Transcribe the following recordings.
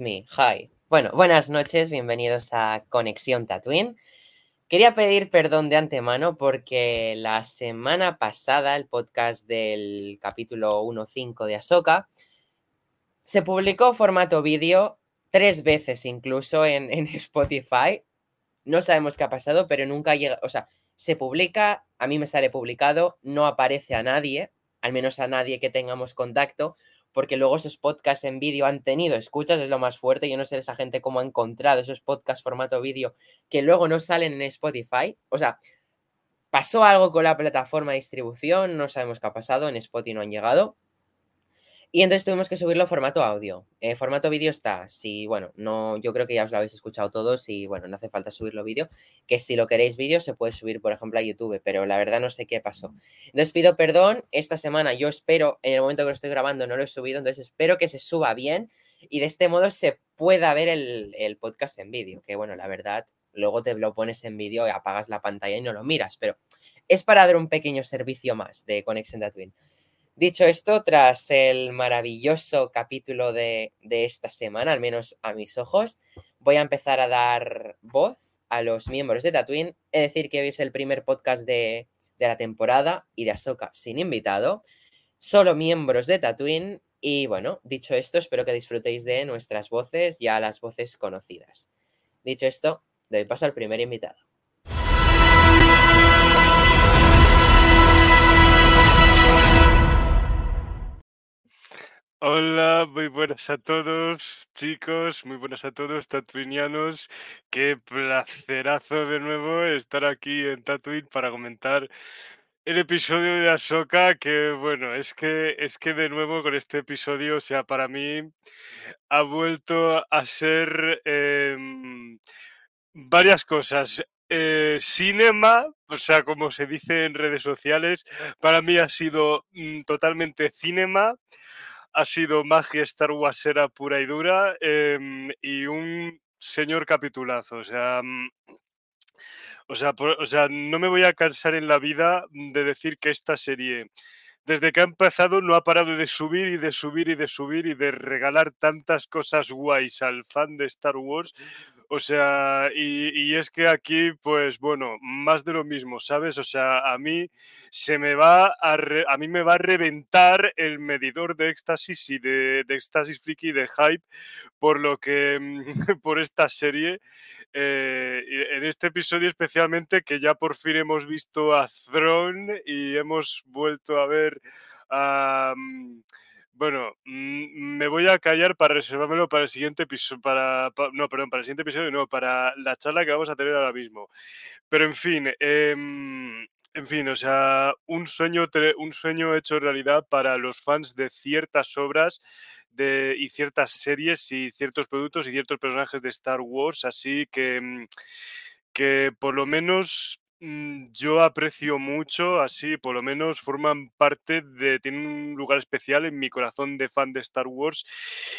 Me, hi. Bueno, buenas noches, bienvenidos a Conexión Tatooine. Quería pedir perdón de antemano porque la semana pasada, el podcast del capítulo 1.5 de Ahsoka, se publicó formato vídeo tres veces incluso en, en, Spotify. No sabemos qué ha pasado, pero nunca llega, o sea, se publica, a mí me sale publicado, no aparece a nadie, al menos a nadie que tengamos contacto, porque luego esos podcasts en vídeo han tenido escuchas, es lo más fuerte. Yo no sé esa gente cómo ha encontrado esos podcasts formato vídeo que luego no salen en Spotify. O sea, pasó algo con la plataforma de distribución, no sabemos qué ha pasado, en Spotify no han llegado. Y entonces tuvimos que subirlo formato audio. Eh, formato vídeo está. Si, bueno, no, yo creo que ya os lo habéis escuchado todos y bueno, no hace falta subirlo vídeo. Que si lo queréis vídeo se puede subir, por ejemplo, a YouTube, pero la verdad no sé qué pasó. Entonces pido perdón. Esta semana yo espero, en el momento que lo estoy grabando, no lo he subido, entonces espero que se suba bien y de este modo se pueda ver el, el podcast en vídeo. Que bueno, la verdad, luego te lo pones en vídeo y apagas la pantalla y no lo miras, pero es para dar un pequeño servicio más de Connection Twin. Dicho esto, tras el maravilloso capítulo de, de, esta semana, al menos a mis ojos, voy a empezar a dar voz a los miembros de Tatooine. Es decir, que hoy es el primer podcast de, de la temporada y de Ahsoka sin invitado. Solo miembros de Tatooine. Y bueno, dicho esto, espero que disfrutéis de nuestras voces, ya las voces conocidas. Dicho esto, doy paso al primer invitado. Hola, muy buenas a todos, chicos, muy buenas a todos, tatuinianos. Qué placerazo de nuevo estar aquí en Tatooine para comentar el episodio de Ahsoka, que bueno, es que es que de nuevo con este episodio, o sea, para mí ha vuelto a ser eh, varias cosas. Eh, cinema, o sea, como se dice en redes sociales, para mí ha sido mm, totalmente cinema ha sido magia Star Warsera pura y dura eh, y un señor capitulazo. O sea, por, o sea, no me voy a cansar en la vida de decir que esta serie, desde que ha empezado, no ha parado de subir y de subir y de subir y de regalar tantas cosas guays al fan de Star Wars. O sea, y, es que aquí, pues bueno, más de lo mismo, ¿sabes? O sea, a mí se me va a, a mí me va a reventar el medidor de éxtasis y de, de éxtasis friki de hype por lo que, por esta serie. Eh, en este episodio especialmente que ya por fin hemos visto a Throne y hemos vuelto a ver a... Um, bueno, me voy a callar para reservármelo para el siguiente episodio, para, no, perdón, para el siguiente episodio, no, para la charla que vamos a tener ahora mismo. Pero en fin, eh, en fin, o sea, un sueño, un sueño hecho realidad para los fans de ciertas obras de, y ciertas series y ciertos productos y ciertos personajes de Star Wars, así que, que por lo menos Mm, yo aprecio mucho, así por lo menos forman parte de, tienen un lugar especial en mi corazón de fan de Star Wars.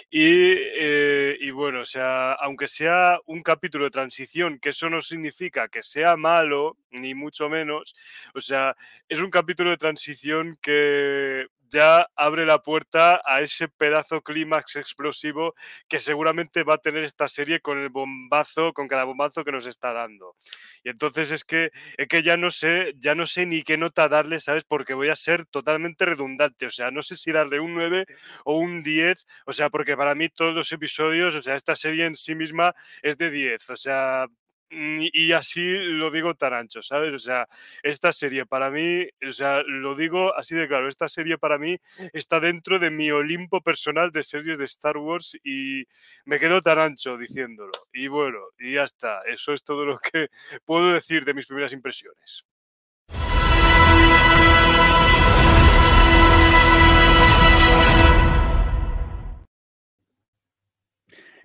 Y, eh, y, bueno, o sea, aunque sea un capítulo de transición, que eso no significa que sea malo, ni mucho menos, o sea, es un capítulo de transición que ya abre la puerta a ese pedazo clímax explosivo que seguramente va a tener esta serie con el bombazo, con cada bombazo que nos está dando. Y entonces es que, es que ya no sé, ya no sé ni qué nota darle, ¿sabes? Porque voy a ser totalmente redundante. O sea, no sé si darle un 9 o un 10. O sea, porque para mí todos los episodios, o sea, esta serie en sí misma es de 10. O sea, y así lo digo tan ancho, ¿sabes? O sea, esta serie para mí, o sea, lo digo así de claro, esta serie para mí está dentro de mi Olimpo personal de series de Star Wars y me quedo tan ancho diciéndolo. Y bueno, y ya está, eso es todo lo que puedo decir de mis primeras impresiones.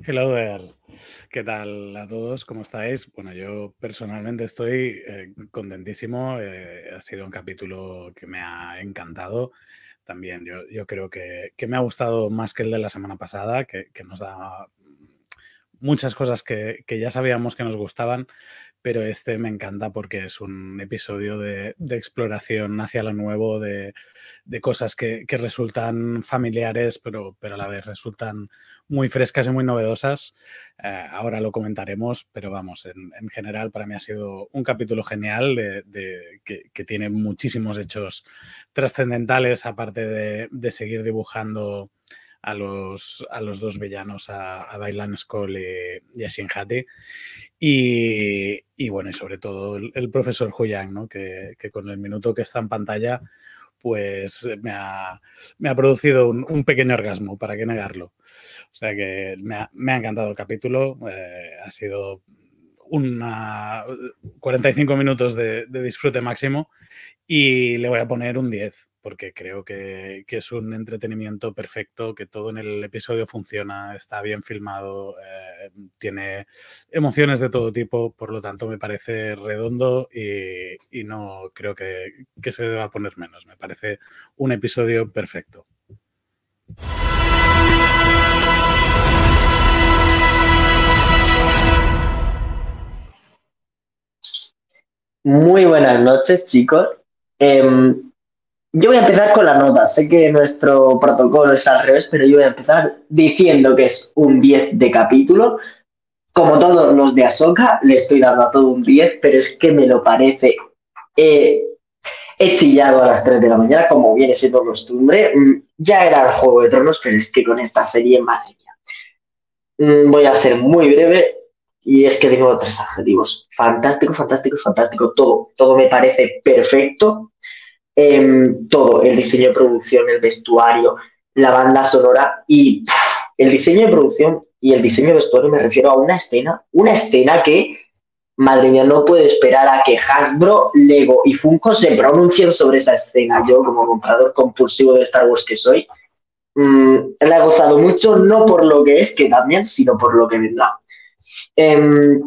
Hello there. ¿Qué tal a todos? ¿Cómo estáis? Bueno, yo personalmente estoy eh, contentísimo. Eh, ha sido un capítulo que me ha encantado. También yo, yo creo que, que, me ha gustado más que el de la semana pasada, que, que nos da muchas cosas que, que, ya sabíamos que nos gustaban, pero este me encanta porque es un episodio de, de exploración hacia lo nuevo, de, de cosas que, que, resultan familiares, pero, pero a la vez resultan muy frescas y muy novedosas. Eh, ahora lo comentaremos, pero vamos, en, en, general para mí ha sido un capítulo genial de, de que, que, tiene muchísimos hechos trascendentales, aparte de, seguir dibujando a los, a los dos villanos, a, a Bailan Skull y, y a Shinhati. Y, bueno, y sobre todo el, profesor Huyang, ¿no? que, con el minuto que está en pantalla, pues me ha, me ha producido un, pequeño orgasmo, para qué negarlo. O sea que me ha, me ha encantado el capítulo, eh, ha sido una 45 minutos de, de, disfrute máximo y le voy a poner un 10 porque creo que, es un entretenimiento perfecto, que todo en el episodio funciona, está bien filmado, eh, tiene emociones de todo tipo, por lo tanto me parece redondo y, no creo que, que, se deba poner menos. Me parece un episodio perfecto. Muy buenas noches, chicos. Eh, yo voy a empezar con la nota. Sé que nuestro protocolo es al revés, pero yo voy a empezar diciendo que es un 10 de capítulo. Como todos los de Ahsoka, le estoy dando a todo un 10, pero es que me lo parece. Eh, he chillado a las 3 de la mañana, como viene siendo costumbre. Mm, ya era el Juego de Tronos, pero es que con esta serie, madre mía. Mm, voy a ser muy breve y es que tengo tres adjetivos. Fantástico, fantástico, fantástico. Todo, todo me parece perfecto eh, todo, el diseño de producción, el vestuario, la banda sonora y el diseño de producción y el diseño de vestuario me refiero a una escena, una escena que, madre mía, no puedo esperar a que Hasbro, Lego y Funko se pronuncien sobre esa escena. Yo, como comprador compulsivo de Star Wars que soy, mmm, la he gozado mucho, no por lo que es, que también, sino por lo que vendrá. Eh,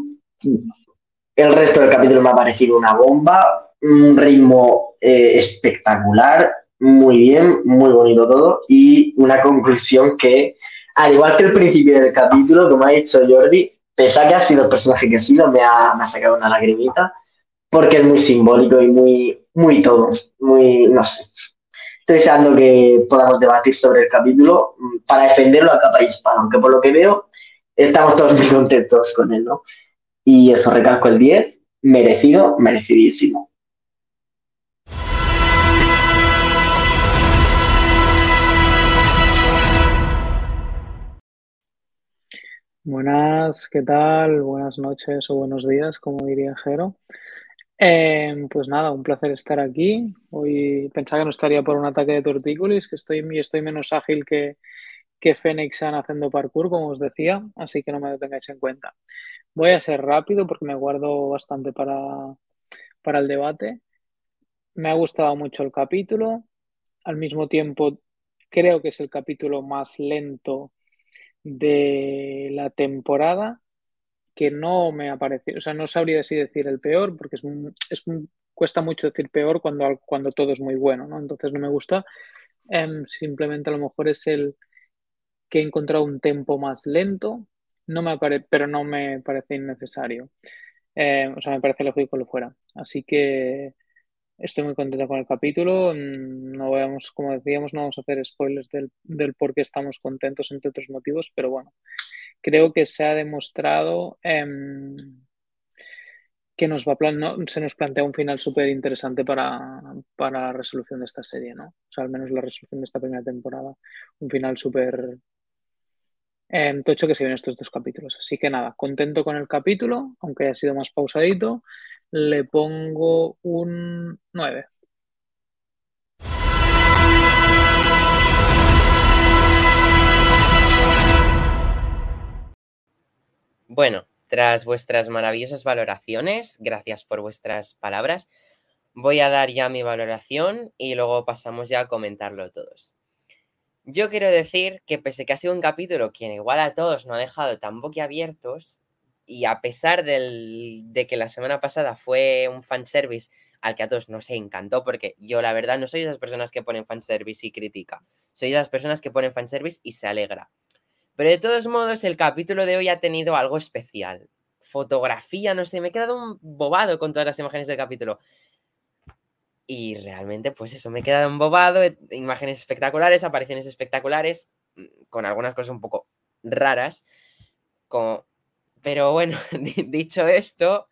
el resto del capítulo me ha parecido una bomba, un ritmo eh, espectacular, muy bien, muy bonito todo, y una conclusión que, al igual que el principio del capítulo, como ha dicho Jordi, pese a que ha sido el personaje que ha sido, me ha, me ha sacado una lagrimita, porque es muy simbólico y muy, muy todo, muy, no sé. Estoy deseando que podamos debatir sobre el capítulo mm, para defenderlo a capa y espada, aunque por lo que veo estamos todos muy contentos con él, ¿no? Y eso recalco el 10, merecido, merecidísimo. Buenas, ¿qué tal? Buenas noches o buenos días, como diría Jero. Eh, pues nada, un placer estar aquí. Hoy pensaba que no estaría por un ataque de tortícolis, que estoy, estoy menos ágil que, que haciendo parkour, como os decía, así que no me lo tengáis en cuenta. Voy a ser rápido porque me guardo bastante para el debate. Me ha gustado mucho el capítulo. Al mismo tiempo, creo que es el capítulo más lento de la temporada que no me ha parecido, o sea, no sabría así decir el peor, porque es, es cuesta mucho decir peor cuando, cuando todo es muy bueno, ¿no? Entonces no me gusta. Eh, simplemente a lo mejor es el que he encontrado un tempo más lento, no me apare pero no me parece innecesario. Eh, o sea, me parece lógico que lo fuera. Así que estoy muy contento con el capítulo. Mm, no vamos, como decíamos, no vamos a hacer spoilers del, por qué estamos contentos, entre otros motivos, pero bueno, creo que se ha demostrado em, que nos va se nos plantea un final súper interesante para, para, la resolución de esta serie, ¿no? O sea, al menos la resolución de esta primera temporada. Un final súper eh, tocho que se ven estos dos capítulos. Así que nada, contento con el capítulo, aunque haya sido más pausadito. Le pongo un 9. Bueno, tras vuestras maravillosas valoraciones, gracias por vuestras palabras, voy a dar ya mi valoración y luego pasamos ya a comentarlo todos. Yo quiero decir que pese que ha sido un capítulo que igual a todos no ha dejado tan boquiabiertos y a pesar de que la semana pasada fue un fanservice al que a todos nos encantó, porque yo la verdad no soy de esas personas que ponen fanservice y critica, soy de esas personas que ponen fanservice y se alegra. Pero de todos modos, el capítulo de hoy ha tenido algo especial. Fotografía, no sé, me he quedado un bobado con todas las imágenes del capítulo. Y realmente, pues eso, me he quedado embobado. Eh, imágenes espectaculares, apariciones espectaculares, mm, con algunas cosas un poco raras. Pero bueno, dicho esto,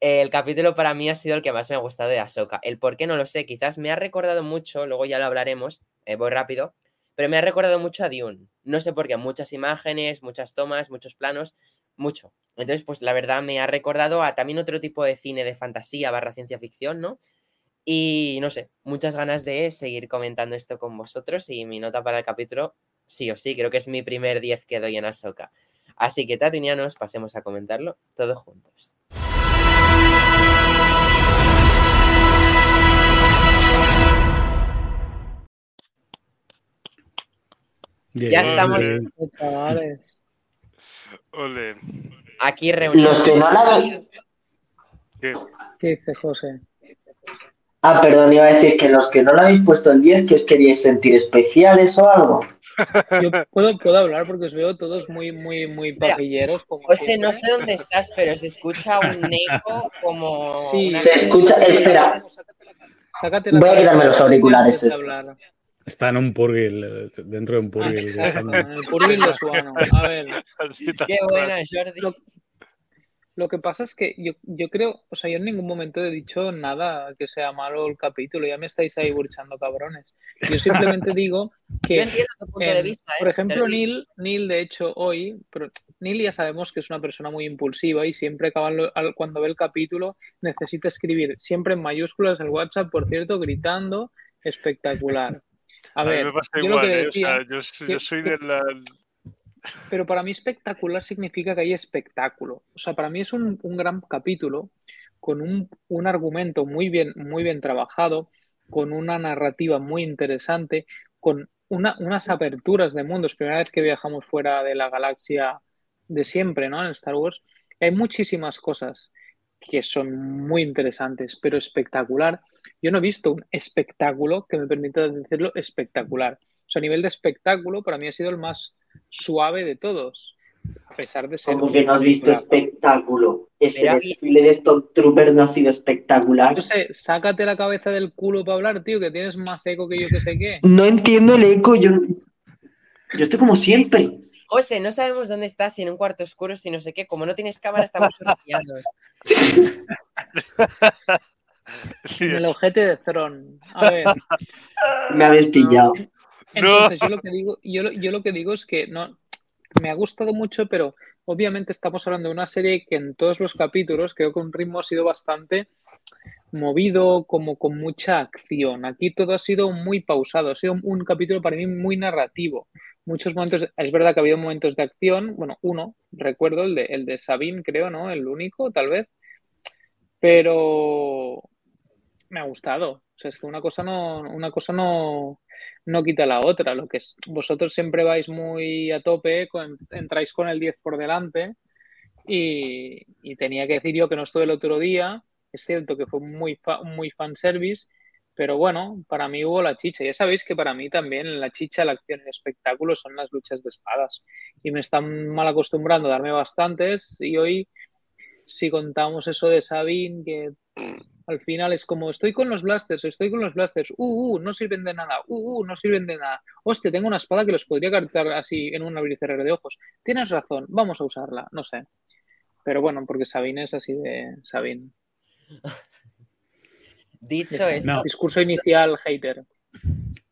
el capítulo para mí ha sido el que más me ha gustado de Ahsoka. El por qué no lo sé, quizás me ha recordado mucho, luego ya lo hablaremos, eh, voy rápido, pero me ha recordado mucho a Dune. No sé por qué, muchas imágenes, muchas tomas, muchos planos, mucho. Entonces, pues la verdad me ha recordado a también otro tipo de cine de fantasía barra ciencia ficción, ¿no? Y no sé, muchas ganas de seguir comentando esto con vosotros y mi nota para el capítulo, sí o sí, creo que es mi primer 10 que doy en Ahsoka. Así que, tatunianos, pasemos a comentarlo todos juntos. Ya estamos. Ole. Aquí reunidos. Los que no la ¿Qué? ¿Qué dice José? Ah, perdón, iba a decir que los que no le habéis puesto el 10, que os queríais sentir especiales o algo. Yo puedo, puedo hablar porque os veo todos muy, muy, muy Espera, pajilleros. Como José, siempre. no sé dónde estás, pero se escucha un eco como. Sí, una- Se escucha- espera. Sácate la Voy a quitarme los auriculares, este. hablar. Está en un purgil, eh, dentro de un Ah, purgil. el purgil de Suano. A ver, Qué buena, Jordi. Lo- lo que pasa es que yo, yo creo, o sea, yo en ningún momento he dicho nada que sea malo el capítulo, ya me estáis ahí burchando cabrones. Yo simplemente digo que... Yo entiendo tu punto de vista, ¿eh? Por ejemplo. Neil, Neil, de hecho, hoy, pero Neil ya sabemos que es una persona muy impulsiva y siempre acaba- al- cuando ve el capítulo necesita escribir siempre en mayúsculas el WhatsApp, por cierto, gritando espectacular. A, A mí ver, me pasa yo lo igual, que ¿eh? O decía, sea, yo, yo soy que- de la. Pero para mí espectacular significa que hay espectáculo. O sea, para mí es un, un gran capítulo con un, un argumento muy bien, muy bien trabajado, con una narrativa muy interesante, con una- unas aperturas de mundos. Primera vez que viajamos fuera de la galaxia de siempre, ¿no? En Star Wars. Hay muchísimas cosas que son muy interesantes, pero espectacular. Yo no he visto un espectáculo que me permita decirlo espectacular. O sea, a nivel de espectáculo, para mí ha sido el más suave de todos, a pesar de ser. Como que no has visto espectáculo. Ese desfile de Stormtroopers no ha sido espectacular. No sé, sácate la cabeza del culo para hablar, tío, que tienes más eco que yo que sé qué. No entiendo el eco, yo, yo estoy como siempre. José, no sabemos dónde estás, si en un cuarto oscuro, si no sé qué. Como no tienes cámara, estamos En el ojete de Throne. A ver, Me habéis pillado. entonces yo lo que digo, yo, lo- yo lo que digo es que no me ha gustado mucho, pero obviamente estamos hablando de una serie que en todos los capítulos creo que un ritmo ha sido bastante movido, como con mucha acción. Aquí todo ha sido muy pausado, ha sido un capítulo para mí muy narrativo. Muchos momentos, es verdad que ha habido momentos de acción, bueno, uno, recuerdo el de, el de Sabine, creo, ¿no? El único, tal vez, pero me ha gustado. O sea, es que una cosa no, una cosa no, no quita la otra. Lo que es, vosotros siempre vais muy a tope, con- entráis con el 10 por delante y, y tenía que decir yo que no estuve el otro día. Es cierto que fue muy, fa- muy fanservice, pero bueno, para mí hubo la chicha. Ya sabéis que para mí también la chicha, la acción y el espectáculo son las luchas de espadas. Y me están mal acostumbrando a darme bastantes y hoy, si contamos eso de Sabine, que Al final es como estoy con los blasters, estoy con los blasters, uh, uh, no sirven de nada, uh, uh, no sirven de nada. Hostia, tengo una espada que los podría cartar así en un abrir y cerrar de ojos. Tienes razón, vamos a usarla, no sé. Pero bueno, porque Sabine es así de Sabine. Dicho esto, No. Discurso inicial, hater.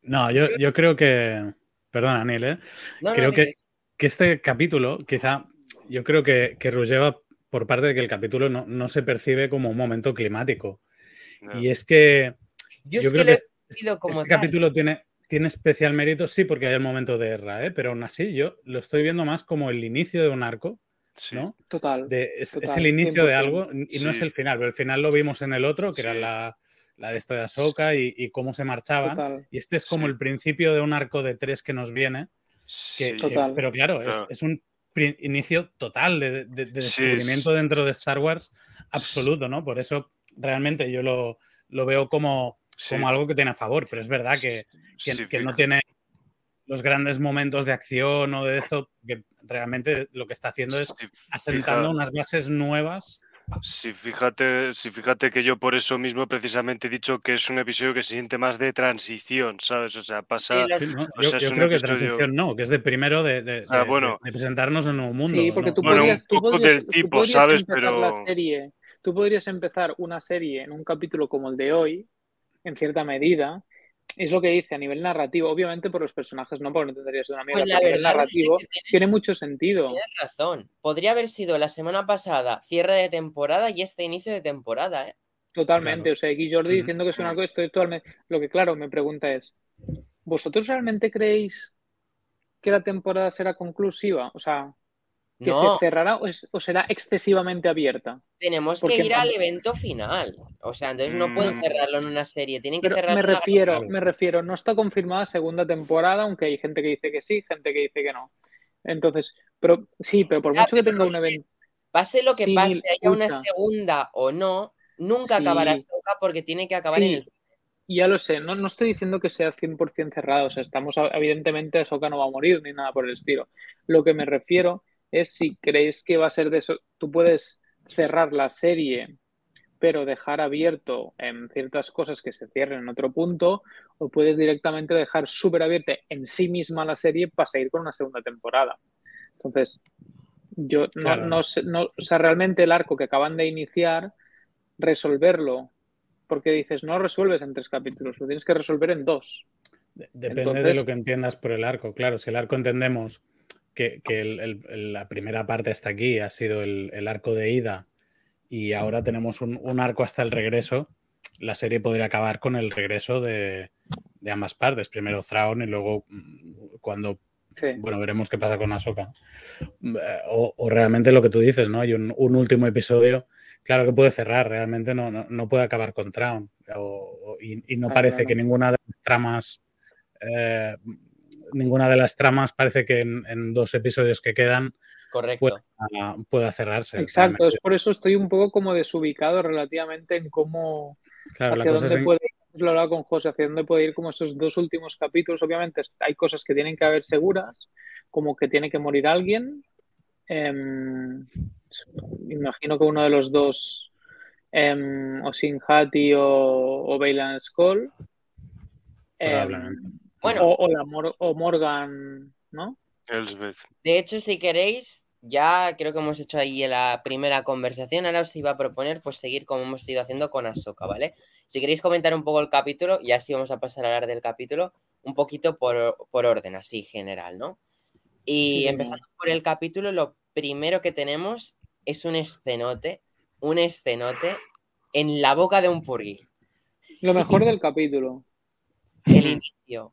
No, yo, yo creo que. Perdona, Neil, ¿eh? no, creo que, que este capítulo, quizá, yo creo que, que Rugeva, por parte de que el capítulo no, no se percibe como un momento climático. No. Y es que yo, yo es creo que lo he sentido como este tal. capítulo tiene, tiene especial mérito, sí, porque hay el momento de guerra, ¿eh? pero aún así yo lo estoy viendo más como el inicio de un arco, Sí. ¿no? Total. De- es, el inicio de 100%. algo y no es el final, pero el final lo vimos en el otro, que era la, la de esto de Ahsoka y, y cómo se marchaban. Total. Y este es como Sí. el principio de un arco de tres que nos viene. Que, Sí. que- Total. pero claro, es, Claro. es un inicio total de, de- de Sí, descubrimiento es- dentro de Star Wars absoluto, ¿no? Por eso realmente yo lo, lo veo como, Sí. como algo que tiene a favor, pero es verdad que, que- Sí, que no tiene los grandes momentos de acción o de esto, que realmente lo que está haciendo es asentando unas bases nuevas. Sí, fíjate, sí, fíjate que yo por eso mismo precisamente he dicho que es un episodio que se siente más de transición, ¿sabes? O sea, pasa. O Yo, sea, yo creo que episodio- transición no, que es de primero de, de- Ah, de- bueno. de- de presentarnos en un nuevo mundo. Sí, porque ¿no? tú Bueno, un podrías, tú poco podrías- del tipo, podrías ¿sabes? la Pero- serie, tú podrías empezar una serie en un capítulo como el de hoy, en cierta medida, es lo que dice a nivel narrativo, obviamente por los personajes no, porque no entenderías de una mierda, Pues la pero a nivel verdad narrativo es que tienes, tiene mucho sentido. tienes razón. Podría haber sido la semana pasada cierre de temporada y este inicio de temporada, ¿eh? Totalmente, Claro. o sea, aquí Jordi Ujú. diciendo que es un arco, estoy totalmente... Lo que claro, me pregunta es, ¿vosotros realmente creéis que la temporada será conclusiva? O sea, que No, se cerrará o, es- o será excesivamente abierta. tenemos porque que ir no- al evento final. O sea, entonces no pueden Mm. cerrarlo en una serie, tienen que Pero cerrarlo me en una- refiero, me refiero, no está confirmada segunda temporada, aunque hay gente que dice que sí, gente que dice que no. Entonces, pero sí, pero por mucho que tenga un evento, Pase lo que Sí, pase, haya una segunda o no, nunca Sí. acabará Ahsoka porque tiene que acabar Sí. en el ya lo sé, no, no estoy diciendo que sea 100% cerrado, o sea, estamos, evidentemente, Ahsoka no va a morir ni nada por el estilo. Lo que me refiero es si creéis que va a ser de eso, tú puedes cerrar la serie, pero dejar abierto en ciertas cosas que se cierren en otro punto, o puedes directamente dejar súper abierta en sí misma la serie para seguir con una segunda temporada. Entonces, yo no, Claro. no sé, no, o sea, realmente el arco que acaban de iniciar, resolverlo, porque dices, no lo resuelves en tres capítulos, lo tienes que resolver en dos. De- Depende de lo que entiendas por el arco. Claro, si el arco entendemos que, que el- el- el- la primera parte hasta aquí ha sido el, el arco de ida y ahora tenemos un, un arco hasta el regreso, la serie podría acabar con el regreso de, de ambas partes. Primero Thrawn y luego mm, cuando, Sí. bueno, veremos qué pasa con Ahsoka. Mm, eh, O, o realmente lo que tú dices, ¿no? Hay un, un último episodio, claro que puede cerrar, realmente no, no, no puede acabar con Thrawn. O- o- y, y no Ah, parece que ninguna de las tramas eh, ninguna de las tramas parece que en, en dos episodios que quedan correcto. pueda, pueda cerrarse. Exacto, es por eso estoy un poco como desubicado relativamente en cómo, Claro, la hacia cosa es dónde en- puede ir, lo hablaba con José, hacia dónde puede ir como esos dos últimos capítulos. Obviamente hay cosas que tienen que haber seguras, como que tiene que morir alguien. Em, imagino que uno de los dos, em, o Sinhati o, o Bailan Skull. Em. Bueno. o, o la Mor- o Morgan, ¿no? Elsbeth. De hecho, si queréis, ya creo que hemos hecho ahí la primera conversación. Ahora os iba a proponer pues seguir como hemos ido haciendo con Ahsoka, ¿vale? Si queréis comentar un poco el capítulo, y así vamos a pasar a hablar del capítulo, un poquito por, por orden, así general, ¿no? Y Sí. empezando por el capítulo, lo primero que tenemos es un escenote, un escenote en la boca de un purgui. Lo mejor del capítulo, El inicio.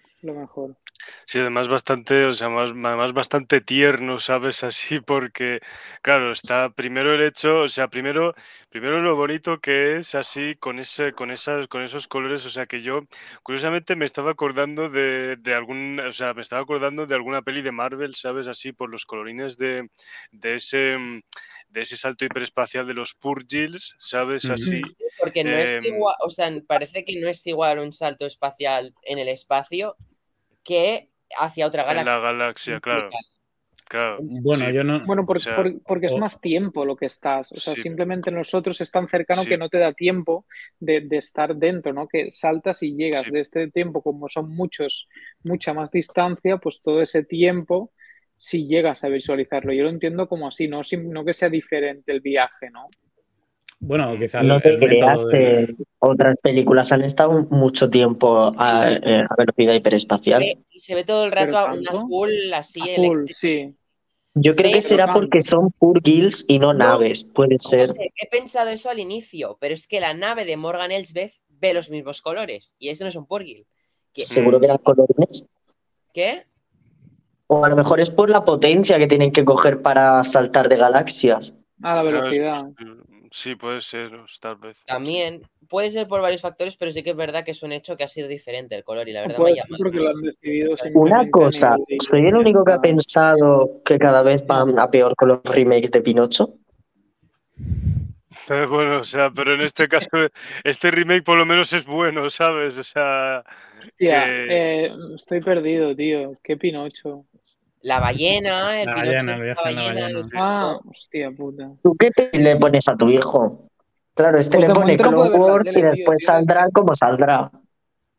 lo mejor. Sí, además bastante, o sea, más, además bastante tierno, ¿sabes? Así, porque, claro, está primero el hecho, o sea, primero, primero lo bonito que es así, con ese, con esas, con esos colores, o sea, que yo, curiosamente, me estaba acordando de, de algún, o sea, me estaba acordando de alguna peli de Marvel, ¿sabes? Así, por los colorines de, de ese, de ese salto hiperespacial de los Purgils, ¿sabes? Así. Porque no es Em, igual, o sea, parece que no es igual un salto espacial en el espacio que hacia otra En galaxia. la galaxia, claro. Claro. Bueno, sí. yo no. Bueno, por- O sea, por- porque es o- más tiempo lo que estás. O sea, Sí. simplemente nosotros es tan cercano Sí. que no te da tiempo de, de estar dentro, ¿no? Que saltas y llegas Sí. de este tiempo, como son muchos, mucha más distancia, pues todo ese tiempo, si llegas a visualizarlo. Yo lo entiendo como así, no, Sim- no que sea diferente el viaje, ¿no? Bueno, quizá No te creas de- que otras películas han estado mucho tiempo a, eh, a velocidad hiperespacial. Ve- y se ve todo el rato a un tanto. azul así A full, sí. Yo creo que será porque son purgils y no, No. naves, puede ser. José, he pensado eso al inicio, pero es que la nave de Morgan Elsbeth ve los mismos colores y ese no es un Porgil. ¿Qué? Seguro que eran colores. ¿Qué? O a lo mejor es por la potencia que tienen que coger para saltar de galaxias. A la velocidad. Sí, puede ser, tal vez. También puede ser por varios factores, pero sí que es verdad que es un hecho que ha sido diferente el color y la verdad me Una cosa, ¿soy el único que ha pensado que cada vez van a peor con los remakes de Pinocho? Pero bueno, o sea, pero en este caso, este remake por lo menos es bueno, ¿sabes? O sea, Hostia, que- eh, estoy perdido, tío. Qué Pinocho. La ballena, el La ballena, el la ballena, ballena. Ah, hostia puta. ¿Tú qué le pones a tu hijo? Claro, este Pues le pone Clone Wars y tío, después tío. saldrá como saldrá.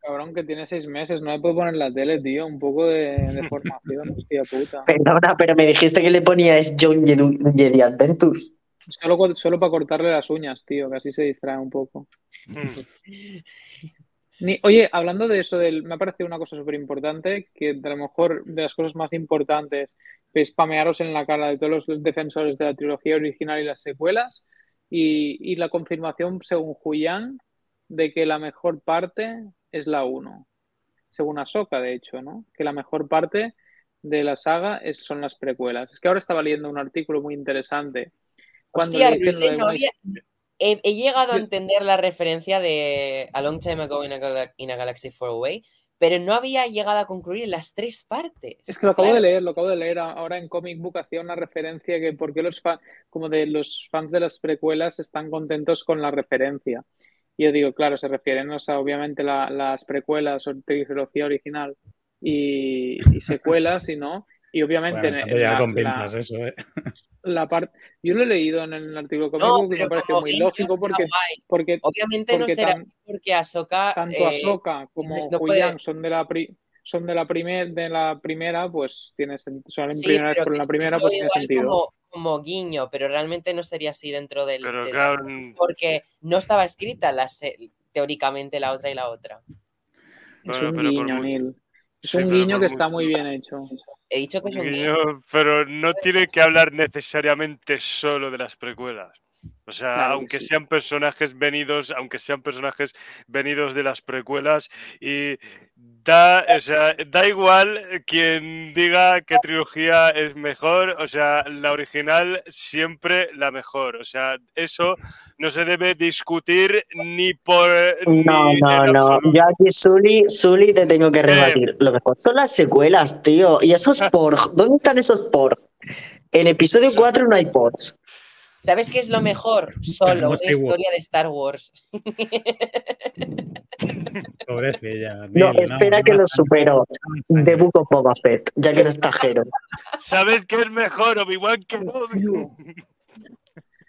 Cabrón, que tiene seis meses, no le puedo poner la tele, tío. Un poco de, de formación, hostia puta. Perdona, pero me dijiste que le ponías John Jedi, Jedi Adventures. Solo, solo para cortarle las uñas, tío, que así se distrae un poco. Ni- oye, hablando de eso, del, me ha parecido una cosa súper importante, que a lo mejor de las cosas más importantes es spamearos en la cara de todos los defensores de la trilogía original y las secuelas, y, y la confirmación, según Julián, de que la mejor parte es la 1. Según Ahsoka, de hecho, ¿no? Que la mejor parte de la saga es, son las precuelas. Es que ahora estaba leyendo un artículo muy interesante. Cuando Hostia, le dicen Luis, lo de no había- he, he llegado a entender la referencia de A Long Time Ago in a, in a Galaxy Far Away, pero no había llegado a concluir las tres partes. Es que lo acabo Claro. de leer, lo acabo de leer. Ahora en Comic Book hacía una referencia que por qué los fans, como de los fans de las precuelas están contentos con la referencia. Y yo digo, claro, se refieren o sea, obviamente la- las precuelas o trilogía original y, y secuelas, y no. Y obviamente Bueno, la- con la- pinzas eso, ¿eh? la parte, yo lo he leído en el artículo Comic No, y me como muy lógico porque, porque Obviamente no será tan- así porque Ahsoka... tanto eh, Ahsoka como no son de la pri- son de la primer, de la primera, pues tiene sen- son en sí, primera vez pero por que la es primera, eso pues tiene igual sentido. Como, como guiño, pero realmente no sería así dentro del... Pero de claro, las- Porque no estaba escrita la se- teóricamente la otra y la otra. Es Bueno, un pero por guiño, mucho- Neil. Es sí, un pero guiño que está mucho. muy bien hecho. He dicho que es un. Guiño, pero no tiene que hablar necesariamente solo de las precuelas. O sea, Claro aunque sí. sean personajes venidos, aunque sean personajes venidos de las precuelas, y da, o sea, da igual quien diga qué trilogía es mejor, o sea, la original siempre la mejor. O sea, eso no se debe discutir ni por No, ni no, no. Yo aquí, Zully, Zully, te tengo que rebatir. Lo mejor son las secuelas, tío. Y esos porg. ¿Dónde están esos porg? En episodio Eso. 4 no hay porgs. ¿Sabes qué es lo mejor? Solo una historia de Star Wars. Pobrecilla. No, espera no, que no, lo supero. De of Boba Fett, ya que no está Jero. ¿Sabes qué es mejor? Obi-Wan que Yo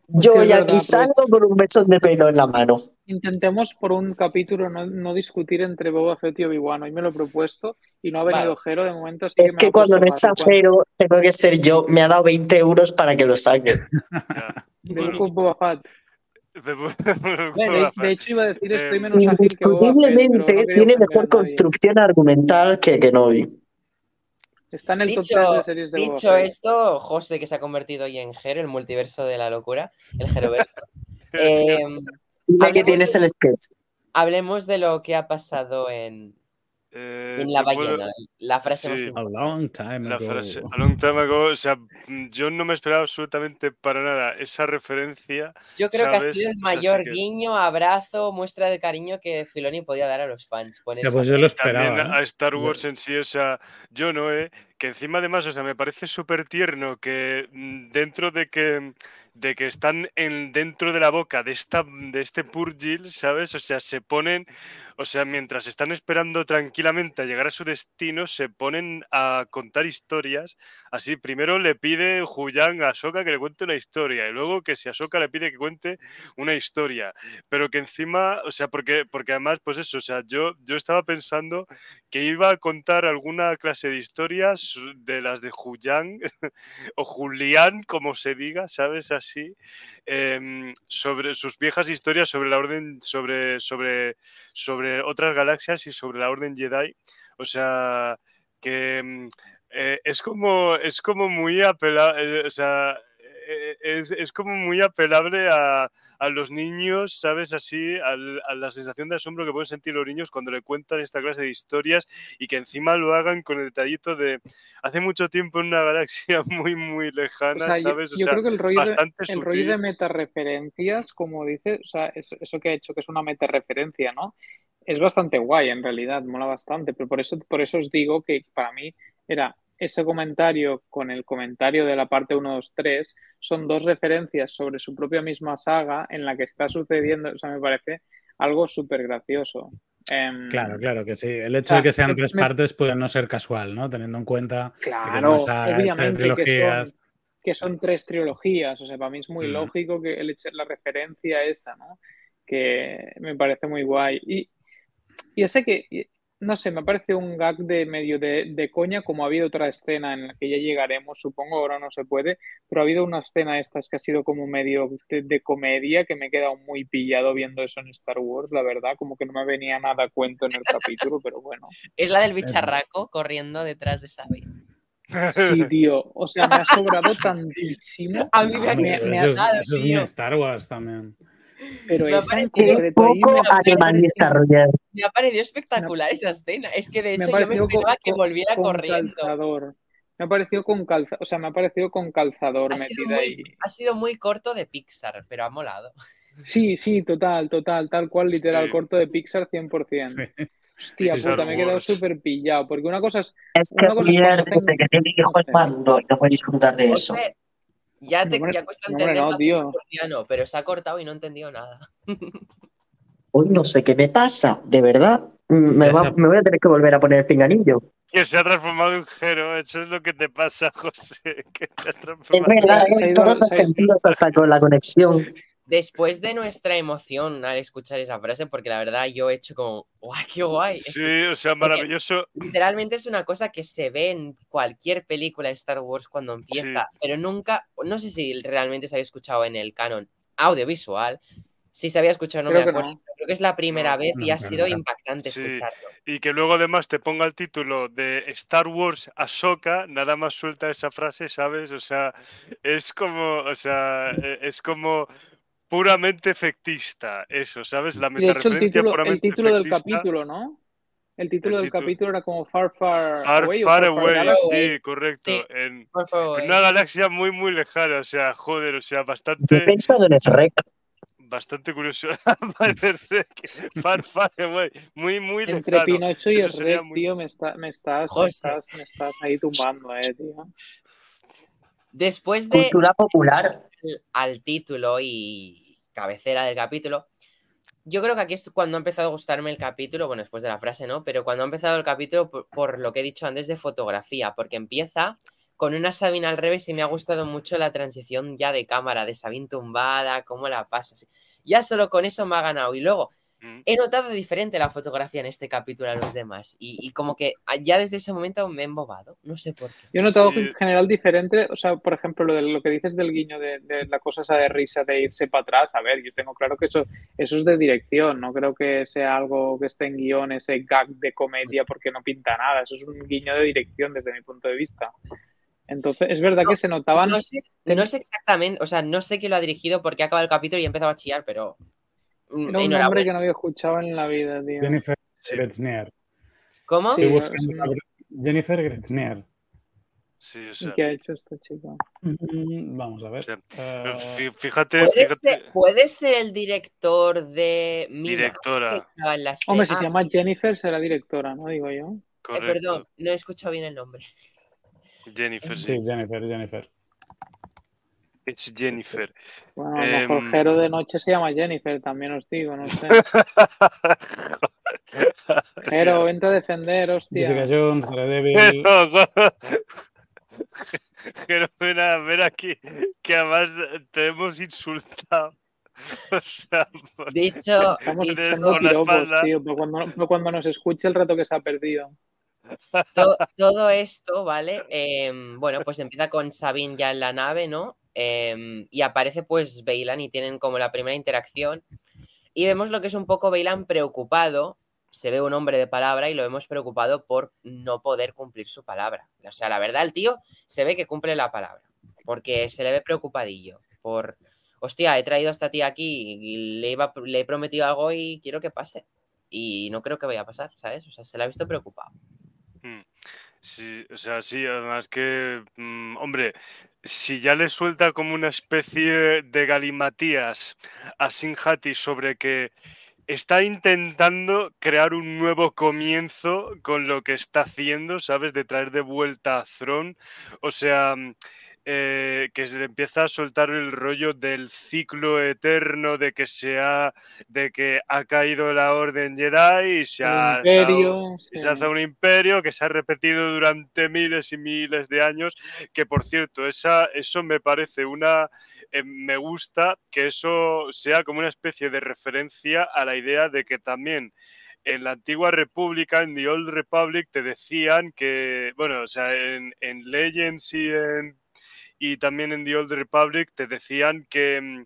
Es hoy verdad, aquí aprovecha. salgo con un beso de pelo en la mano. Intentemos por un capítulo no, no discutir entre Boba Fett y Obi-Wan. Hoy me lo he propuesto y no ha venido Vale. Jero de momento, así Es que cuando no está. Jero, tengo que ser yo. Me ha dado 20 euros para que lo saque. Of Boba Fett. Bueno, De, hecho, iba a decir, estoy Eh, menos ágil que Boba Fett, no tiene mejor construcción argumental que Kenobi. Está en el top Dicho, 3 de series de dicho esto, José, que se ha convertido hoy en Jero, el multiverso de la locura, el Jeroverso. Em, Dime que tienes el sketch. hablemos de lo que ha pasado en, Eh, en La puedo- Ballena. La frase más. A long time La ago. frase, a long time ago, o sea, mm, yo no me esperaba absolutamente para nada esa referencia. Yo creo que ha sido el O sea, sí mayor que- guiño, abrazo, muestra de cariño que Filoni podía dar a los fans. Pues yo lo También esperaba. ¿eh? a Star Wars en sí, o sea, yo no, ¿eh? que encima además, o sea, me parece súper tierno que mm, dentro de que, de que están en, dentro de la boca de, esta, de este Purgil, ¿sabes? O sea, se ponen, o sea, mientras están esperando tranquilamente a llegar a su destino, se ponen a contar historias. Así, primero le pide Julián a Soka que le cuente una historia y luego que si a Soka le pide que cuente una historia. Pero que encima, o sea, porque, porque además, pues eso, o sea, yo, yo estaba pensando que iba a contar alguna clase de historias de las de Julián o Julián, como se diga, ¿sabes? Em, sobre sus viejas historias sobre la orden, sobre, sobre, sobre otras galaxias y sobre la orden Jedi. O sea, que em, eh, es como es como muy apelable, o sea, eh, es, es, como muy apelable a, a, los niños, ¿sabes? Así, a, a, la sensación de asombro que pueden sentir los niños cuando le cuentan esta clase de historias y que encima lo hagan con el detallito de hace mucho tiempo en una galaxia muy, muy lejana, o sea, ¿sabes? Yo, yo sea, creo que el rollo, de, el rollo de metareferencias, como dices, o sea, eso, eso que ha hecho que es una metareferencia, ¿no? Es bastante guay en realidad, mola bastante, pero por eso, por eso os digo que para mí era ese comentario con el comentario de la parte 1, 2, 3 son dos referencias sobre su propia misma saga en la que está sucediendo, o sea, me parece algo súper gracioso. Um, claro, claro que sí. El hecho claro, de que sean tres me... partes puede no ser casual, ¿no? Teniendo en cuenta claro, que es una saga, trilogías. Que son, que son, tres trilogías, o sea, para mí es muy Mm. lógico que el, la referencia esa, ¿no? Que me parece muy guay. Y, y ese que, no sé, me parece un gag de medio de, de, coña, como ha habido otra escena en la que ya llegaremos, supongo, ahora no se puede, pero ha habido una escena estas que ha sido como medio de, de, comedia, que me he quedado muy pillado viendo eso en Star Wars, la verdad, como que no me venía nada a cuento en el capítulo, pero bueno. Es la del bicharraco corriendo detrás de Sabi. Sí, tío, o sea, me ha sobrado tantísimo. A mí me, ha, me, eso, es, eso Star Wars también. Pero Me esa parecido ahí poco me ha alemán desarrollar. Me ha parecido espectacular esa escena. Es que de me hecho ha yo me esperaba con, que volviera con corriendo. calzador. Me ha parecido con calza, o sea, me ha parecido con calzador Ha sido, metida ahí. muy, ha sido muy corto de Pixar, pero ha molado. Sí, sí, total, total, tal cual, literal, Sí. corto de Pixar 100%. Sí. Hostia Star puta, me he quedado Wars. súper pillado, porque una cosa es, Es que una cosa es cuando que tiene no hijo es sé, maduro y no puede disfrutar de eso. José, ya te No, ya cuesta entender no, tío. pero se ha cortado y no he entendido nada. Hoy no sé qué me pasa, de verdad. Mm, Me, va- voy a tener que volver a poner el pinganillo. Que se ha transformado en Jero, eso es lo que te pasa, José. Que te has Es transformado. verdad, se ha en ido- todos los sentidos, hasta con la conexión. Después de nuestra emoción al escuchar esa frase, porque la verdad yo he hecho como, ¡guay, qué guay! Que Sí, o sea, maravilloso. literalmente es una cosa que se ve en cualquier película de Star Wars cuando empieza, pero nunca, no sé si realmente se había escuchado en el canon audiovisual. Si se había escuchado, no Creo me que acuerdo. no. Creo que es la primera No, vez y no, ha sido no. impactante Sí. escucharlo. Y que luego además te ponga el título de Star Wars Ahsoka, nada más suelta esa frase, ¿sabes? O sea, es como, o sea, e- es como puramente efectista, eso, ¿sabes? La hecho el metareferencia título, el puramente título del capítulo, ¿no? El título El del título- capítulo era como Far Far, Far, Away far Far away, Galaxy. sí, correcto. Sí. En, una galaxia muy, muy lejana, o sea, joder, o sea, Yo he bastante, pensado en Shrek. bastante curioso. Parece que far, far away, muy, muy Entre lejano. Pinocho y muy- tío, me, está, me, estás, me, estás, me estás ahí tumbando, eh, tío. Después de Cultura popular. al título y cabecera del capítulo. Yo creo que aquí es cuando ha empezado a gustarme el capítulo, bueno, después de la frase, ¿no? Pero cuando ha empezado el capítulo, por, lo que he dicho antes de fotografía, porque empieza con una Sabine al revés y me ha gustado mucho la transición ya de cámara, de Sabine tumbada, cómo la pasas. Ya solo con eso me ha ganado. Y luego. He notado diferente la fotografía en este capítulo a los demás. Y, y como que ya desde ese momento me he embobado. No sé por qué. Yo he notado Sí. en general diferente, o sea, por ejemplo, lo, de, lo que dices del guiño de, de la cosa esa de risa de irse para atrás, a ver, yo tengo claro que eso, eso es de dirección, no creo que sea algo que esté en guion, ese gag de comedia, porque no pinta nada, eso es un guiño de dirección desde mi punto de vista. Entonces, es verdad No, que se notaban... No sé, no sé exactamente, o sea, no sé quién lo ha dirigido porque ha acabado el capítulo y he empezado a chillar, pero. Era un nombre que no había escuchado en la vida, tío. Jennifer Sí. Grechner. ¿Cómo? Sí, Jennifer Grechner. Sí, o ¿Y sea, qué ha hecho esta chica? Mm, Vamos a ver. Sí. Eh, fí- fíjate, ¿Puede fíjate, ser, puede ser el director de directora, estaba en la serie? Hombre, si Ah, se llama Jennifer, será directora, ¿no? Digo yo. eh, perdón, no he escuchado bien el nombre. Jennifer, sí. Sí, Jennifer, Jennifer. Es Jennifer. Bueno, a lo mejor Jero de noche se llama Jennifer, también os digo, no sé. Jero, vente a defender, Jessica hostia. Jones, Daredevil. Pero ven, a- ven aquí, que además te hemos insultado. O sea, por- Dicho, Estamos Tienes echando piropos, tío, pero cuando, cuando nos escuche el rato que se ha perdido. To- todo esto, ¿vale? Em, bueno, pues empieza con Sabine ya en la nave, ¿no? Em, y aparece pues Bailan y tienen como la primera interacción. Y vemos lo que es un poco Bailan preocupado. Se ve un hombre de palabra y lo vemos preocupado por no poder cumplir su palabra. O sea, la verdad, el tío se ve que cumple la palabra. Porque se le ve preocupadillo. Por, hostia, he traído a esta tía aquí y le, iba, le he prometido algo y quiero que pase. Y no creo que vaya a pasar, ¿sabes? O sea, se le ha visto preocupado. Mm, Sí, o sea, sí, además que, mm, hombre, si ya le suelta como una especie de galimatías a Sinjati sobre que está intentando crear un nuevo comienzo con lo que está haciendo, ¿sabes? De traer de vuelta a Throne. O sea, mm, eh, que se le empieza a soltar el rollo del ciclo eterno de que se ha, de que ha caído la Orden Jedi y se ha imperio. sí. se hace un imperio que se ha repetido durante miles y miles de años, que por cierto, esa, eso me parece una, eh, me gusta que eso sea como una especie de referencia a la idea de que también en la antigua república, en The Old Republic, te decían que, bueno, o sea, en, en Legends y, en, y también en The Old Republic te decían que mm,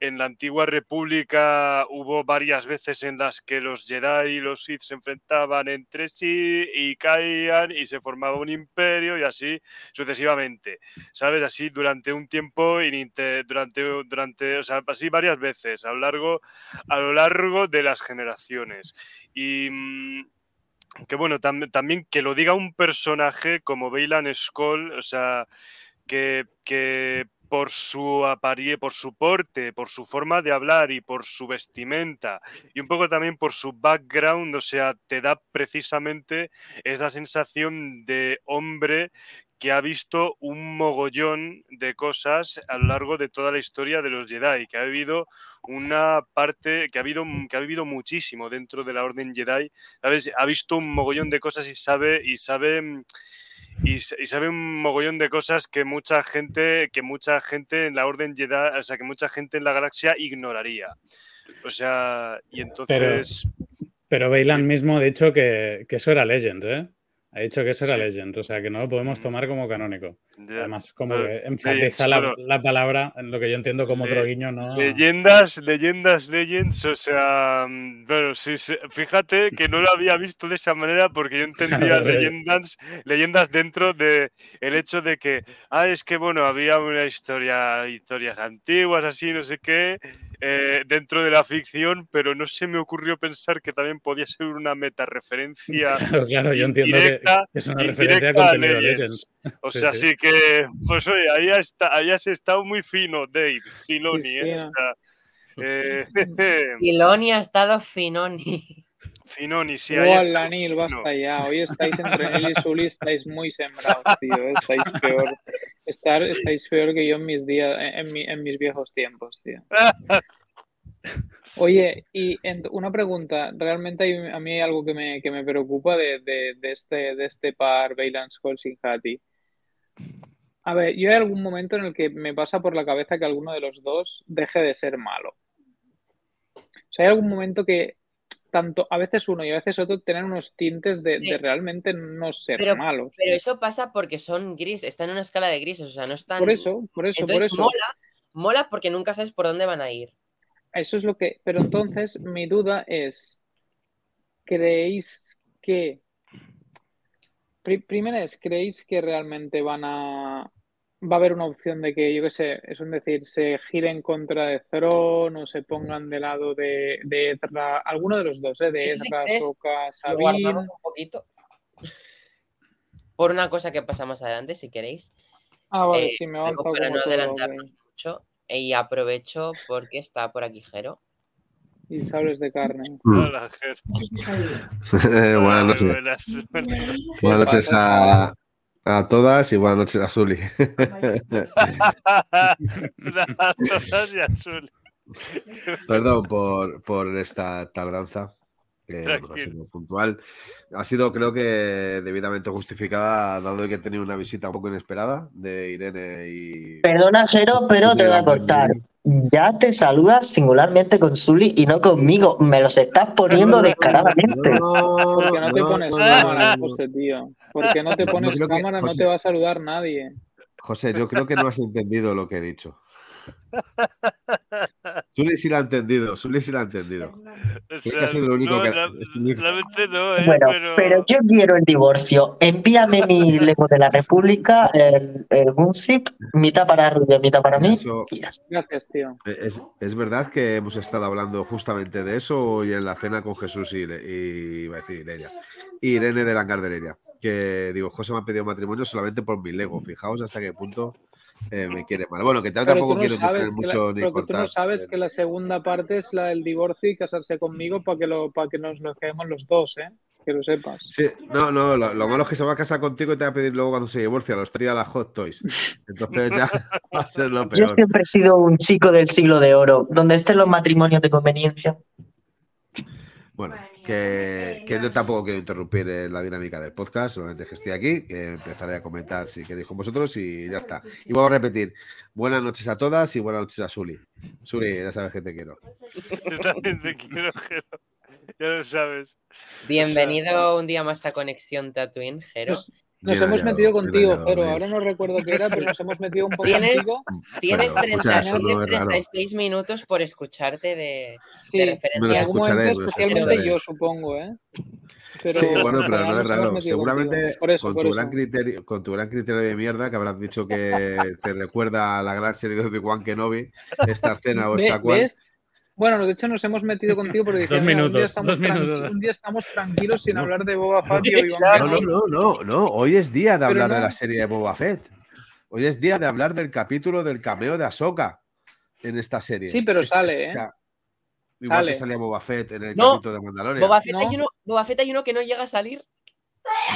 en la antigua república hubo varias veces en las que los Jedi y los Sith se enfrentaban entre sí y caían y se formaba un imperio y así sucesivamente, ¿sabes? Así durante un tiempo, durante, durante, o sea, así varias veces a lo largo, a lo largo de las generaciones. Y mm, que bueno, tam- también que lo diga un personaje como Bailan Skoll, o sea, que, por su aparie, por su porte, por su forma de hablar y por su vestimenta y un poco también por su background, o sea, te da precisamente esa sensación de hombre que ha visto un mogollón de cosas a lo largo de toda la historia de los Jedi, que ha vivido una parte, que ha habido, que ha vivido muchísimo dentro de la Orden Jedi, ¿sabes? Ha visto un mogollón de cosas y sabe, y sabe, y, sabe un mogollón de cosas que mucha gente, que mucha gente en la Orden Jedi, o sea, que mucha gente en la galaxia ignoraría. O sea, y entonces, Pero Bailan mismo ha dicho que, que eso era Legend, ¿eh? Ha dicho que eso era Sí. Legend, o sea que no lo podemos Mm. tomar como canónico. ya, Además, como pero que Legends, enfatiza la, la palabra, en lo que yo entiendo como otro Le- guiño, ¿no? Leyendas, leyendas, legends, o sea, mm, bueno, sí, sí, fíjate que no lo había visto de esa manera porque yo entendía leyendas, leyendas dentro de el hecho de que, ah, es que bueno, había una historia, historias antiguas, así, no sé qué, eh, dentro de la ficción, pero no se me ocurrió pensar que también podía ser una metareferencia Claro, claro, yo entiendo que, indirecta- que es una referencia a contenido de Legends. Legends. O Sí, sea, sí. sí que, pues oye, ahí, está, ahí has estado muy fino, Dave, Filoni, Sí, ¿eh? sí. O sea, eh, Filoni ha estado Finoni. Finoni, ahí Igual, está Lanil, basta ya. Hoy estáis entre él y Sully, estáis muy sembrados, tío. ¿eh? Estáis peor. Estar, estáis peor que yo en mis días, en, mi- en mis viejos tiempos, tío. Oye, y en- una pregunta, realmente hay- a mí hay algo que me, que me preocupa de, de- de este, de este par Bailan Skull sin Hati. A ver, yo hay algún momento en el que me pasa por la cabeza que alguno de los dos deje de ser malo. O sea, hay algún momento que tanto a veces uno y a veces otro tienen unos tintes de, Sí. de realmente no ser Pero- malos. Pero eso pasa porque son gris, están en una escala de grises, o sea, no están. Por eso, por eso, por eso. mola, mola porque nunca sabes por dónde van a ir. Eso es lo que. Pero entonces mi duda es: ¿creéis que. pri- primero es, ¿creéis que realmente van a. Va a haber una opción de que, yo qué sé, es un decir, se giren contra de Thron o se pongan de lado de, de Ezra, alguno de los dos, ¿eh? de Sí, sí, Ezra, ¿crees? Soka, Sabine. un poquito. Por una cosa que pasa más adelante, si queréis. Ah, vale, Eh, sí, me avanzado para no todo, adelantarnos ok. mucho. Y aprovecho porque está por aquí Jero. Y sables de carne. Hola, Ger. Eh, buenas noches. Buenas noches a, a todas y buenas noches a Zuli. A todas y a Zuli. Perdón por, por esta tardanza, sido puntual. Ha sido, creo que, debidamente justificada, dado que he tenido una visita un poco inesperada de Irene y. Perdona, Jero, pero te voy a cortar. Ya te saludas singularmente con Zully y no conmigo. Me los estás poniendo descaradamente. ¿Por qué no te pones no, cámara, no. José, tío? ¿Por qué no te pones que- cámara? No te va a saludar nadie. José, yo creo que no has entendido lo que he dicho. Zuli sí lo ha entendido, Zuli sí lo ha entendido. O lo único no, que- la- no, ¿eh? Bueno, pero... pero yo quiero el divorcio. Envíame mi lego de la República, el, el Gunzip, mitad para Rubio, mitad para mí. Eso-. Gracias, tío. Es, es verdad que hemos estado hablando justamente de eso hoy en la cena con Jesús y, y iba a decir Irene, Irene de Langar de que digo, José me ha pedido matrimonio solamente por mi Lego. Fijaos hasta qué punto eh, me quiere mal. Bueno, que tal- tampoco no quiero sabes, que la, mucho ni pero que tú cortar. no sabes eh, que la segunda parte es la del divorcio y casarse conmigo para que, lo, para que nos lo quedemos los dos, ¿eh? Que lo sepas. Sí, no, no, lo, lo malo es que se va a casar contigo y te va a pedir luego cuando se divorcia los tría las hot toys. Entonces ya va a ser lo Yo peor. siempre he sido un chico del siglo de oro, donde estén los matrimonios de conveniencia. Bueno, que, que yo tampoco quiero interrumpir eh, la dinámica del podcast, solamente que estoy aquí, que empezaré a comentar si queréis con vosotros y ya está. Y vuelvo a repetir, buenas noches a todas y buenas noches a Suli. Suli, ya sabes que te quiero. Yo también te quiero, Jero. Ya lo sabes. Bienvenido un día más a Conexión Tatooine, Jero. Nos, nos hemos hallado, metido contigo, pero ahora no recuerdo qué era, pero nos hemos metido un poco ¿Tienes- contigo. Tienes, Bueno, 30 escucha, eso no tienes es raro. 36 minutos por escucharte de, Sí, de referencia. algún momento especialmente yo, supongo, ¿eh? Pero, sí, bueno, pero no es raro. Seguramente contigo. Por eso, con, por tu eso. gran criterio, con tu gran criterio de mierda, que habrás dicho que te recuerda a la gran serie de Obi-Wan Kenobi, esta escena o esta cual. Bueno, de hecho nos hemos metido contigo porque Dos dijimos, "Mira, un, día minutos, estamos dos minutos. un día estamos tranquilos sin No. hablar de Boba Fett y claro. No, Kenobi". no, no, no, no. Hoy es día de Pero hablar de la serie de Boba Fett. Hoy es día de hablar del capítulo del cameo de Ahsoka en esta serie. Sí, pero Es- sale, ¿eh? o sea, igual Sale. que salía Boba Fett en el No. capítulo de Mandalorian. Boba Fett, No. hay uno, Boba Fett hay uno que no llega a salir.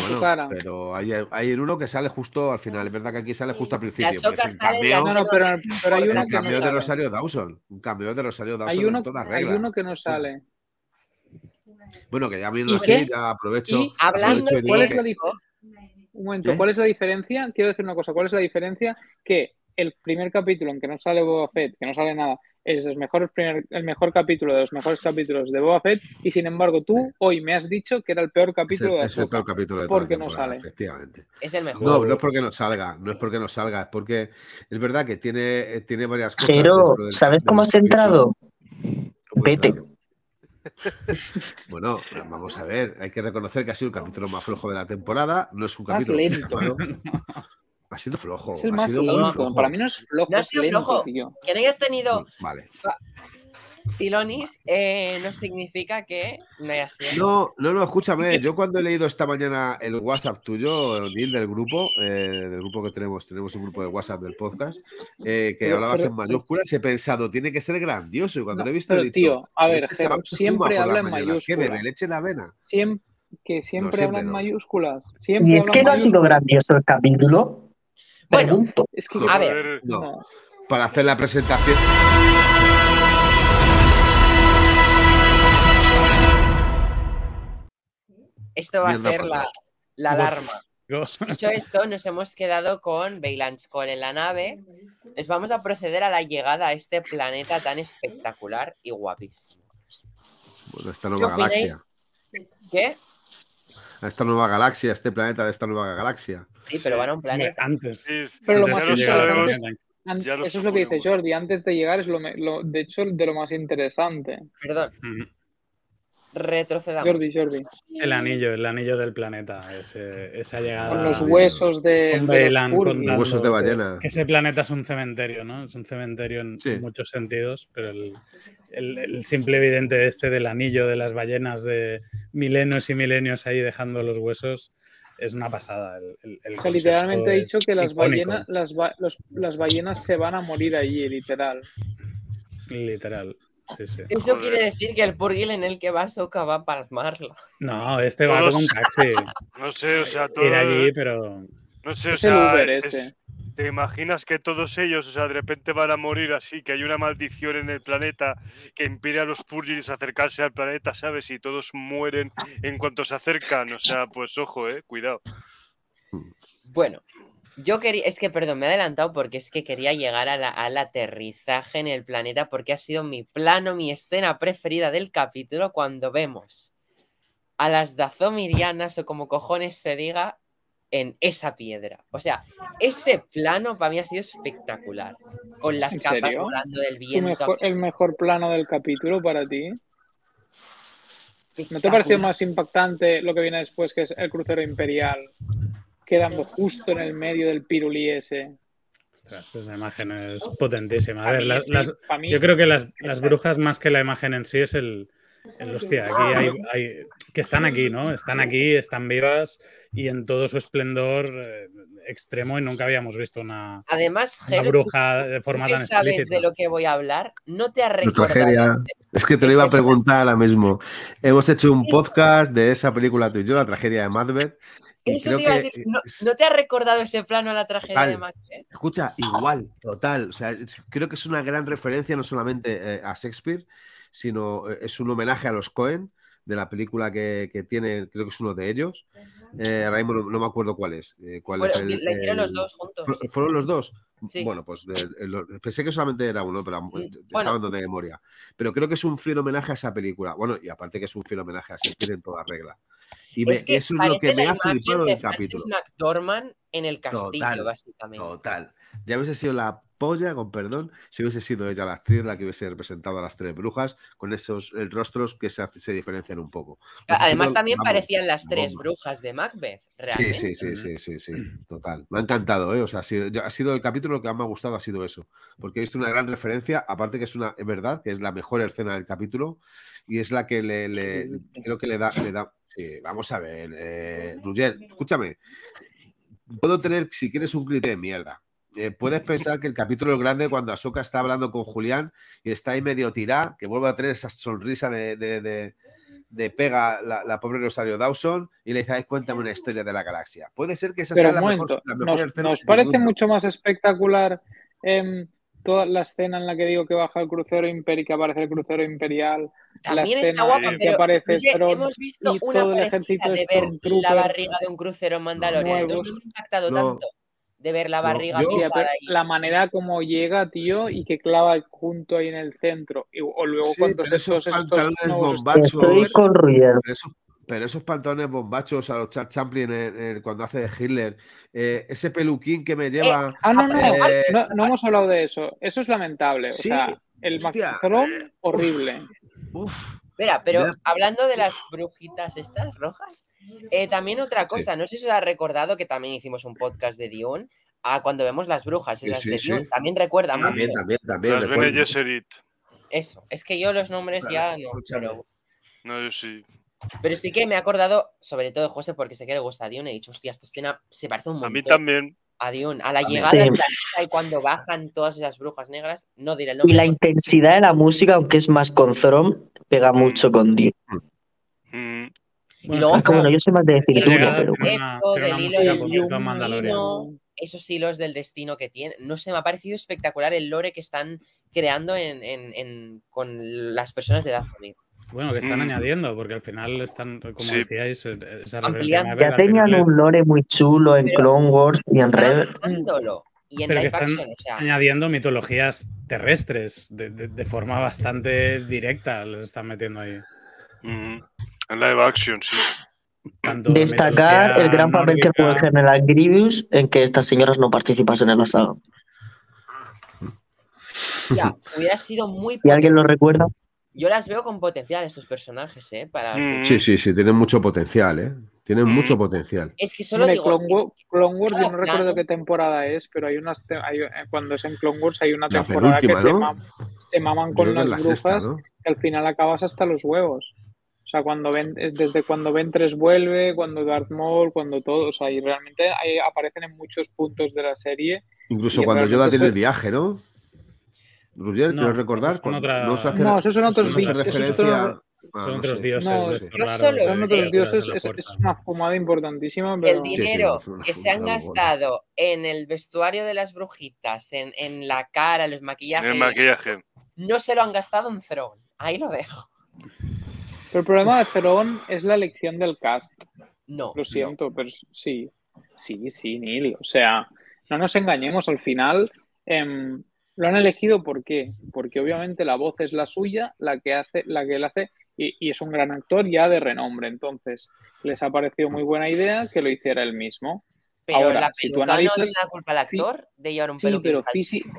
Bueno, Claro. pero hay, hay uno que sale justo al final. Es verdad que aquí sale justo al principio. Pues en cameo, No, no, pero, pero hay el uno que no cameo de sale. Rosario Dawson. Un cameo de Rosario Dawson Hay uno, en toda hay regla. uno que no sale. Bueno, que ya viendo ¿Y así, qué? ya aprovecho. Y hablando aprovecho y de digo ¿Cuál es que- la diferencia? Un momento. ¿cuál es la diferencia? Quiero decir una cosa, ¿cuál es la diferencia? Que el primer capítulo en que no sale Boba Fett, que no sale nada, es el mejor, primer- el mejor capítulo de los mejores capítulos de Boba Fett, y sin embargo tú hoy me has dicho que era el peor es el, capítulo de es el peor capítulo de porque no sale. efectivamente. Es el mejor. No, no es porque no salga, no es porque no salga, es porque es verdad que tiene, tiene varias cosas. Pero, del- ¿sabes cómo has capítulo. entrado? ¿Cómo Vete. entrado? Bueno, vamos a ver, hay que reconocer que ha sido el capítulo más flojo de la temporada, no es un Más capítulo lento. malo. Ha sido flojo. Es el ha más sido lento. flojo. Para mí no es flojo, No ha sido lento, flojo. tío. Que no hayas tenido Vale. Filonis eh, no significa que no haya sido. No, no, no, escúchame. Yo cuando he leído esta mañana el WhatsApp tuyo, Neil, del grupo, eh, del grupo que tenemos, tenemos un grupo de WhatsApp del podcast, eh, que Pero- hablabas pero- en mayúsculas, he pensado, tiene que ser grandioso. Y cuando No, lo he visto, pero, he dicho, tío, a ver, este Jero, siempre habla en mañanas. ¿Qué mayúsculas. bebe? ¿Leche la avena? Siempre, que siempre siempre hablan en no. mayúsculas. Siempre Y es que no ha sido mayúsculas. grandioso el capítulo. Bueno, Pregunto. Es que A ver, No. no. Para hacer la presentación. esto va a ser la, la alarma. Dicho esto, nos hemos quedado con Bailan Skull en la nave. Les vamos a proceder a la llegada a este planeta tan espectacular y guapísimo. Bueno, esta nueva galaxia. ¿Qué? A esta nueva galaxia, este planeta de esta nueva galaxia. Sí, pero van a un planeta. Antes. Sí, es- Pero lo más lo llega la sabemos. reunión. An- Ya lo Eso es lo que dice. Jordi. Antes de llegar es lo- de hecho de lo más interesante. Perdón, Mm. Retrocedamos. Jordi, Jordi. El anillo, el anillo del planeta. ese- esa llegada. Con los huesos de, con de los contando Huesos de ballena. Que ese planeta es un cementerio, ¿no? Es un cementerio en Sí. muchos sentidos, pero el, el- el simple evidente este del anillo de las ballenas de milenios y milenios ahí dejando los huesos es una pasada. El, el- el O sea, literalmente ha dicho que las icónico, ballenas, las, los- las ballenas se van a morir allí, literal. Literal. Sí, sí. Eso Joder. quiere decir que el Purgil en el que va Soka va a palmarlo. No, este va Todos- como un taxi. No sé, o sea, todo. Ir allí, pero No sé, o sea, es-. ¿te imaginas que todos ellos, o sea, de repente van a morir así, que hay una maldición en el planeta que impide a los Purgils acercarse al planeta, ¿sabes? Y todos mueren en cuanto se acercan, o sea, pues ojo, eh, cuidado. Bueno, yo quería, es que perdón, me he adelantado porque es que quería llegar a la- al aterrizaje en el planeta porque ha sido mi plano, mi escena preferida del capítulo cuando vemos a las Dazomirianas o como cojones se diga en esa piedra. O sea, ese plano para mí ha sido espectacular. Con las ¿En capas volando del ¿Tu viento. mejor- el mejor plano del capítulo para ti. ¿No te pareció más impactante lo que viene después, que es el crucero imperial, quedando justo en el medio del pirulí ese? Ostras, pues la imagen es potentísima. A ver, las- las- yo creo que las, brujas, más que la imagen en sí, es el, el hostia. Aquí hay, hay- que están aquí, ¿no? Están aquí, están vivas y en todo su esplendor eh, extremo y nunca habíamos visto una, Además, una Jero, ¿tú bruja de forma tan sabes explícita. de lo que voy a hablar? ¿No te ha recordado? tragedia. Es que te lo iba a preguntar ahora mismo. Hemos hecho un podcast de esa película tú y yo, la tragedia de Macbeth. Y Eso creo te iba a que decir, ¿no, es- ¿no te ha recordado ese plano a la tragedia de Macbeth? Escucha, igual, total. O sea, creo que es una gran referencia no solamente eh, a Shakespeare, sino eh, es un homenaje a los Cohen de la película que, que tiene, creo que es uno de ellos. Eh, ahora mismo no, no me acuerdo cuál es. eh, cuál es Fueron- el- la hicieron los dos juntos. ¿Fu- ¿Fueron los dos? Sí. Bueno, pues eh, eh, pensé que solamente era uno, pero Mm, eh, bueno. estaba dando de memoria. Pero creo que es un fiel homenaje a esa película. Bueno, y aparte que es un fiel homenaje a Shakespeare en toda regla. Y me- es que eso es lo que me ha flipado de del capítulo. McDormand en el castillo, Total, básicamente. Total. Ya hubiese sido la polla, con perdón, si hubiese sido ella la actriz la que hubiese representado a las tres brujas con esos eh, rostros que se, se diferencian un poco. Hubiese Además, sido, también vamos, parecían las tres brujas de Macbeth, Sí, realmente. sí, sí, sí, sí, sí, total. Me ha encantado, ¿eh? O sea, ha sido, ha sido el capítulo que más me ha gustado, ha sido eso. Porque he visto una gran referencia, aparte que es una, es verdad, que es la mejor escena del capítulo y es la que le, le- creo que le da, le da. Sí, vamos a ver, eh, Roger, escúchame. Puedo tener, si quieres, un criterio de mierda. Eh, puedes pensar que el capítulo es grande cuando Ahsoka está hablando con Julián y está ahí medio tirada, que vuelve a tener esa sonrisa de, de- de- de pega la, la pobre Rosario Dawson y le dice, "Ay, cuéntame una historia de la galaxia. Puede ser que esa Pero sea la momento, mejor, la mejor ¿nos, escena nos del parece mundo. mucho más espectacular em, toda la escena en la que digo que baja el crucero imperial y que aparece el crucero imperial? También la está escena guapa, en que pero aparece oye, hemos visto y una todo el parecida ejército de ver la barriga de un crucero en Mandalorian. Entonces no nuevos. me ha impactado No. tanto de ver la No, barriga yo- la manera como llega, tío, y que clava junto ahí en el centro. Y- o luego Sí, cuando pero esos estos, pantalones nuevos bombachos- Estoy con. Pero esos, pero esos pantalones bombachos a los en- en- cuando hace de Hitler, eh, ese peluquín que me lleva. Ah, no, no, Eh, no, no hemos hablado de eso. Eso es lamentable. Sí, o sea, el eh, horrible. Uf, Espera, pero hablando de las brujitas estas rojas, eh, también otra cosa, no sé si os ha recordado que también hicimos un podcast de Dune, a cuando vemos las brujas, Sí, las sí, de sí. Dune, también recuerda también, mucho. también, también. Las recuerdo. Bene Gesserit. Eso, es que yo los nombres ya no, pero, No, yo sí. pero sí que me he acordado, sobre todo de José, porque sé que le gusta a Dune, he dicho, hostia, esta escena se parece un A montón mí también. a Dune, a la llegada sí. al planeta y cuando bajan todas esas brujas negras, no diré el Y nombre. la porque- intensidad de la música, aunque es más con Throm, pega mucho con Dune. Mm, Bueno, luego bueno, yo soy más de llegada pero tiene una, Eco, tiene una del música hilo un del poquito destino. mandaloriana. No, esos hilos del destino que tiene. No sé, me ha parecido espectacular el lore que están creando en, en- en- con las personas de edad. Bueno, que están Mm. añadiendo, porque al final están, como Sí. decíais, eh, esa Ampliando. referencia a ya Macbeth, al tenían un lore muy chulo en Pero- Clone Wars y en. Trabajándolo. Y en Pero que están action, o sea, añadiendo mitologías terrestres de, de- de forma bastante directa, les están metiendo ahí. mm. En live action, sí. Tanto Destacar el gran papel que nórdica- juega el general Grievous en que estas señoras no participasen en la saga. ya, hubiera sido muy Si alguien lo recuerda, Yo las veo con potencial estos personajes, ¿eh? Para el Mm. Sí, sí, sí, tienen mucho potencial, ¿eh? Tienen mucho potencial. Es que solo digo. Clone, es Wa- Clone Wars, yo no recuerdo qué temporada es, pero hay unas te- hay- eh, cuando es en Clone Wars hay una temporada que se, ¿no? mam- se maman con que las la sexta, brujas ¿no? que al final acabas hasta los huevos. O sea, cuando ven, eh, desde cuando Ventres vuelve, cuando Darth Maul, cuando todo, o sea, y realmente ahí aparecen en muchos puntos de la serie. Incluso cuando Yoda tiene eso- el viaje, ¿no? Roger, No, ¿quieres recordar? otra- no se hace, No, esos son otros esos son otros- Ah, no sé. dioses. No, raros solo Son otros dioses, es, una fumada importantísima, El sí, dinero que se han gastado en el vestuario de las brujitas, en, en la cara, los maquillajes, El maquillaje. no se lo han gastado en Throne. Ahí lo dejo. Pero el problema de Cerón es la elección del cast. No. Lo siento, pero sí, sí, sí, Neil. O sea, no nos engañemos, al final em, lo han elegido ¿por qué? Porque obviamente la voz es la suya, la que hace, la que él hace, y, y es un gran actor ya de renombre. Entonces, les ha parecido muy buena idea que lo hiciera él mismo. Pero Ahora, la si tú peluca no analizas- tiene la culpa al actor de llevar un Sí, pero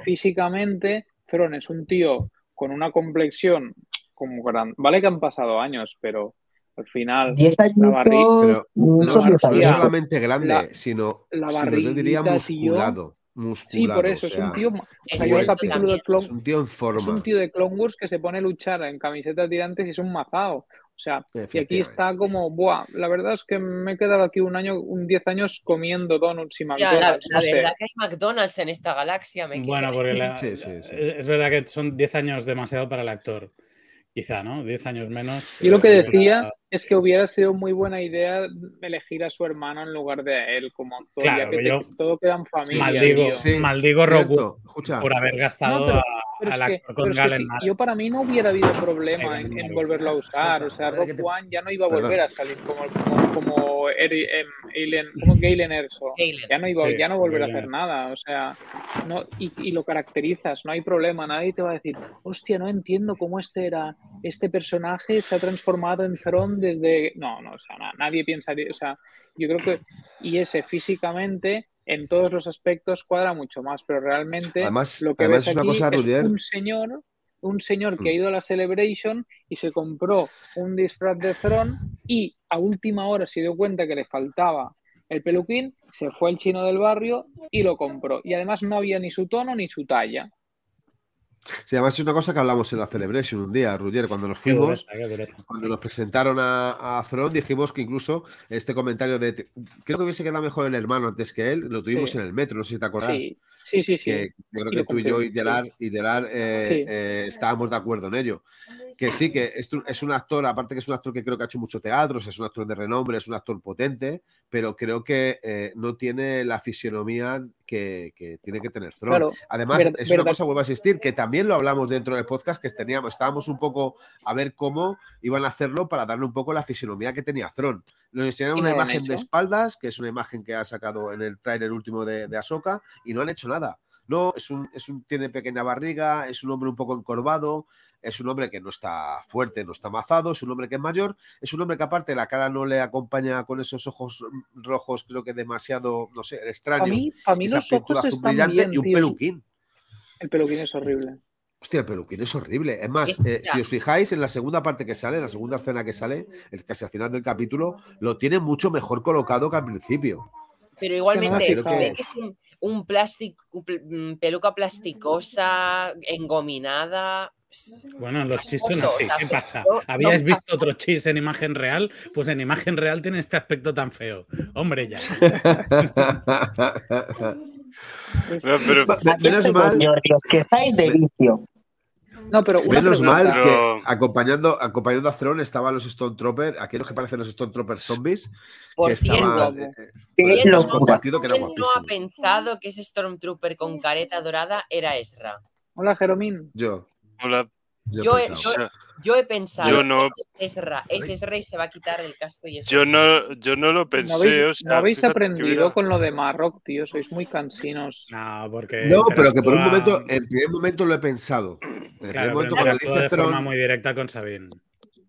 físicamente, Theron es un tío con una complexión como gran. Vale que han pasado años, pero al final 10 añitos. Pero mm, No, son la- no 10 es años. solamente grande, la- sino, la yo diría musculado. musculado. Sí, por eso, o es un tío. O Es sea, yo el vuelto capítulo de. Clone, Es un tío en es forma. un tío de Clone Wars que se pone a luchar en camiseta tirantes y es un mazao. O sea, y aquí está como, buah, la verdad es que me he quedado aquí un año, un 10 años comiendo donuts y Ya, la, McDonald's, la no sé. verdad que hay McDonald's en esta galaxia. Me Bueno, porque la- Sí, sí, sí. Es, es verdad que son 10 años demasiado para el actor. Quizá, ¿no? 10 años menos. Yo lo que eh, decía hubiera- es que hubiera sido muy buena idea elegir a su hermano en lugar de a él como actor, Claro, ya que, yo- que todo queda en familia. Maldigo. Sí, maldigo Roku por haber gastado No, pero- a- Pero al que, actor con que Galen yo para mí no hubiera habido problema en, volverlo a usar. O sea, Rock que te- One ya no iba a Perdón. volver a salir como, como, como, Eri- em, como Galen Erso. Galen. Ya no iba, Sí, ya no volver a hacer nada. O sea, no, y, y lo caracterizas, no hay problema. Nadie te va a decir, hostia, no entiendo cómo este era, este personaje se ha transformado en Thron desde. No, no, o sea, na- nadie pensaría. O sea, yo creo que. Y ese físicamente, en todos los aspectos, cuadra mucho más, pero realmente Además- lo que además ves es una aquí cosa, es Rudier. un señor. Un señor que Mm. ha ido a la Celebration y se compró un disfraz de Thron y a última hora se dio cuenta que le faltaba el peluquín, se fue el chino del barrio y lo compró. Y además no había ni su tono ni su talla. Sí, además es una cosa que hablamos en la Celebration un día, Ruger, cuando nos Qué fuimos, dureza, qué dureza. cuando nos presentaron a, a dijimos que incluso este comentario de creo que hubiese quedado mejor el hermano antes que él, lo tuvimos Sí. en el metro, no sé si te acuerdas. Sí, sí, sí. sí. que yo creo que tú y yo y Gerard, y Gerard eh, Sí. eh, estábamos de acuerdo en ello. Que sí, que es, un- es un actor, aparte que es un actor que creo que ha hecho mucho teatro, es un actor de renombre, es un actor potente, pero creo que eh, no tiene la fisionomía que, que tiene que tener Thron. Claro, Además, ver- es una cosa, vuelvo a insistir, que también lo hablamos dentro del podcast, que teníamos, estábamos un poco a ver cómo iban a hacerlo para darle un poco la fisionomía que tenía Thron. Nos enseñaron una imagen de espaldas, que es una imagen que ha sacado en el tráiler último de, de Ahsoka, y no han hecho nada. No, es un, es un, tiene pequeña barriga, es un hombre un poco encorvado, es un hombre que no está fuerte, no está mazado, es un hombre que es mayor, es un hombre que aparte la cara no le acompaña con esos ojos rojos, creo que demasiado, no sé, a extraños. mí, a mí los ojos están brillante bien, y un tío. peluquín. El peluquín es horrible. Hostia, el peluquín es horrible. Es más, eh, si os fijáis en la segunda parte que sale, en la segunda escena que sale, el casi al final del capítulo, lo tiene mucho mejor colocado que al principio. Pero me igualmente se ve que es un, un plástico, un mm, peluca plasticosa, engominada. Bueno, los chis son así. ¿Qué pasa? ¿Habíais visto otro chis en imagen real? Pues en imagen real tiene este aspecto tan feo. Hombre, ya. No, pero, Aquí Menos estoy mal- con Jordi, os quejáis de vicio. No, pero una Menos pregunta. mal Pero- que acompañando, acompañando a Thron estaban los Stone Troopers, aquellos que parecen los Stone Troopers zombies, Por que cierto, estaban. eh, pues, ¿quién no- locura. compartido que era ¿quién no ha pensado que ese Stormtrooper con careta dorada era Ezra? Hola, Jeromín. Yo. hola, Yo, Yo he pensado. Yo he pensado, Yo no- ese es Ezra, ese Ezra y se va a quitar el casco y eso. yo no, yo no lo pensé. No habéis, o sea, no habéis fíjate que aprendido con lo de Marrock, tío. Sois muy cansinos. No, porque. No, pero que por un momento, en primer momento lo he pensado. En Claro, pero momento cuando interactúa dice de forma muy directa con Sabine.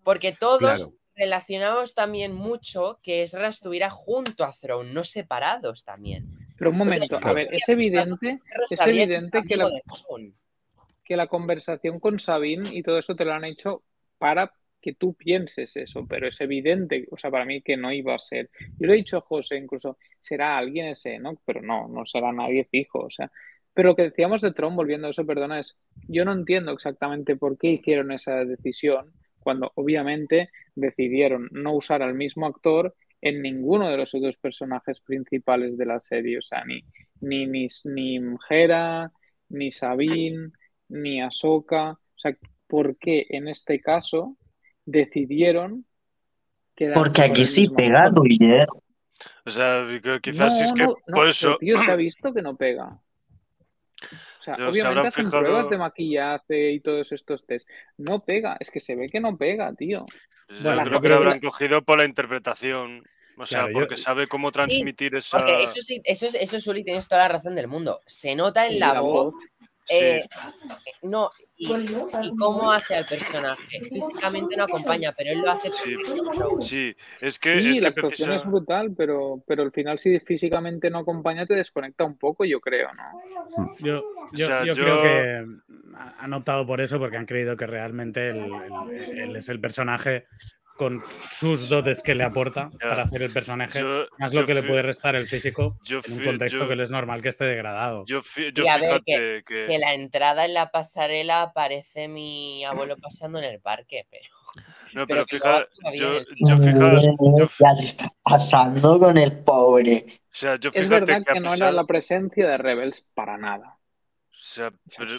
Porque todos Claro. relacionamos también mucho que Ezra estuviera junto a Throne, no separados también. Pero un momento, sea, a ver, es evidente, es evidente es que la, de. Que la conversación con Sabine y todo eso te lo han hecho para que tú pienses eso, pero es evidente, o sea, para mí que no iba a ser. Yo lo he dicho a José, incluso será alguien ese, ¿no? Pero no, no será nadie fijo, o sea. Pero lo que decíamos de Tron, volviendo a eso, perdona, es, yo no entiendo exactamente por qué hicieron esa decisión cuando obviamente decidieron no usar al mismo actor en ninguno de los otros personajes principales de la serie, o sea, ni, ni, ni, ni Hera, ni Sabine, ni Ahsoka, o sea, ¿por qué en este caso decidieron quedarse Porque aquí sí pega, modo. Luyer. O sea, que quizás no, es que no, no, por eso. tío, se ha visto que no pega. O sea, Se obviamente hacen fijado- pruebas de maquillaje y todos estos test. No pega, es que se ve que no pega, tío. Yo Bueno, creo yo que lo habrán cogido por la interpretación. O sea, Claro, yo- porque sabe cómo transmitir esa. Porque eso sí, eso, es- eso Suli, tienes toda la razón del mundo. Se nota en la, la voz. voz. Sí. eh, no, y, y cómo hace al personaje. Físicamente no acompaña, pero él lo hace Sí. Sí, es que, Sí, es la que actuación precisa- es brutal, pero, pero al final si físicamente no acompaña te desconecta un poco, yo creo, ¿no? Yo, yo, sea, yo yo- creo que ha- han optado por eso porque han creído que realmente él, él- él es el personaje con sus dotes que le aporta para hacer el personaje, yo- más yo lo que le puede restar el físico yo en un contexto yo- que le es normal que esté degradado. Yo, fi- Sí, yo a ver, fíjate que. Que la entrada en la pasarela parece mi abuelo pasando en el parque, pero. No, pero pero bien yo, yo fi- Ya le está pasando con el pobre. o sea, yo Es fíjate verdad que no pesar, era la presencia de Rebels para nada. O sea, pero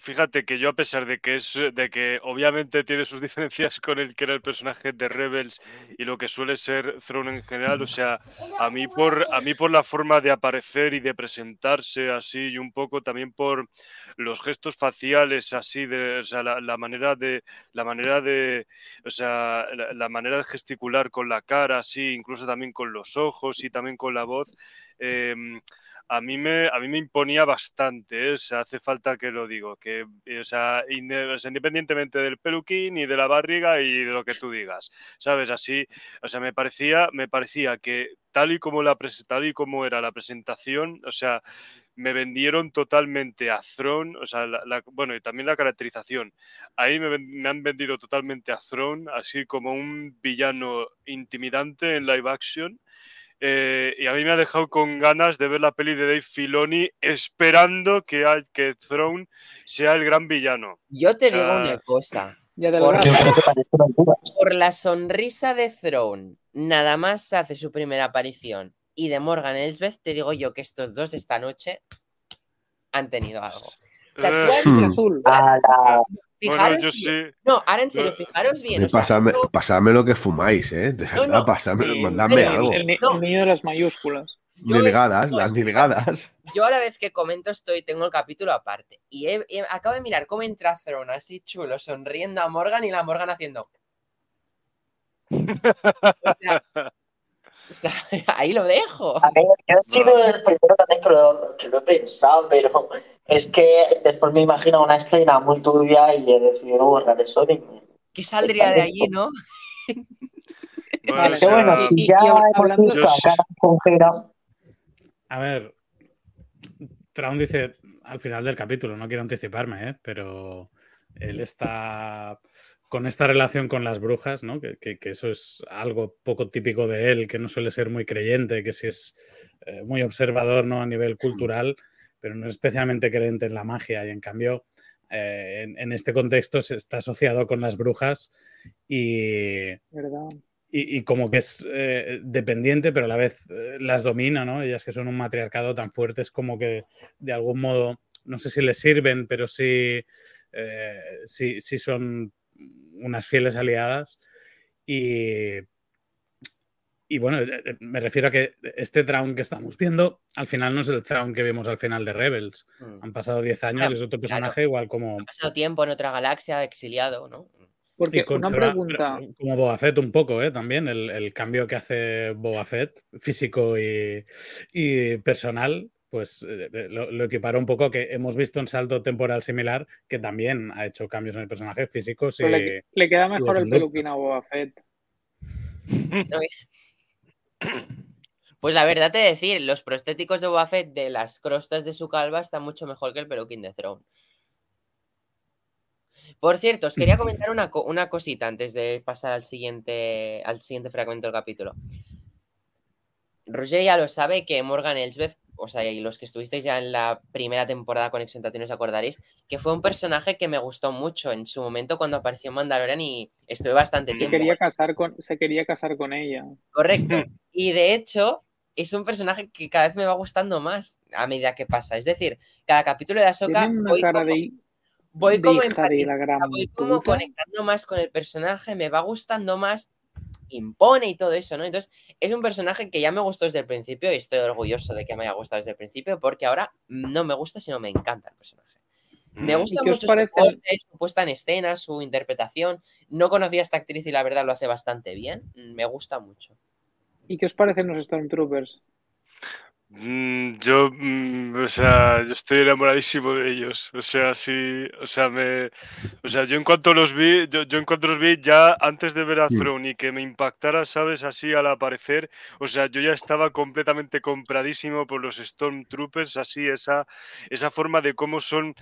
fíjate que yo a pesar de que es, de que obviamente tiene sus diferencias con el que era el personaje de Rebels y lo que suele ser Throne en general, o sea, a mí por, a mí por la forma de aparecer y de presentarse así y un poco también por los gestos faciales así, de, o sea, la, la manera de, la manera de, o sea, la, la manera de gesticular con la cara así, incluso también con los ojos y también con la voz. em, a mí me, a mí me imponía bastante, ¿eh? hace falta que lo digo, que, eh, o sea, independientemente del peluquín y de la barriga y de lo que tú digas, ¿sabes? Así, o sea, me parecía, me parecía que tal y como la tal y como era la presentación, o sea, me vendieron totalmente a Throne, o sea, bueno, y también la caracterización. Ahí me, me han vendido totalmente a Throne, así como un villano intimidante en live action. Eh, y a mí me ha dejado con ganas de ver la peli de Dave Filoni, esperando que, hay- que Throne sea el gran villano. Yo te O sea, digo una cosa. Ya Por- la sonrisa de Throne, nada más hace su primera aparición. Y de Morgan Elsbeth, te digo yo que estos dos esta noche han tenido algo. O sea, tú Eh, bueno, yo sí. No, ahora en serio, fijaros bien. o sea, Pasadme, yo- pasadme lo que fumáis, ¿eh? De No, verdad, no, pasadme, sí, mandadme algo. El, el No. el niño de las mayúsculas. yo esto- las nilgadas. Yo a la vez que comento estoy, tengo el capítulo aparte. Y he- he- acabo de mirar cómo entra Throne así chulo, sonriendo a Morgan y la Morgan haciendo. O sea, o sea, ahí lo dejo. A ver, yo he sido el primero también que lo, que lo he pensado, pero es que después me imagino una escena muy turbia y he decidido borrar eso. y me- ¿Qué saldría de allí, no? Bueno, o si ya hemos visto a cara congera, A ver, Traun dice al final del capítulo, no quiero anticiparme, ¿eh? pero él está con esta relación con las brujas, ¿no? Que, que- que eso es algo poco típico de él, que no suele ser muy creyente, que sí es eh, muy observador ¿no? a nivel cultural, pero no es especialmente creyente en la magia y en cambio eh, en, en este contexto se está asociado con las brujas y, y, y como que es eh, dependiente, pero a la vez las domina, ¿no? Ellas que son un matriarcado tan fuerte, es como que de algún modo, no sé si les sirven, pero sí, sí, sí son unas fieles aliadas. Y, y bueno, eh, eh, me refiero a que este Traun que estamos viendo, al final no es el Traun que vimos al final de Rebels. Han pasado 10 años, Claro, es otro claro. personaje igual como, Ha pasado tiempo en otra galaxia, exiliado, ¿no? Porque una pregunta. como Boba Fett un poco, ¿eh? También el, el cambio que hace Boba Fett, físico y, y personal, pues eh, lo, lo equipara un poco que hemos visto un salto temporal similar que también ha hecho cambios en el personaje físicos y... pero le, le queda mejor el peluquín a Boba Fett. Pues la verdad te decir, los prostéticos de Boba Fett de las crostas de su calva están mucho mejor que el peluquín de Throne. Por cierto, os quería comentar una, co- una cosita antes de pasar al siguiente, al siguiente fragmento del capítulo. Roger ya lo sabe que Morgan Elsbeth, o sea, y los que estuvisteis ya en la primera temporada Conexión Tatooine os acordaréis, que fue un personaje que me gustó mucho en su momento cuando apareció en Mandalorian y estuve bastante Se tiempo. quería casar con, se quería casar con ella. Correcto. Y de hecho, es un personaje que cada vez me va gustando más a medida que pasa. Es decir, cada capítulo de Ahsoka voy como, de. voy como, de voy como conectando más con el personaje, me va gustando más, impone y todo eso, ¿no? Entonces, es un personaje que ya me gustó desde el principio y estoy orgulloso de que me haya gustado desde el principio porque ahora no me gusta, sino me encanta el personaje. Me Mm. gusta mucho su corte, su puesta en escena, su interpretación. No conocía a esta actriz y la verdad lo hace bastante bien. Me gusta mucho. ¿Y qué os parecen los Stormtroopers? Mm, Yo, mm, o sea, yo estoy enamoradísimo de ellos. O sea, sí, o sea, me, o sea, yo en cuanto los vi, yo, yo en cuanto los vi, ya antes de ver a Mm. Throne y que me impactara, ¿sabes? Así al aparecer, o sea, yo ya estaba completamente compradísimo por los Stormtroopers, así, esa, esa forma de cómo son.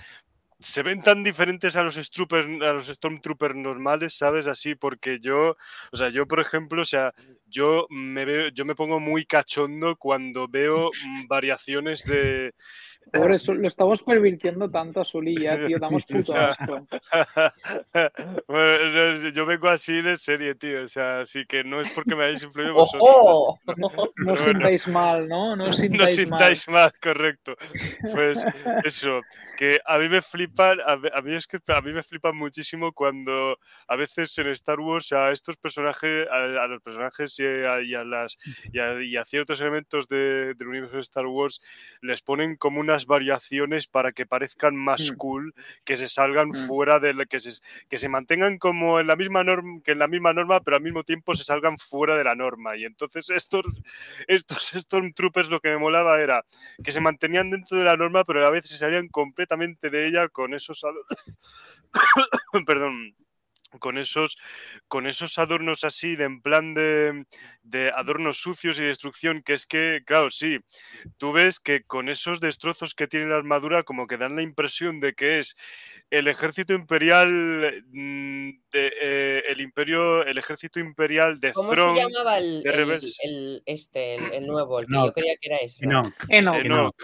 Se ven tan diferentes a los, a los Stormtroopers normales, ¿sabes? Así, porque yo, o sea, yo, por ejemplo, o sea, yo me veo, yo me pongo muy cachondo cuando veo mm, variaciones de. Por eso lo estamos pervirtiendo tanto a ya, tío, damos puto asco. Bueno, no, yo vengo así de serie, tío. O sea, así que no es porque me hayáis influido vosotros. ¡Ojo! No Pero os bueno. sintáis mal, ¿no? No os No sintáis, mal, correcto. Pues eso, que a mí me flipan, a mí, a mí es que a mí me flipan muchísimo cuando a veces en Star Wars a estos personajes, a, a los personajes y a, y a las y a, y a ciertos elementos de- del universo de Star Wars les ponen como unas variaciones para que parezcan más Mm. cool, que se salgan Mm. fuera de lo que se que se mantengan como en la misma norma que en la misma norma, pero al mismo tiempo se salgan fuera de la norma. Y entonces estos estos Stormtroopers lo que me molaba era que se mantenían dentro de la norma, pero a la vez se salían completamente de ella con esos perdón con esos con esos adornos así de en plan de, de adornos sucios y destrucción que es que claro sí tú ves que con esos destrozos que tiene la armadura como que dan la impresión de que es el ejército imperial mm, de, eh, el imperio el ejército imperial de ¿Cómo se llamaba el, de el- Rebels. el- este, el, el nuevo? El que yo creía que era Ezra. Enoch. Enoch. Enoch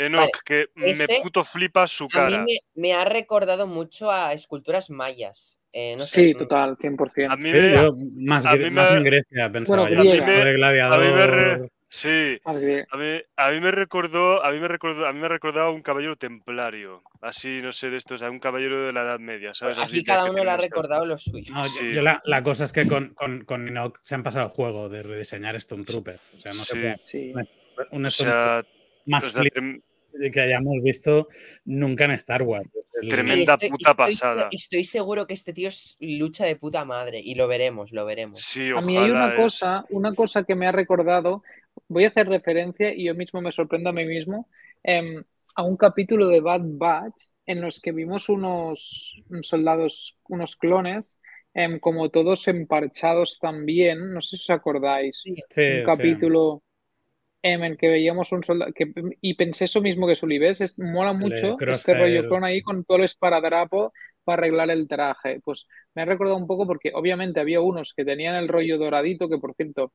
Enoch Vale, que me ese puto flipa su A mí cara me, me ha recordado mucho a esculturas mayas. Eh, no sé, Sí, total, 100%. a mí Sí, me, yo más, a mí más me- en Grecia pensaba Bueno, yo. griega. Sobre A mí me re- sí. A mí, a mí me recordó, a mí me recordó, a mí me recordaba un caballero templario, así no sé de estos, a un caballero de la Edad Media, ¿sabes? Así aquí de cada uno le ha recordado lo suyo. No, yo- Sí. yo la, la cosa es que con, con, con se han pasado el juego de rediseñar Stormtrooper. O sea, no Sí. puede Sí. un O sea, más o sea, flip trem- que hayamos visto nunca en Star Wars. El- Tremenda Estoy- puta estoy- pasada. Estoy seguro que este tío es lucha de puta madre y lo veremos, lo veremos. sí, A mí hay ojalá una es- cosa, una cosa que me ha recordado, voy a hacer referencia y yo mismo me sorprendo a mí mismo, em, a un capítulo de Bad Batch en los que vimos unos soldados, unos clones, em, como todos emparchados también, no sé si os acordáis, Sí, un sí. capítulo en el que veíamos un soldado, que, y pensé eso mismo que Sullives, es, mola mucho este rollo clon ahí con todo el esparadrapo para arreglar el traje. Pues me ha recordado un poco porque obviamente había unos que tenían el rollo doradito, que por cierto,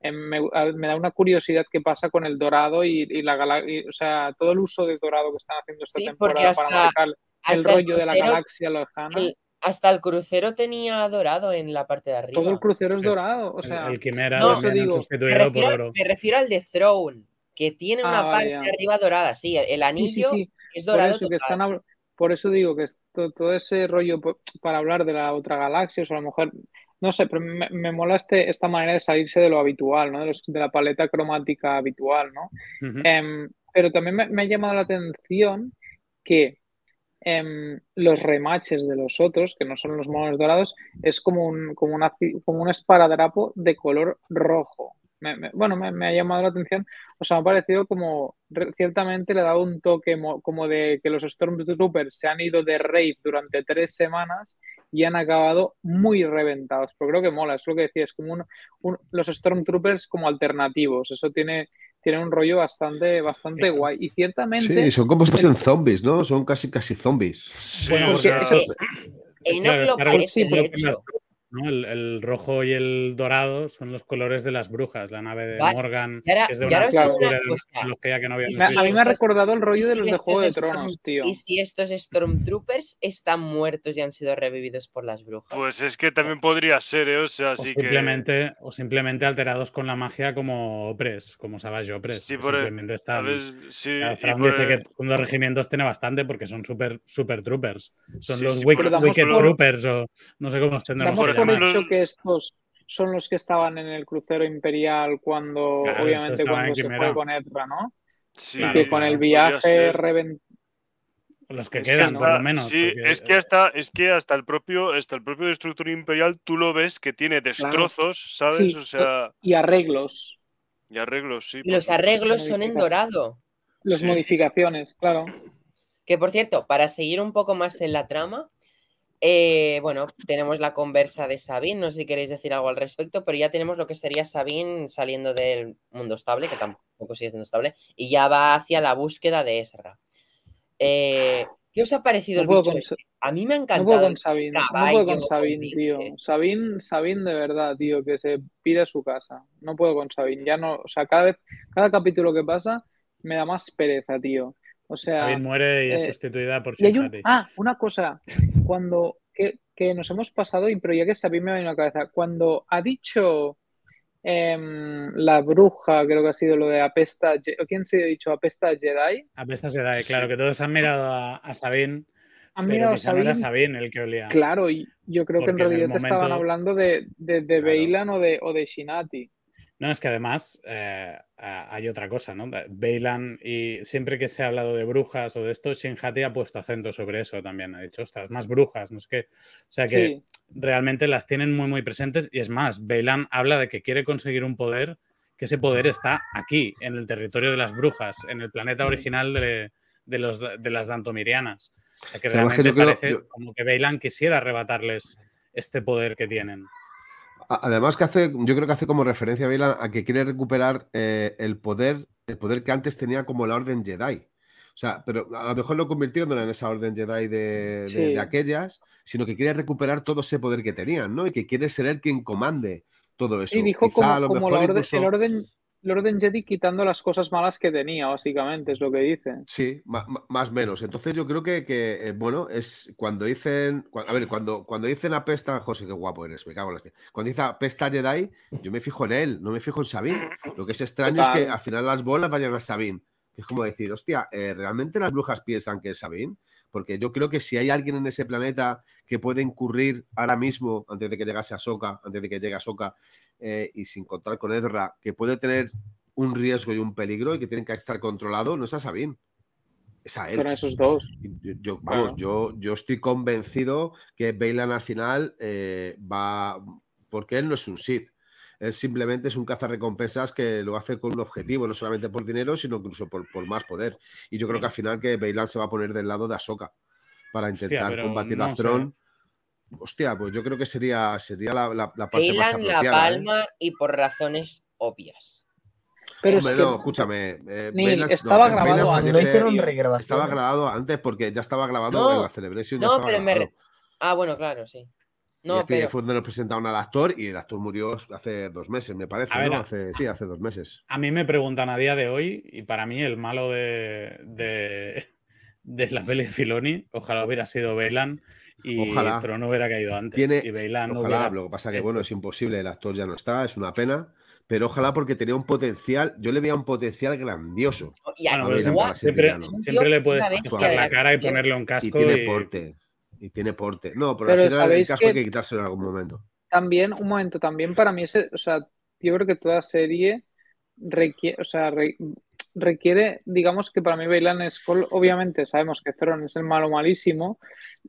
em, me, da una curiosidad qué pasa con el dorado y, y la gala- y, o sea, todo el uso de dorado que están haciendo esta Sí, temporada para marcar el rollo de la galaxia lejana. el- hasta el crucero tenía dorado en la parte de arriba. Todo el crucero es dorado, o El- sea, el, Quimera no, también digo, me sustituido por refiero, oro. me refiero al de Throne, que tiene Ah, una parte de arriba dorada, sí, el, el sí, sí, anillo sí. es Por dorado eso, que total. están, hab- por eso digo que es to- todo ese rollo para hablar de la otra galaxia, o sea, a lo mejor, no sé, pero me, me mola este- esta manera de salirse de lo habitual, ¿no? De, los- de la paleta cromática habitual, ¿no? Em, pero también me, me ha llamado la atención que em, los remaches de los otros, que no son los monos dorados, es como un, como una, como un esparadrapo de color rojo. Bueno, me, ha llamado la atención. O sea, me ha parecido como ciertamente le ha dado un toque mo- como de que los Stormtroopers se han ido de raid durante tres semanas y han acabado muy reventados. Pero creo que mola, es lo que decía, es como los Stormtroopers como alternativos. Eso tiene, tiene un rollo bastante, bastante guay. Y ciertamente. Sí, son como si fuesen zombies, ¿no? Son casi casi zombies. Sí, Bueno, porque Claro, lo parece, de hecho. El, el rojo y el dorado son los colores de las brujas, la nave de Morgan, ahora- que es de una una de tecnología que no había a mí me ha recordado el rollo de los de Juego de Tronos, Storm- tío. Y si estos Stormtroopers están muertos y han sido revividos por las brujas. Pues es que también podría ser, ¿eh? O sea, o así que. simplemente, o simplemente alterados con la magia como Opres, como Savage Opres. Sí, por el- simplemente A están. sí. Fran dice el- que unos regimientos tiene bastante porque son super, super troopers. Son Sí, los sí, Wicked, Troopers o no sé cómo los tendremos por por hecho que estos son los que estaban en el crucero imperial cuando, Claro, obviamente, cuando se fue con Ezra, ¿no? Sí, y Claro, que con claro. el viaje reventó. Los que Es que quedan, hasta- por lo menos. Sí, porque- es que hasta, es que hasta el propio, hasta el propio Destructor Imperial tú lo ves que tiene destrozos, ¿sabes? Sí, o sea, Y arreglos. y arreglos, sí. y los arreglos son en dorado. Las Sí, sí, sí. modificaciones, claro. Que por cierto, para seguir un poco más en la trama, eh, bueno, tenemos la conversa de Sabine, no sé si queréis decir algo al respecto, pero ya tenemos lo que sería Sabine saliendo del mundo estable, que tampoco sigue siendo estable, y ya va hacia la búsqueda de Ezra. Eh, ¿Qué os ha parecido No el bicho con- ese? A mí me ha No puedo encantado. con Sabine, no puedo con Sabine, tío. Sabine, Sabine de verdad, tío, que se pide a su casa. No puedo con Sabine, ya no, o sea, cada vez, cada capítulo que pasa me da más pereza, tío. O sea, muere y es eh, sustituida por y un, ah, una cosa, cuando que, que nos hemos pasado, y pero ya que Sabine me ha venido a la cabeza, cuando ha dicho em, la bruja, creo que ha sido lo de apesta, Je- ¿o quién se ha dicho apesta Jedi? Apesta Sí. claro que todos han mirado a, a Sabine, Han pero mirado a quizá no era Sabine el que olía. Claro, y yo creo que en realidad te estaban hablando de, de, de Claro. Bailan o de, o de Shinati. No, es que además eh, hay otra cosa, ¿no? Bailan y siempre que se ha hablado de brujas o de esto, Shin-Hati ha puesto acento sobre eso también. Ha dicho, ostras, más brujas, no sé qué. O sea que Sí, realmente las tienen muy, muy presentes. Y es más, Bailan habla de que quiere conseguir un poder, que ese poder está aquí, en el territorio de las brujas, en el planeta original de, de los, de las Dantomirianas. O sea que O sea, es que realmente yo creo- parece yo- como que Bailan quisiera arrebatarles este poder que tienen. Además que hace, yo creo que hace como referencia a Bailan a que quiere recuperar eh, el poder, el poder que antes tenía como la Orden Jedi. O sea, pero a lo mejor lo convirtieron en esa Orden Jedi de, de- Sí. de aquellas, sino que quiere recuperar todo ese poder que tenían, ¿no? Y que quiere ser él quien comande todo eso. sí dijo Quizá a como, lo como mejor la orden, incluso- el, orden, el orden Jedi quitando las cosas malas que tenía, básicamente, es lo que dice. Sí, más o menos. Entonces yo creo que, que, eh, bueno, es cuando dicen, a ver, cuando, cuando dicen apesta, José, qué guapo eres, me cago en la hostia. Cuando dice apesta Jedi, yo me fijo en él, no me fijo en Sabine. Lo que es extraño es que al final las bolas vayan a Sabine. Que es como decir, hostia, eh, ¿realmente las brujas piensan que es Sabine? Porque yo creo que si hay alguien en ese planeta que puede incurrir ahora mismo, antes de que llegase a Soka, antes de que llegue a Soka, y sin contar con Ezra, que puede tener un riesgo y un peligro y que tienen que estar controlado, no es a Sabine. Es a él. Son esos dos. Yo, yo- vamos, Claro. yo, yo estoy convencido que Bailan al final eh, va. Porque él no es un Sith. Él simplemente es un cazarrecompensas que lo hace con un objetivo, no solamente por dinero, sino incluso por, por más poder. Y yo creo que al final que Bailan se va a poner del lado de Ahsoka para intentar combatir no a sé. Hostia, pues yo creo que sería, sería la, la- la parte más Bailan la apropiada. ¿eh? palma y por razones obvias. Pero Hombre, es que no, escúchame. eh, Neil, estaba no, grabado antes, hicieron regrabación. Estaba grabado antes porque ya estaba grabado No, en la Celebration. No, pero me... grabado. re- Ah, bueno, claro, sí. y No, que pero... fue donde nos presentaron al actor y el actor murió hace dos meses, me parece. A ver, ¿no? a- Hace, sí, hace dos meses. A mí me preguntan a día de hoy, y para mí el malo de, de, de la peli de Filoni, ojalá hubiera sido Bailan y Ojalá. Thrawn hubiera caído antes. Tiene- y Bailan Ojalá, hubiera lo que pasa que bueno, es imposible, el actor ya no está, es una pena, pero ojalá porque tenía un potencial, yo le veía un potencial grandioso. Y a- Bueno, siempre, le puedes tocar la la cara y ponerle un casco. Y tiene y- porte. Y tiene porte. No, pero, Pero al final el ¿sabéis casco que- hay que quitárselo en algún momento. también, un momento, también para mí, ese, o sea, yo creo que toda serie requiere, o sea, re- requiere, digamos que para mí Bailan Skull, obviamente sabemos que Thrawn es el malo malísimo,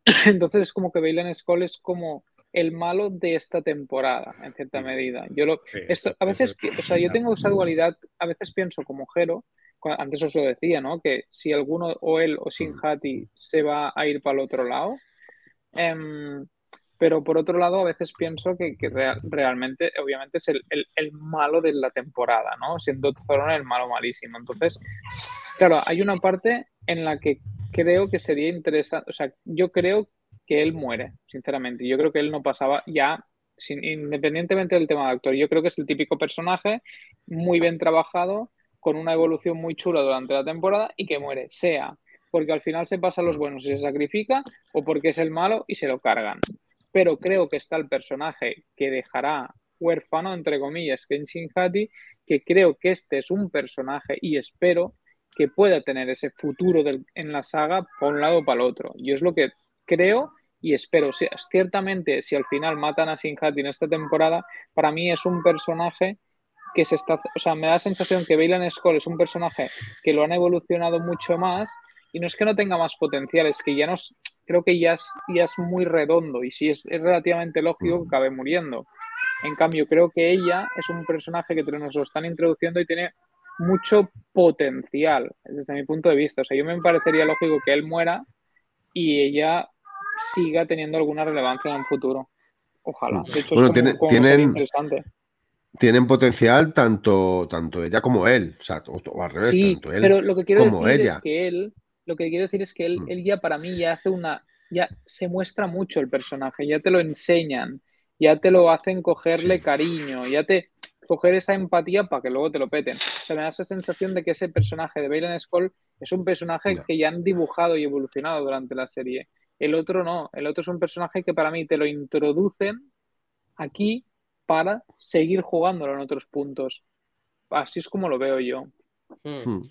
entonces es como que Bailan Skull es como el malo de esta temporada, en cierta medida. Yo lo, Sí, esto, a veces, o sea, yo tengo esa dualidad, a veces pienso como Jero, antes os lo decía, ¿no? Que si alguno, o él o Shinhati, se va a ir para el otro lado, em, pero por otro lado, a veces pienso que, que real- realmente, obviamente, es el, el- el malo de la temporada, ¿no? Siendo Thrawn el malo malísimo. Entonces, claro, hay una parte en la que creo que sería interesante, o sea, yo creo que él muere, sinceramente. Yo creo que él no pasaba, ya sin, independientemente del tema de actor. Yo creo que es el típico personaje muy bien trabajado, con una evolución muy chula durante la temporada y que muere, sea porque al final se pasa a los buenos y se sacrifica o porque es el malo y se lo cargan. Pero creo que está el personaje que dejará huérfano, entre comillas, Kenshin Hati, que creo que este es un personaje y espero que pueda tener ese futuro en la saga para un lado o para el otro. Yo es lo que creo y espero. ciertamente, si al final matan a Sinhati en esta temporada, para mí es un personaje que se está. O sea, me da la sensación que Bailan Skull es un personaje que lo han evolucionado mucho más y no es que no tenga más potencial, es que ya nos. Creo que ya es, ya es muy redondo y sí es, es relativamente lógico que acabe muriendo. En cambio, creo que ella es un personaje que nos lo están introduciendo y tiene mucho potencial desde mi punto de vista. O sea, yo me parecería lógico que él muera y ella siga teniendo alguna relevancia en el futuro. Ojalá. De hecho, bueno, es tienen, interesante. Tienen potencial tanto, tanto ella como él. O sea, o, al revés, tanto él pero lo que quiero decir es que él, lo que quiero decir es que él, mm. él ya para mí ya hace una, ya se muestra mucho el personaje, ya te lo enseñan, ya te lo hacen cogerle cariño, ya te, coger esa empatía para que luego te lo peten. O sea, me da esa sensación de que ese personaje de Bailen Skull es un personaje que ya han dibujado y evolucionado durante la serie. El otro no, el otro es un personaje que para mí te lo introducen aquí para seguir jugándolo en otros puntos. Así es como lo veo yo. Hmm.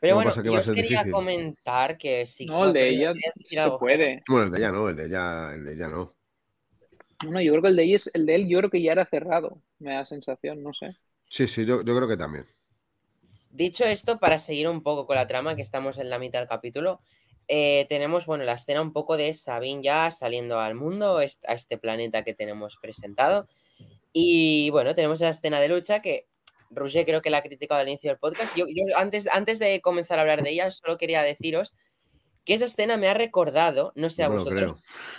Pero bueno, yo os quería comentar que sí. No, el de ella se puede. Bueno, el de ella no, el de ella, el de ella no. No, yo creo que el de, ella, el de él yo creo que ya era cerrado me da sensación, no sé. Sí, sí, yo, creo que también. Dicho esto, para seguir un poco con la trama, que estamos en la mitad del capítulo, eh, tenemos, bueno, la escena un poco de Sabine ya saliendo al mundo, a este planeta que tenemos presentado. Y bueno, tenemos esa escena de lucha que Roger creo que la ha criticado al inicio del podcast. Yo, antes, antes de comenzar a hablar de ella, solo quería deciros que esa escena me ha recordado, no sé a vosotros,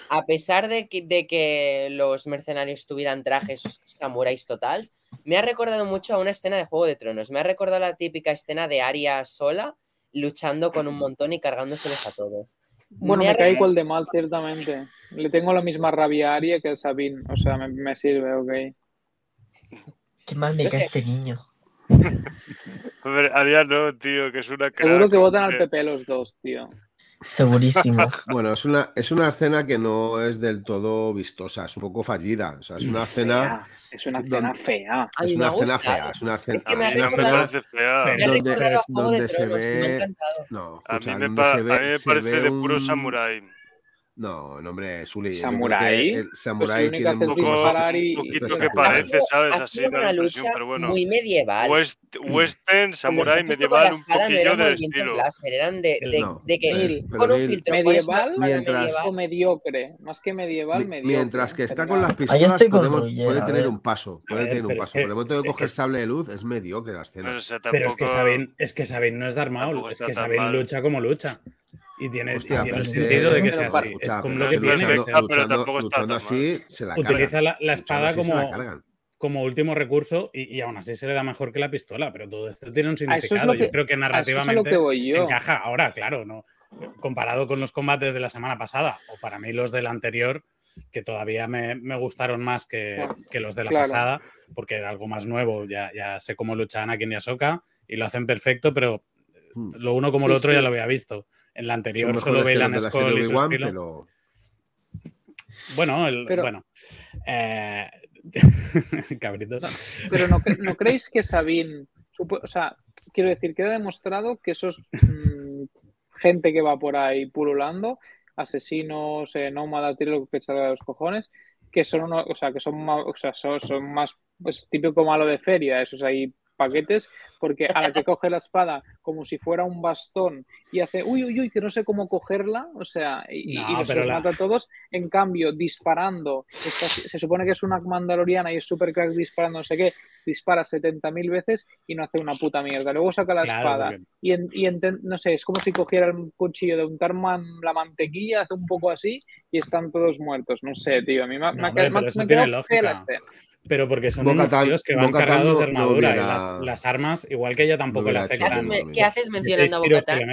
a pesar de que, de que, los mercenarios tuvieran trajes samuráis total, me ha recordado mucho a una escena de Juego de Tronos. Me ha recordado la típica escena de Arya sola luchando con un montón y cargándoselos a todos. Bueno, me, cae igual de mal, ciertamente. Le tengo la misma rabia a Arya que a Sabine. O sea, me, sirve, ok. Qué mal me cae este niño. A ver, Arya no, tío, que es una Seguro que votan al PP los dos, tío. Segurísimo. bueno, es una, es una escena que no es del todo vistosa, es un poco fallida. O sea, es una escena. Es una escena fea. Es una escena fea. Es una escena, fea. Donde, es, donde se ve. No, a mí me, pa, a mí me parece de puro samurái. No, el hombre Sully. ¿Samurai? El Samurai pues tiene un, poco, un poquito que parece, ¿sabes? Así una lucha pero bueno. Muy medieval. West, western, Samurai, medieval, un poquillo no de estilo. Láser, eran de, de, no, de que con un filtro medieval, mientras, o mediocre, más que medieval, mediocre. Mientras que está con las pistolas podemos, puede tener un paso, puede ver, tener un paso. Por el momento de coger sable de luz es mediocre la escena. Pero, es que Sabine, es que Sabine no es Maul, es que Sabine lucha como lucha. Y tiene, Hostia, tiene el sentido de que sea así. es como lo que tiene. pero tampoco está así, se la Utiliza la, la espada como, como último recurso y, y, aún así se le da mejor que la pistola, pero todo esto tiene un significado. Es que, yo creo que narrativamente que encaja. Ahora, claro, no comparado con los combates de la semana pasada o para mí los del anterior, que todavía me, me gustaron más que, que, los de la claro. pasada, porque era algo más nuevo. Ya, ya sé cómo luchan Anakin y Ahsoka y lo hacen perfecto, pero hmm. lo uno como sí, lo otro sí. ya lo había visto. En la anterior solo Bailan Skull y su estilo. Pero... Bueno, el, pero... bueno. Eh... Cabrito. Pero no, no, creéis que Sabine, o sea, quiero decir, queda demostrado que esos mmm, gente que va por ahí pululando, asesinos, eh, nómadas, tiro lo que salga de los cojones, que son uno, o sea, que son más, o sea, son, son más pues, típico malo de feria, esos ahí paquetes, porque a la que coge la espada como si fuera un bastón y hace uy, uy, uy, que no sé cómo cogerla, o sea, y, no, y nos los la... mata a todos. En cambio, disparando, está, se supone que es una mandaloriana y es super crack disparando, no sé qué, dispara 70.000 veces y no hace una puta mierda. Luego saca la claro, espada porque... y, en, y en, no sé, es como si cogiera el cuchillo de untar man, la mantequilla, hace un poco así y están todos muertos. No sé, tío, a mí me, no, me, me, me, me quedó fea la escena. Pero porque son unos tíos que van cargados de armadura no hubiera... y las, las, armas, igual que ella tampoco le afectan. ¿Qué haces, ¿Qué haces mencionando a Bocatán?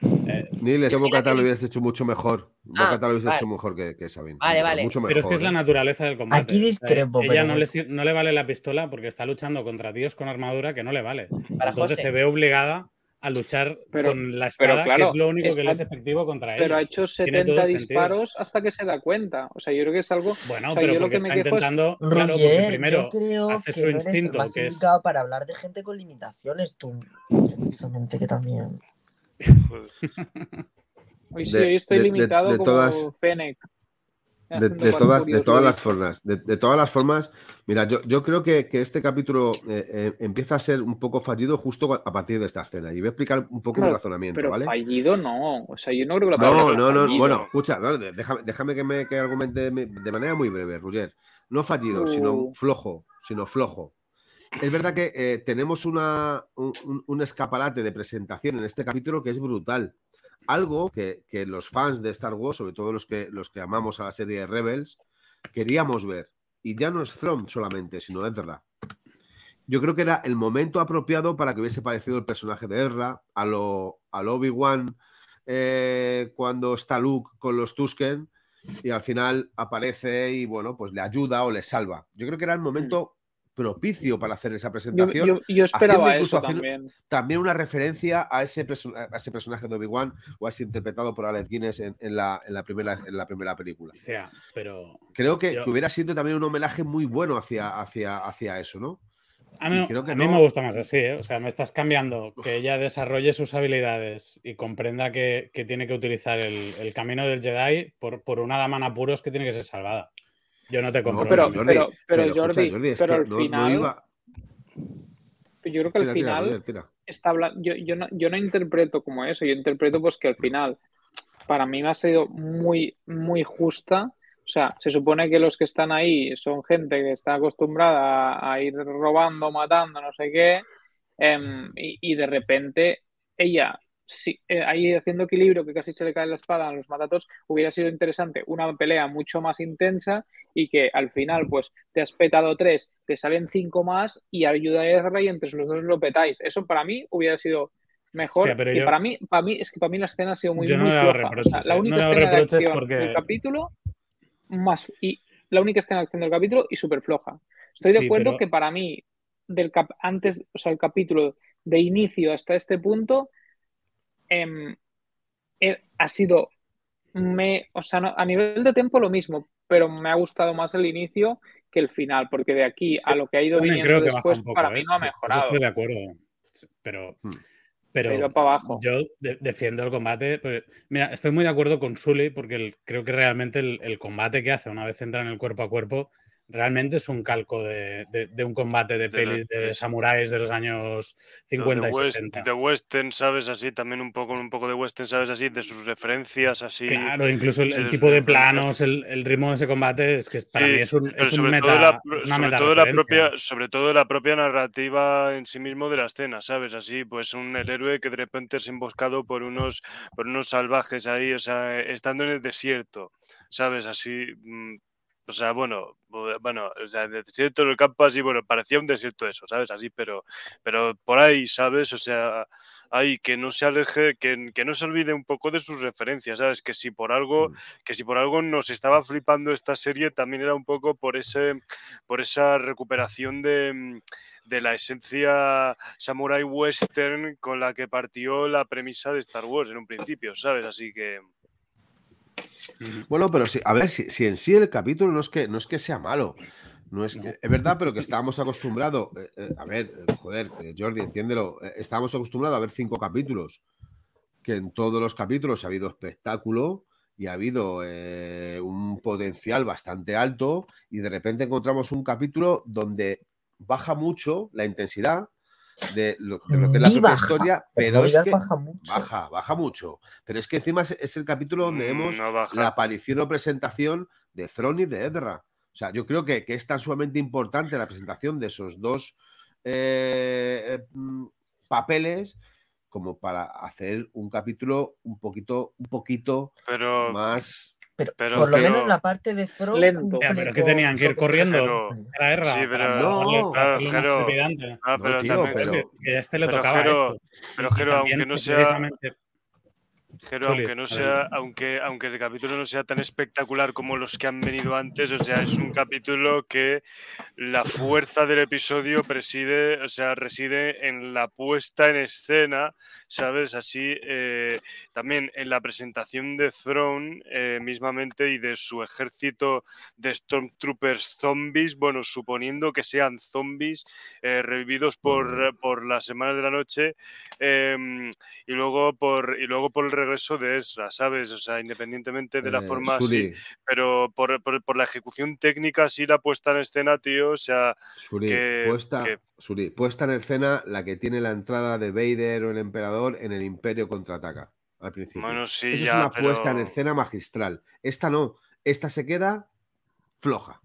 Eh, Neil, es que Bocata lo hubieras hecho mucho mejor. Ah, Bocata lo hubiese vale. hecho mejor que, que Sabine. Vale, Mucho- vale. Mucho mejor. pero es que es la naturaleza del combate. Aquí discrepo, ella pero no, le, no le vale la pistola porque está luchando contra tíos con armadura que no le vale. Para Entonces José. se ve obligada a luchar Pero- con la pero espada, que claro, es lo único que le es está- efectivo contra Pero ha hecho Tiene todo 70 el sentido. disparos hasta que se da cuenta. O sea, yo creo que es algo. Bueno, o sea, pero yo lo que me está es- intentando, claro, porque Roger, primero yo creo hace que su instinto, más que es indicado para hablar de gente con limitaciones, tú. Precisamente que también. Hoy sí, De- hoy estoy de- de- limitado de como todas- Fennec. De, de todas, de todas las formas, de, de todas las formas, mira, yo, yo creo que, que este capítulo eh, eh, empieza a ser un poco fallido justo a partir de esta escena. Y voy a explicar un poco mi Claro, razonamiento, Pero ¿vale? fallido no. O sea, yo no creo que la No, no, no, fallido. bueno, escucha, no, déjame, déjame que me que argumente me- de manera muy breve, Roger. No fallido, sino Uh. flojo, sino flojo. Es verdad que eh, tenemos una, un, un- un escaparate de presentación en este capítulo que es brutal. Algo que, que los fans de Star Wars, sobre todo los que, los que amamos a la serie de Rebels, queríamos ver. Y ya no es Thrawn solamente, sino Ezra. Yo creo que era el momento apropiado para que hubiese parecido el personaje de Ezra a lo, a lo Obi-Wan eh, cuando está Luke con los Tusken y al final aparece y bueno, pues le ayuda o le salva. Yo creo que era el momento propicio para hacer esa presentación. yo- yo esperaba eso también. También una referencia a ese, perso- a ese personaje de Obi-Wan o a ese interpretado por Alec Guinness en, en la, en la primera, en la primera película. O sea, pero Creo que, Yo- que hubiera sido también un homenaje muy bueno hacia, hacia, hacia eso, ¿no? a mí, creo que a mí no. me gusta más así, ¿eh? O sea, me estás cambiando que ella desarrolle sus habilidades y comprenda que, que tiene que utilizar el, el camino del Jedi por, por una dama en apuros que tiene que ser salvada. Yo no te compro. No, pero- cambio. pero- pero, escucha, Jordi, es pero que al no- no final- iba- Yo creo que al Tira, tira, final Roger, tira. está hablando. Yo, yo, no, yo no interpreto como eso. Yo interpreto pues que al final, para mí me ha sido muy, muy justa. O sea, se supone que los que están ahí son gente que está acostumbrada a, a ir robando, matando, no sé qué. em, y, y de repente ella, sí, eh, ahí haciendo equilibrio, que casi se le cae la espada a los matatos, hubiera sido interesante una pelea mucho más intensa y que al final, pues, te has petado tres, te salen cinco más y ayuda a Ezra y entre los dos lo petáis. Eso para mí hubiera sido mejor. Hostia, pero y yo- para mí, para mí, es que para mí la escena ha sido muy, Yo no muy floja. O reproches, sea, la ¿eh? única No escena de acción porque- del capítulo, más, y la única escena de acción del capítulo y súper floja. Estoy de Sí, acuerdo pero- que para mí, del cap- antes, o sea, el capítulo de inicio hasta este punto, em, eh, ha sido, me, o sea, no- a nivel de tiempo lo mismo, pero me ha gustado más el inicio que el final, porque de aquí a lo que ha ido viniendo creo que después, un poco, para mí ¿eh? no ha Eso mejorado. estoy de acuerdo. Pero, Hmm. pero para abajo. yo de- defiendo el combate. porque- mira, estoy muy de acuerdo con Sully porque el- creo que realmente el, el combate que hace una vez entra en el cuerpo a cuerpo realmente es un calco de, de- de un combate de De pelis de samuráis de los años 50 de, y west- 60. de western, ¿sabes? Así, también un poco, un poco de western, ¿sabes? Así, de sus referencias, así. Claro, incluso el, tipo de planos, el, el ritmo de ese combate es que es- para Sí, mí es un, es un sobre, meta, todo la, una sobre, meta todo la referencia. propia, sobre todo la propia narrativa en sí mismo de la escena, ¿sabes? Así, pues un el héroe que de repente es emboscado por unos, por unos salvajes ahí, o sea, estando en el desierto, ¿sabes? Así, mm, o sea, bueno, bu- bueno, o sea, el desierto, en el campo así, bueno, parecía un desierto eso, ¿sabes? Así, pero, pero por ahí, ¿sabes? O sea, ahí que no se aleje, que, que no se olvide un poco de sus referencias, ¿sabes? Que si por algo, Mm. que si por algo nos estaba flipando esta serie, también era un poco por ese, por esa recuperación de, de la esencia samurai western con la que partió la premisa de Star Wars en un principio, ¿sabes? Así que. Bueno, pero sí, a ver, si, si en sí el capítulo no es que, no es que sea malo. No es, que- es verdad, pero que estábamos acostumbrados. eh, eh, a ver, eh, joder, eh, Jordi, entiéndelo. eh, estábamos acostumbrados a ver cinco capítulos. Que en todos los capítulos ha habido espectáculo y ha habido eh, un potencial bastante alto. Y de repente encontramos un capítulo donde baja mucho la intensidad de lo, de lo que es la propia baja, historia, pero es que baja mucho. baja, baja mucho. Pero es que encima es, es el capítulo donde mm, vemos no la aparición o presentación de Thrawn y de Ezra. O sea, yo creo que, que es tan sumamente importante la presentación de esos dos eh, eh, mm, papeles como para hacer un capítulo un poquito, un poquito Pero, más. Pero, pero por lo menos no- la parte de Throw Lento. Ya, pero que tenían que ir corriendo. Pero- Era Erra, Sí, pero- No, claro, Jero. ah, No, pero tío, también, pero- Que, que a este le pero, tocaba Jero, esto. pero Jero, aunque no sea, precisamente- Pero aunque no sea, aunque, aunque el capítulo no sea tan espectacular como los que han venido antes, o sea, es un capítulo que la fuerza del episodio preside, o sea, reside en la puesta en escena, ¿sabes? Así eh, también en la presentación de Throne eh, mismamente y de su ejército de Stormtroopers zombies, bueno, suponiendo que sean zombies eh, revividos por, por las semanas de la noche. em, y luego por y luego por el regreso de Ezra, ¿sabes? O sea, independientemente de la Eh, forma pero por, por- por la ejecución técnica, sí, la puesta en escena, tío, o sea, Suri, que- puesta, que- Suri, puesta en escena la que tiene la entrada de Vader o el emperador en el Imperio contraataca al principio. bueno, sí, Esa ya, es una pero... puesta en escena magistral. Esta no, esta se queda floja.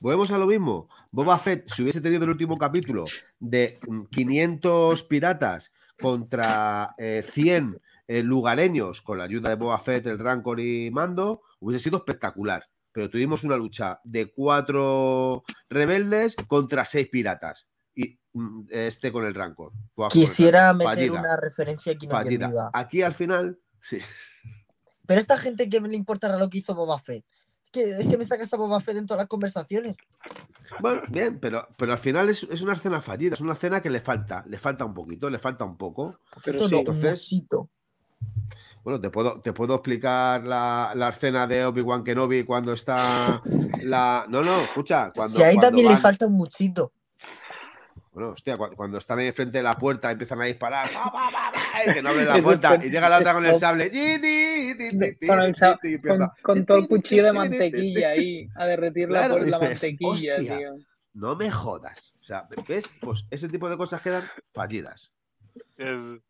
Volvemos a lo mismo. Boba Fett, si hubiese tenido el último capítulo de mm, 500 piratas contra eh, 100 eh, lugareños, con la ayuda de Boba Fett, el Rancor y Mando, hubiese sido espectacular. Pero tuvimos una lucha de cuatro rebeldes contra seis piratas. Y mm, este con el Rancor. El Quisiera Rancor. meter Fallida, una referencia aquí no fallida. entendida. Aquí al final, sí. Pero esta gente que me le importará lo que hizo Boba Fett. Es que, es que me sacas a Boba Fett en todas las conversaciones. Bueno, bien, pero, pero al final es, es una escena fallida, es una escena que le falta, le falta un poquito, le falta un poco. Pero sí, entonces- osito. Bueno, te puedo, te puedo explicar la, la escena de Obi-Wan Kenobi cuando está la. No, no, escucha. Cuando, Si ahí cuando también le falta un muchito. Bueno, hostia, cuando, cuando están ahí frente de la puerta empiezan a disparar. que no abren la Eso puerta. y llega la otra con el sable. ¡yi, ti, ti, ti, ti, Con, todo el cuchillo de mantequilla ahí, a derretir la, Claro, por- la dices, mantequilla, "Hostia". tío. No me jodas. O sea, ¿ves? Pues ese tipo de cosas quedan fallidas. el-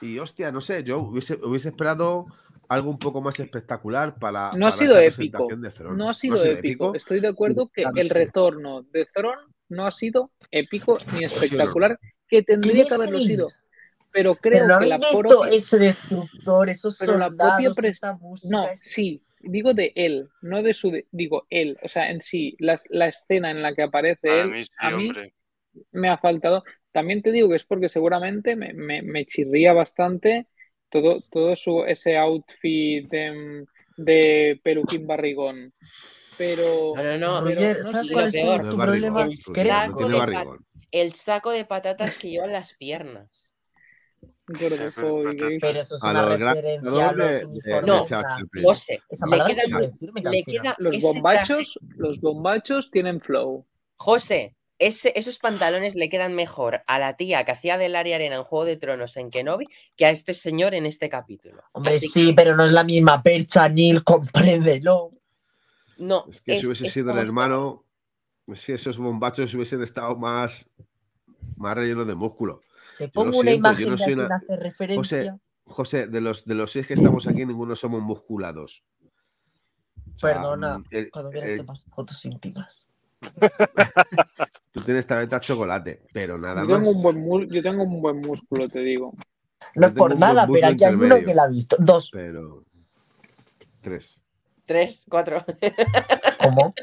Y hostia, no sé, yo hubiese, hubiese esperado algo un poco más espectacular para. No ha para sido esta épico. presentación de Throne. No ha sido épico. Estoy de acuerdo que el sí. retorno de Thron no ha sido épico ni espectacular, que tendría que haberlo sido. Pero creo Pero no que la visto propia- ese destructor, esos Pero la soldados, propia pres- esa música. No, ese- sí, digo de él, no de su. de- digo él, o sea, en sí, la, la escena en la que aparece a él, mí sí, a mí hombre. me ha faltado. También te digo que es porque seguramente me, me, me chirría bastante todo, todo su, ese outfit de, de peluquín barrigón. Pero. No, no, no. Roger, pero no ¿sabes sé, cuál lo es peor, tu, No problema? el eres saco no de barrigón. El saco de patatas que llevan las piernas. gordofóbico, Pero eso es A una gran referencia a los de- de uniformes. No, nazis. José, Esa le queda, le queda Los ese traje- bombachos, los bombachos tienen flow. José, ese- esos pantalones le quedan mejor a la tía que hacía del área arena en Juego de Tronos en Kenobi que a este señor en este capítulo. Hombre, Así que sí, pero no es la misma percha, Neil, compréndelo. no, Es que si es- hubiese es sido el hermano, si esos bombachos hubiesen estado más, más rellenos de músculo. Te pongo una siento, imagen no de una- hace referencia. José, de los, de los seis que estamos aquí, ninguno somos musculados. O sea, Perdona, el- Cuando quieras te paso fotos íntimas. tú tienes tableta chocolate, pero nada Yo más. un buen yo tengo un buen músculo, te digo. No es por nada, pero aquí hay uno que la ha visto. Dos. Pero. Tres. Tres, cuatro. ¿Cómo?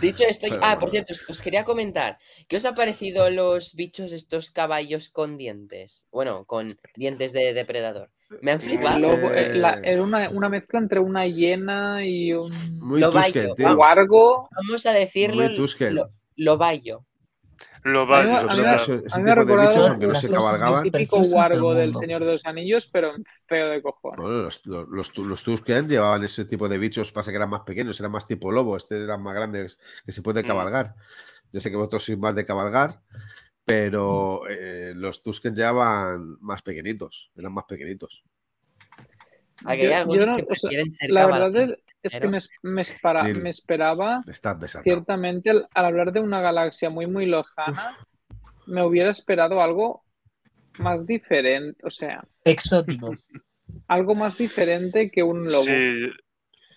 Dicho esto, Pero ah, por cierto, os, os quería comentar, ¿qué os ha parecido los bichos estos caballos con dientes? Bueno, con dientes de depredador. Me han flipado. eh, la- era una, una mezcla entre una hiena y un Muy Lo Tusken, tío. vamos. guargo. Vamos a decirlo, lo, lo bayo. Lo A mí me- va, a o mí Yo me- sea, ha- ese- tipo de bichos, aunque no se cosas El cabalgaban. típico preciosas del guargo del mundo. Señor de los Anillos, pero feo de cojones. Bueno, los, los, los, los Tusken llevaban ese tipo de bichos, pasa que eran más pequeños, eran más tipo lobo, este eran más grandes que se puede Mm. cabalgar. Yo sé que vosotros sois más de cabalgar, pero eh, los Tusken llevaban más pequeñitos, eran más pequeñitos. Aquí Yo- hay yo algunos no- que o sea, prefieren ser La verdad es, es que me, es- me espera- Dile. me esperaba, ciertamente, al, al hablar de una galaxia muy, muy lejana, me hubiera esperado algo más diferente, o sea, Exótico. algo más diferente que un lobo. sí,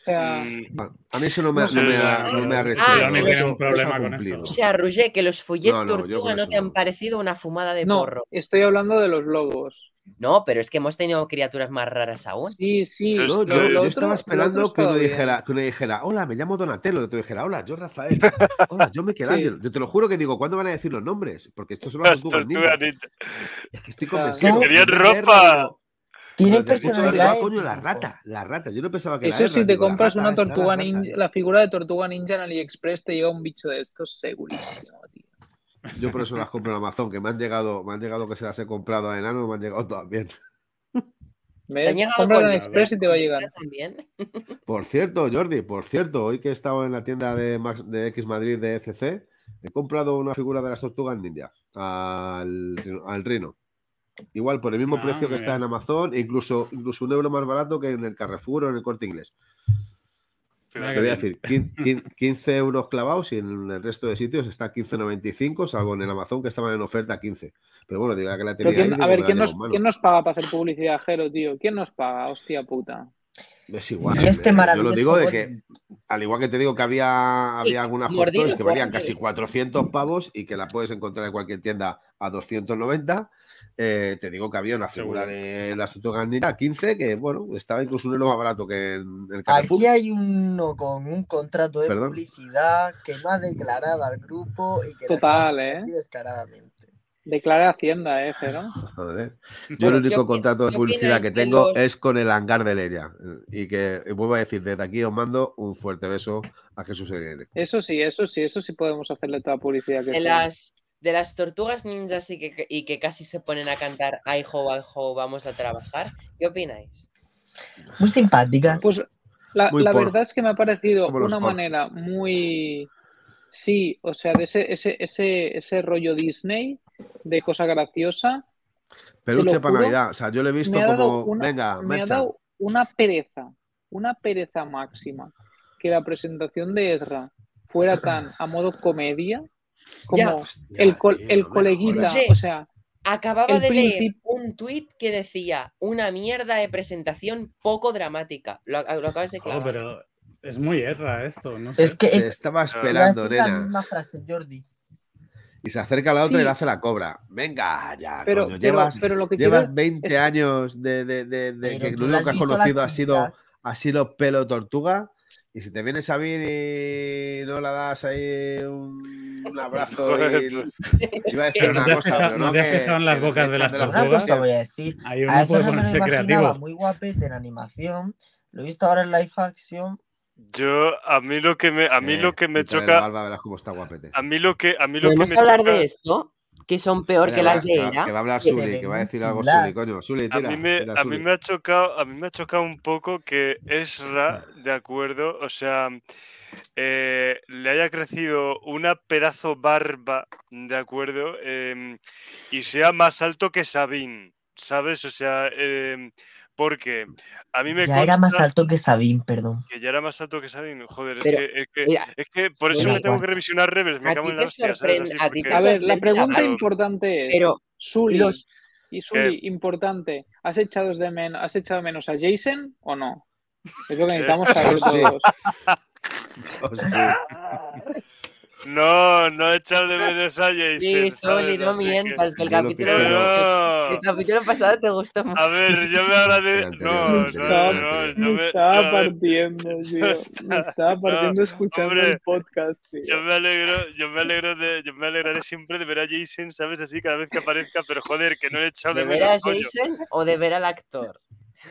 sea, mm, Bueno, a mí eso no me, No ha, no me ha ah, rechazado. Un problema con. O sea, Roger, que los follet No, no, yo tortuga no te han no. parecido una fumada de no, porro. estoy hablando de los lobos. No, pero es que hemos tenido criaturas más raras aún. Sí, sí. Yo No, yo, yo otro- estaba esperando que uno, dijera, que uno dijera, hola, me llamo Donatello. Y otro dijera, hola, yo Rafael. Hola, yo Michelangelo. Yo te lo juro que digo, ¿cuándo van a decir los nombres? Porque estos son las tortugas. Es que estoy Claro. convencido. Querían Yo pensaba, ropa. Tiene personalidad. ah, coño, la rata, la rata. Yo no pensaba que Eso si te compras una tortuga ninja, la figura de tortuga ninja en AliExpress te llega un bicho de estos segurísimo, tío. Yo por eso las compro en Amazon, que me han llegado, me han llegado que se las he comprado a enano, me han llegado todas bien. ¿Te han ¿Ves? llegado Compra en con- AliExpress y te va a llegar. También. Por cierto, Jordi, por cierto, hoy que he estado en la tienda de, Max- de X Madrid de ECC, he comprado una figura de las tortugas ninja al, al Rino. Igual por el mismo Ah, precio que está en. Amazon, incluso, incluso un euro más barato que en el Carrefour o en el corte inglés. Mira Te voy a decir, quin- quin- 15 euros clavados y en el resto de sitios está 15,95, salvo en el Amazon que estaban en oferta a 15. Pero bueno, diga que la tenía ahí, quién- a ver, ¿quién nos. ¿quién nos paga para hacer publicidad, Jero, tío? ¿Quién nos paga? Hostia puta. Es igual. Y este eh, Yo lo digo de que, al igual que te digo que había, había algunas fotos que valían casi 400 pavos y que la puedes encontrar en cualquier tienda a 290. Eh, te digo que había una figura Seguro. de la tortugas ninja a 15 que, bueno, estaba incluso un euro más barato que en el Carrefour. Aquí hay uno con un contrato de Perdón. publicidad que no ha declarado al grupo y que la Total, está ¿eh? descaradamente. Declara Hacienda, ¿eh, Jero? Joder. Yo Bueno, el único ¿qué opi- contrato de publicidad que tengo los- es con el hangar de Leria. Y que y vuelvo a decir, desde aquí os mando un fuerte beso a Jesús Irene. Eso sí, eso sí, eso sí podemos hacerle toda publicidad que sea. las, de las tortugas ninjas y que, y que casi se ponen a cantar I ho, I ho, vamos a trabajar. ¿Qué opináis? Muy simpáticas. Pues la, la verdad es que me ha parecido una por. manera muy. Sí, o sea, de ese, ese, ese, ese rollo Disney, de cosa graciosa, Peluche lo para Navidad. O sea, yo le he visto como, una, venga, me ha dado una pereza, una pereza máxima que la presentación de Ezra fuera tan a modo comedia como Ya, Hostia, el, col- tío, el coleguita, o sea, Acababa de leer un tuit que decía una mierda de presentación poco dramática. Lo, lo acabas de clavar. pero es muy erra esto, no sé. es que estaba esperando, la misma frase, Jordi. Y se acerca a la otra y Sí. le hace la cobra. Venga, ya, pero, coño. pero, Llevas, pero lo que llevas quiero 20 es- años de, de- de- de que lo que has conocido ha sido, ha sido pelo tortuga. Y si te vienes a bien y no la das ahí un, un abrazo y... pues. Iba a decir una te has cosa, pero no te que- en las bocas te de las tortugas. huevos. voy a decir. Ahí uno puede ponerse creativo. muy guapete en animación. Lo he visto ahora en live action. Yo, a mí lo que me, a mí Eh, lo que me choca, barba, verás cómo está guapete. a mí lo que, a mí lo que ¿Podemos me hablar choca, de esto? Que son peor Mira, que las de que va- Era. Que va a hablar se que va a decir algo. Suli, coño. Suli, a tira. mí me, tira, a mí me ha chocado, a mí me ha chocado un poco que Esra, de acuerdo, o sea, eh, le haya crecido una pedazo barba, de acuerdo, Em, y sea más alto que Sabine, ¿sabes? O sea, em, porque a mí me Ya era más alto que Sabine, perdón. que ya era más alto que Sabine, joder, es que, es que, mira, es que por eso Mira, me tengo que revisionar Rebels, me A cago en la hostia, a porque- ver, la pregunta importante es, Pero Sully, los- y Sully, importante, ¿has echado de, men- ¿has echado menos a Jason o no? Es lo que necesitamos saber Sí. todos. No, no he echado de menos a Jason. Sí, Soli, no mientas, que el capítulo, el no. capítulo pasado te gustó mucho. A ver, yo me agradezco. No, no, no, yo Me me, estaba yo, partiendo, tío. Me estaba partiendo escuchando hombre, el podcast, tío. yo me alegro, yo me alegro de, yo me alegraré siempre de ver a Jason, ¿sabes? Así cada vez que aparezca, pero joder, que no he echado de, ¿De ver a menos, coño. Jason o de ver al actor?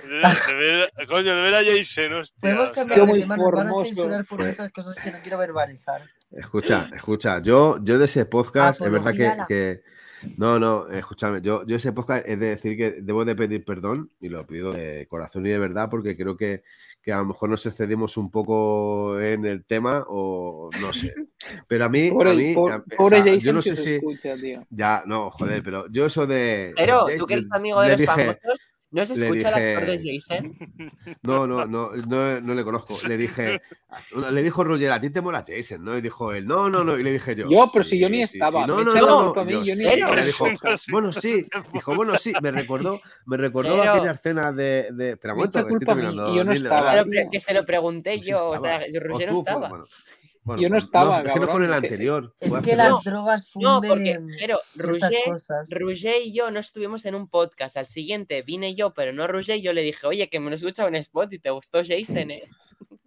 De, de ver, coño, de ver a Jason, hostia. Podemos o sea, cambiar de muy tema, nos van a censurar por otras cosas que no quiero verbalizar. Escucha, escucha, yo, yo de ese podcast, es verdad que, No, no, escúchame, yo, yo ese podcast es de decir que debo de pedir perdón y lo pido de corazón y de verdad porque creo que, que a lo mejor nos excedimos un poco en el tema o no sé. Pero a mí, a mí, po- a- o pobre sea, Jason yo no sé si... escucha, tío. Ya, no, joder, pero yo eso de... Pero de- tú que eres amigo de los dije- famosos, ¿no se escucha el actor de dije- Jason? No, no, no, no, no le conozco. Le dije, le dijo Roger, a ti te mola Jason, ¿no? Y dijo él, no, no, no. Y le dije yo. Yo, pero si yo ni estaba, No, no, no, mí, yo, yo ni estaba dijo, podcast. bueno, sí. Dijo, bueno, sí. Me recordó, me recordó Pero- aquella escena de. de... Espera un Me momento, estoy terminando. y yo no estaba. que se lo pregunté Pues sí yo, o sea, Roger no estaba. Bueno. Yo no pues estaba, es que no fue en el anterior. Es que las drogas No, funden porque, Jero, ciertas Roger. Roger y yo no estuvimos en un podcast. Al siguiente vine yo, pero no Roger. y Yo le dije, oye, que me lo escuchaba en Spot y te gustó Jason, ¿eh?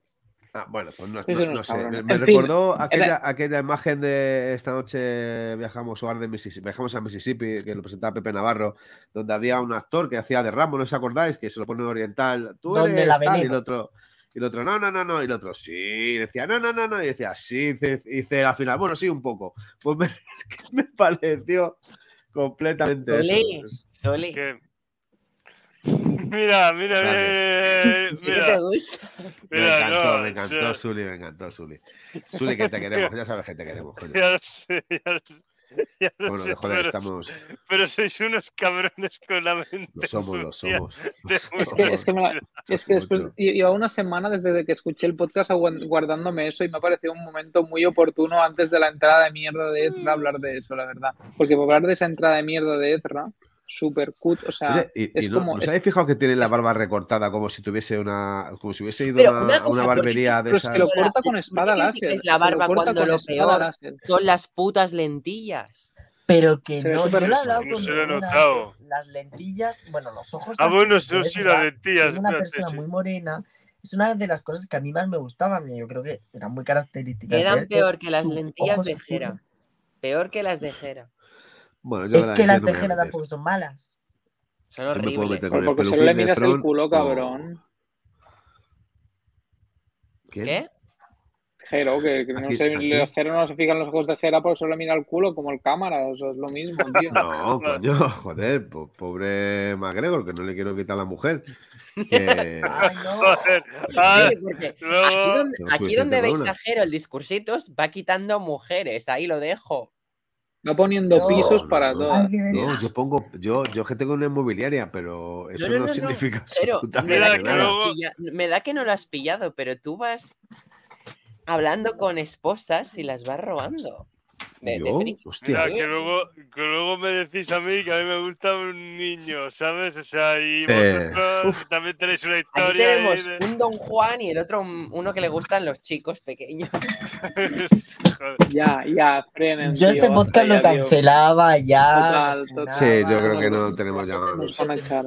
Ah, bueno, pues no, no- no sé. Me, me En fin, recordó era- aquella, aquella imagen de esta noche viajamos a de Mississippi, viajamos a Mississippi, que lo presentaba Pepe Navarro, donde había un actor que hacía de Rambo, ¿no os acordáis? Que se lo pone en oriental. Tú eres la tal", y el otro. Y el otro, no, no, no, no. Y el otro, sí. Y decía, no, no, no, no. Y decía, sí. Dice, dice al final, bueno, sí, un poco. Pues me, es que me pareció completamente eso. Soli, Es- Soli, ¿Qué? Mira, mira, eh, sí que mira, te gusta. Me mira, encantó, no, me encantó, sea, Zuli, me encantó, Zuli. Zuli, que te queremos, ya sabes que te queremos. coño. Ya lo sé, ya lo sé. Ya Bueno, sé, joder, pero, estamos. pero sois unos cabrones con la mente. Lo somos, lo somos. Es que, es que, me la- es que después llevaba una semana desde que escuché el podcast guardándome eso y me ha parecido un momento muy oportuno antes de la entrada de mierda de Ezra hablar de eso, la verdad. Porque para hablar de esa entrada de mierda de Ezra, súper cut, o sea, Oye, y, es y no, como- ¿no os es- habéis fijado que tiene la barba recortada como si tuviese una. como si hubiese ido a una, una a cosa, una ¿por qué barbería de pero es esas? que lo corta con ¿por qué espada láser. criticáis la lo barba cuando lo peor láser. son las putas lentillas? Pero que no, yo he se lo he notado. Las lentillas, bueno, los ojos. Ah, bueno, sí, las lentillas. siendo una persona sí. muy morena, es una de las cosas que a mí más me gustaban. y Yo creo que eran muy características. que es peor que las lentillas de. Jera. Peor que las de Jera. Bueno, yo Es que las de me voy a Jera meter. tampoco son malas. Son me horribles. porque solo le miras el culo, cabrón. ¿Qué? Jero, que, que no aquí. Jero se fija en los ojos de Jera, por solo le mira el culo como el cámara, o sea, es lo mismo, tío. No, coño, joder, po- pobre McGregor, que no le quiero quitar a la mujer. Que... Ay, no. Joder. Ah, Sí, porque aquí donde, aquí veis a Jero el discursitos va quitando mujeres, ahí lo dejo. Va poniendo No, pisos no, para no. verdad. No, yo pongo, yo, yo que tengo una inmobiliaria, pero eso no, no, no, no, significa Pero da, que pilla- me da que no lo has pillado, pero tú vas hablando con esposas y las vas robando. De. Mira, que luego, que luego me decís a mí que a mí me gusta un niño, ¿sabes? O sea, y Eh, vosotros también tenéis una historia. tenemos de- un Don Juan y el otro un- uno que le gustan los chicos pequeños. Ya, ya, frenen. Yo tío, este podcast lo cancelaba ya. Total, no total. Sí, yo creo que no tenemos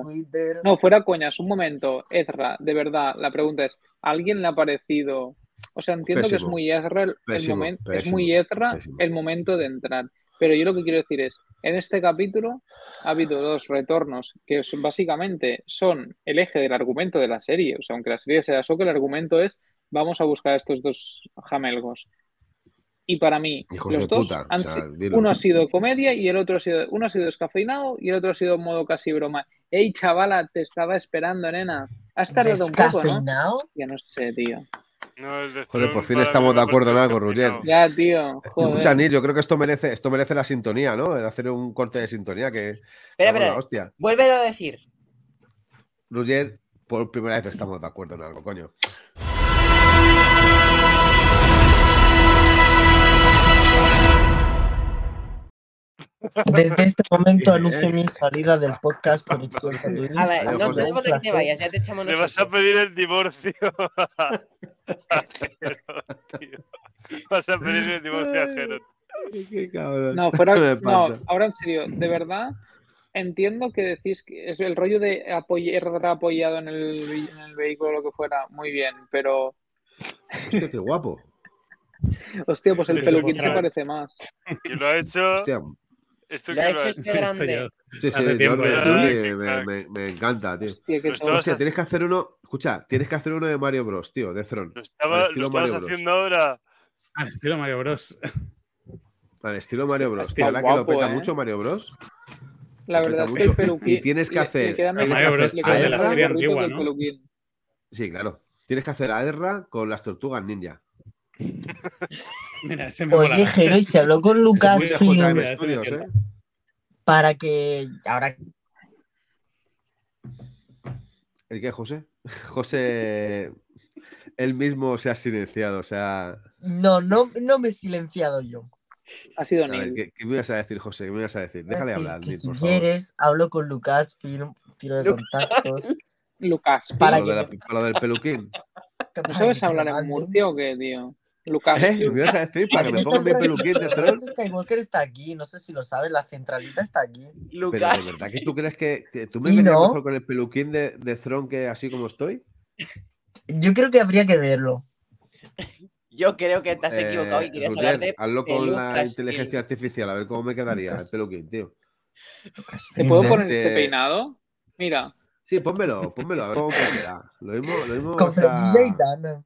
Twitter. No, fuera coñas, un momento, Ezra, de verdad, la pregunta es, ¿a alguien le ha parecido? O sea, entiendo que es muy Ezra el, el Pésimo, momento, es muy Ezra el momento de entrar. Pero yo lo que quiero decir es, en este capítulo ha habido dos retornos que son- básicamente son el eje del argumento de la serie. O sea, aunque la serie sea eso, que el argumento es vamos a buscar a estos dos jamelgos. Y para mí, Hijos los dos puta, han o sea, uno ha sido comedia y el otro ha sido, uno ha sido descafeinado y el otro ha sido en modo casi broma. Ey, chavala, te estaba esperando, nena. Has tardado un poco, ¿no? Descafeinado. Ya no sé, tío. No, el de Joder, por fin estamos de acuerdo en algo. Roger. Ya, tío. Escucha, Joder. Nil, yo creo que esto merece, esto merece la sintonía, ¿no? De hacer un corte de sintonía que. Espera, espera, hostia. vuélvelo a decir. Roger, por primera vez estamos de acuerdo en algo, coño. Desde este momento anuncio mi salida del podcast Conexión Tatooine. A ver, no, que te vayas, ya te echamos Le vas a pedir el divorcio. Vas a pedir el divorcio a Jero. Qué cabrón. No, fuera, Me no, ahora en serio, de verdad, entiendo que decís que es el rollo de apoyar apoyado en el, en el vehículo o lo que fuera, muy bien, pero Hostia, qué guapo. hostia, pues el Esto peluquín se parece más. Que lo ha hecho. Hostia. Esto Lo ha hecho este grande. Sí, sí. Jordi, Qué me, crack. me- me encanta, tío. Hostia, tienes que hacer uno. Escucha, tienes que hacer uno de Mario Bros, tío, de Throne. Lo, estaba, lo estabas Mario Bros. haciendo ahora. Al estilo Mario Bros. Al estilo Mario Bros. Tío, ahora que lo peta ¿eh? mucho Mario Bros. La verdad es que el peluquín. Y tienes que hacer- Mario Bros, de la serie antigua, ¿no? Sí, claro. Tienes que hacer a Erra con las tortugas ninja. Mira, ese me. Oye, Jero, y se habló con Studios, me ¿eh? para que ahora ¿El qué, José? José. Él mismo se ha silenciado, o sea. no, no, no me he silenciado yo. Ha sido Neil. ¿qué, qué me ibas a decir, José? ¿Qué me ibas a decir? Déjale Que- hablar, que si por favor. quieres, hablo con Lucasfilm, tiro de contactos. Lucas, Para Para lo, que de la- me- para lo del peluquín. ¿no sabes hablar en. Murcia o qué, tío? Lucas. ¿Eh? ¿Me ibas a decir para que me ponga mi el peluquín de? Rise Skywalker está aquí, no sé si lo sabes, la centralita está aquí. Pero de Lucas. verdad que tú crees que, que tú me Sí, verías ¿no? mejor con el peluquín de, de Throne que así como estoy? Yo creo que habría que verlo. Yo creo que te has equivocado y Eh, querías Roger, hablar de hazlo con la inteligencia artificial, a ver cómo me quedaría el Lucas. peluquín, tío. ¿Te puedo poner Te- este peinado? Mira, Sí, pónmelo, pónmelo, a ver cómo me queda. Lo mismo, lo mismo Con Dana.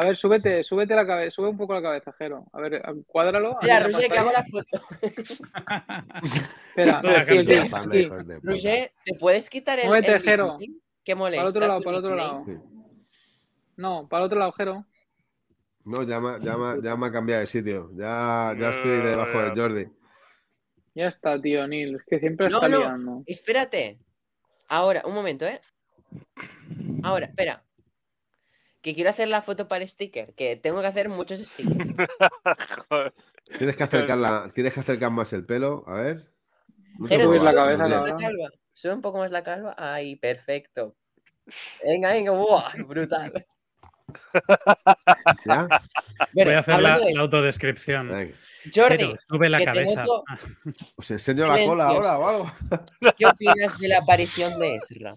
A ver, súbete, súbete la cabeza, sube un poco la cabeza, Jero. A ver, cuádralo. Mira, Roger, que hago la foto. Espera, aquí, aquí, aquí. Roger, ¿te puedes quitar el, Muévete, el Jero. Para molesta? el otro lado, para el otro lado. Sí. No, para el otro lado, Jero. No, ya me, ya, me, ya me ha cambiado de sitio. Ya, ya estoy debajo de Jordi. Ya está, tío, Neil. Es que siempre No, está no. liando. Espérate. Ahora, un momento, ¿eh? Ahora, espera. Que quiero hacer la foto para el sticker. Que tengo que hacer muchos stickers. Tienes que acercar, la- tienes que acercar más el pelo. A ver. No Jero, la sube cabeza, un poco Roger. más cabrón. calva. Sube un poco más la calva. Ay, perfecto. Venga, venga, ¡buah! brutal. ¿Ya? Bueno, Voy a hacer la, la autodescripción. Venga. Jordi, Pero sube la cabeza. noto- Os enseño la cola ahora o algo. ¿qué opinas de la aparición de Ezra?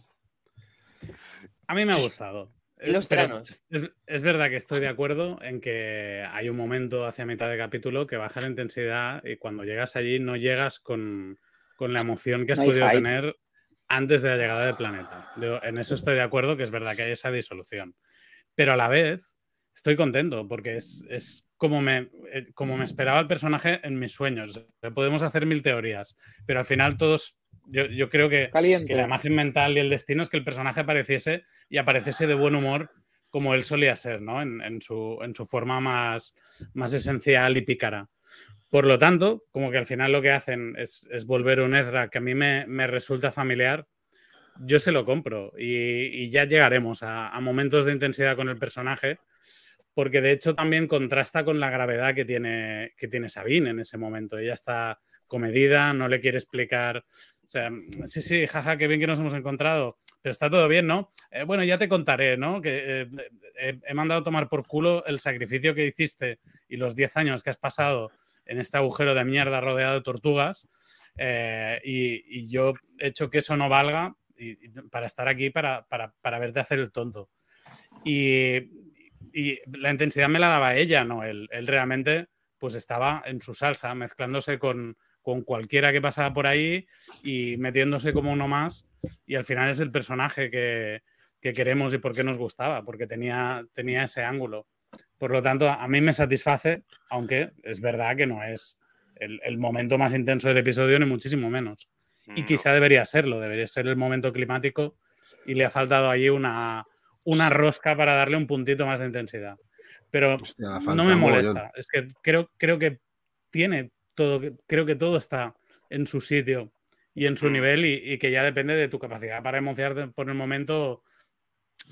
A mí me ha gustado. Eh, pero Es, es verdad que estoy de acuerdo en que hay un momento hacia mitad de capítulo que baja la intensidad y cuando llegas allí no llegas con, con la emoción que has No podido hype. tener antes de la llegada del planeta. Yo en eso estoy de acuerdo que es verdad que hay esa disolución. Pero a la vez estoy contento porque es, es como, me, eh, como me esperaba el personaje en mis sueños. Podemos hacer mil teorías, pero al final todos, yo, yo creo que, que la imagen mental y el destino es que el personaje apareciese y apareciese de buen humor como él solía ser, ¿no? En, en su, en su forma más, más esencial y pícara. Por lo tanto, como que al final lo que hacen es, es volver un Ezra que a mí me, me resulta familiar, yo se lo compro y, y ya llegaremos a, a momentos de intensidad con el personaje, porque de hecho también contrasta con la gravedad que tiene, que tiene Sabine en ese momento. Ella está comedida, no le quiere explicar. O sea, sí, sí, jaja, qué bien que nos hemos encontrado, pero está todo bien, ¿no? Eh, bueno, ya te contaré, ¿no? Que eh, eh, he mandado tomar por culo el sacrificio que hiciste y los 10 años que has pasado en este agujero de mierda rodeado de tortugas. eh, y, y yo he hecho que eso no valga y- y para estar aquí, para, para, para verte hacer el tonto. Y, y la intensidad me la daba ella, ¿no? Él, él realmente pues estaba en su salsa, mezclándose con, con cualquiera que pasaba por ahí y metiéndose como uno más. Y al final es el personaje que, que queremos y por qué nos gustaba, porque tenía, tenía ese ángulo. Por lo tanto, a mí me satisface, aunque es verdad que no es el, el momento más intenso del episodio, ni muchísimo menos. Y No. quizá debería serlo, debería ser el momento climático y le ha faltado allí una, una rosca para darle un puntito más de intensidad. Pero Hostia, no me molesta. Es que creo, creo que tiene todo, creo que todo está en su sitio y en su Mm. nivel y, y que ya depende de tu capacidad para emocionarte por el momento.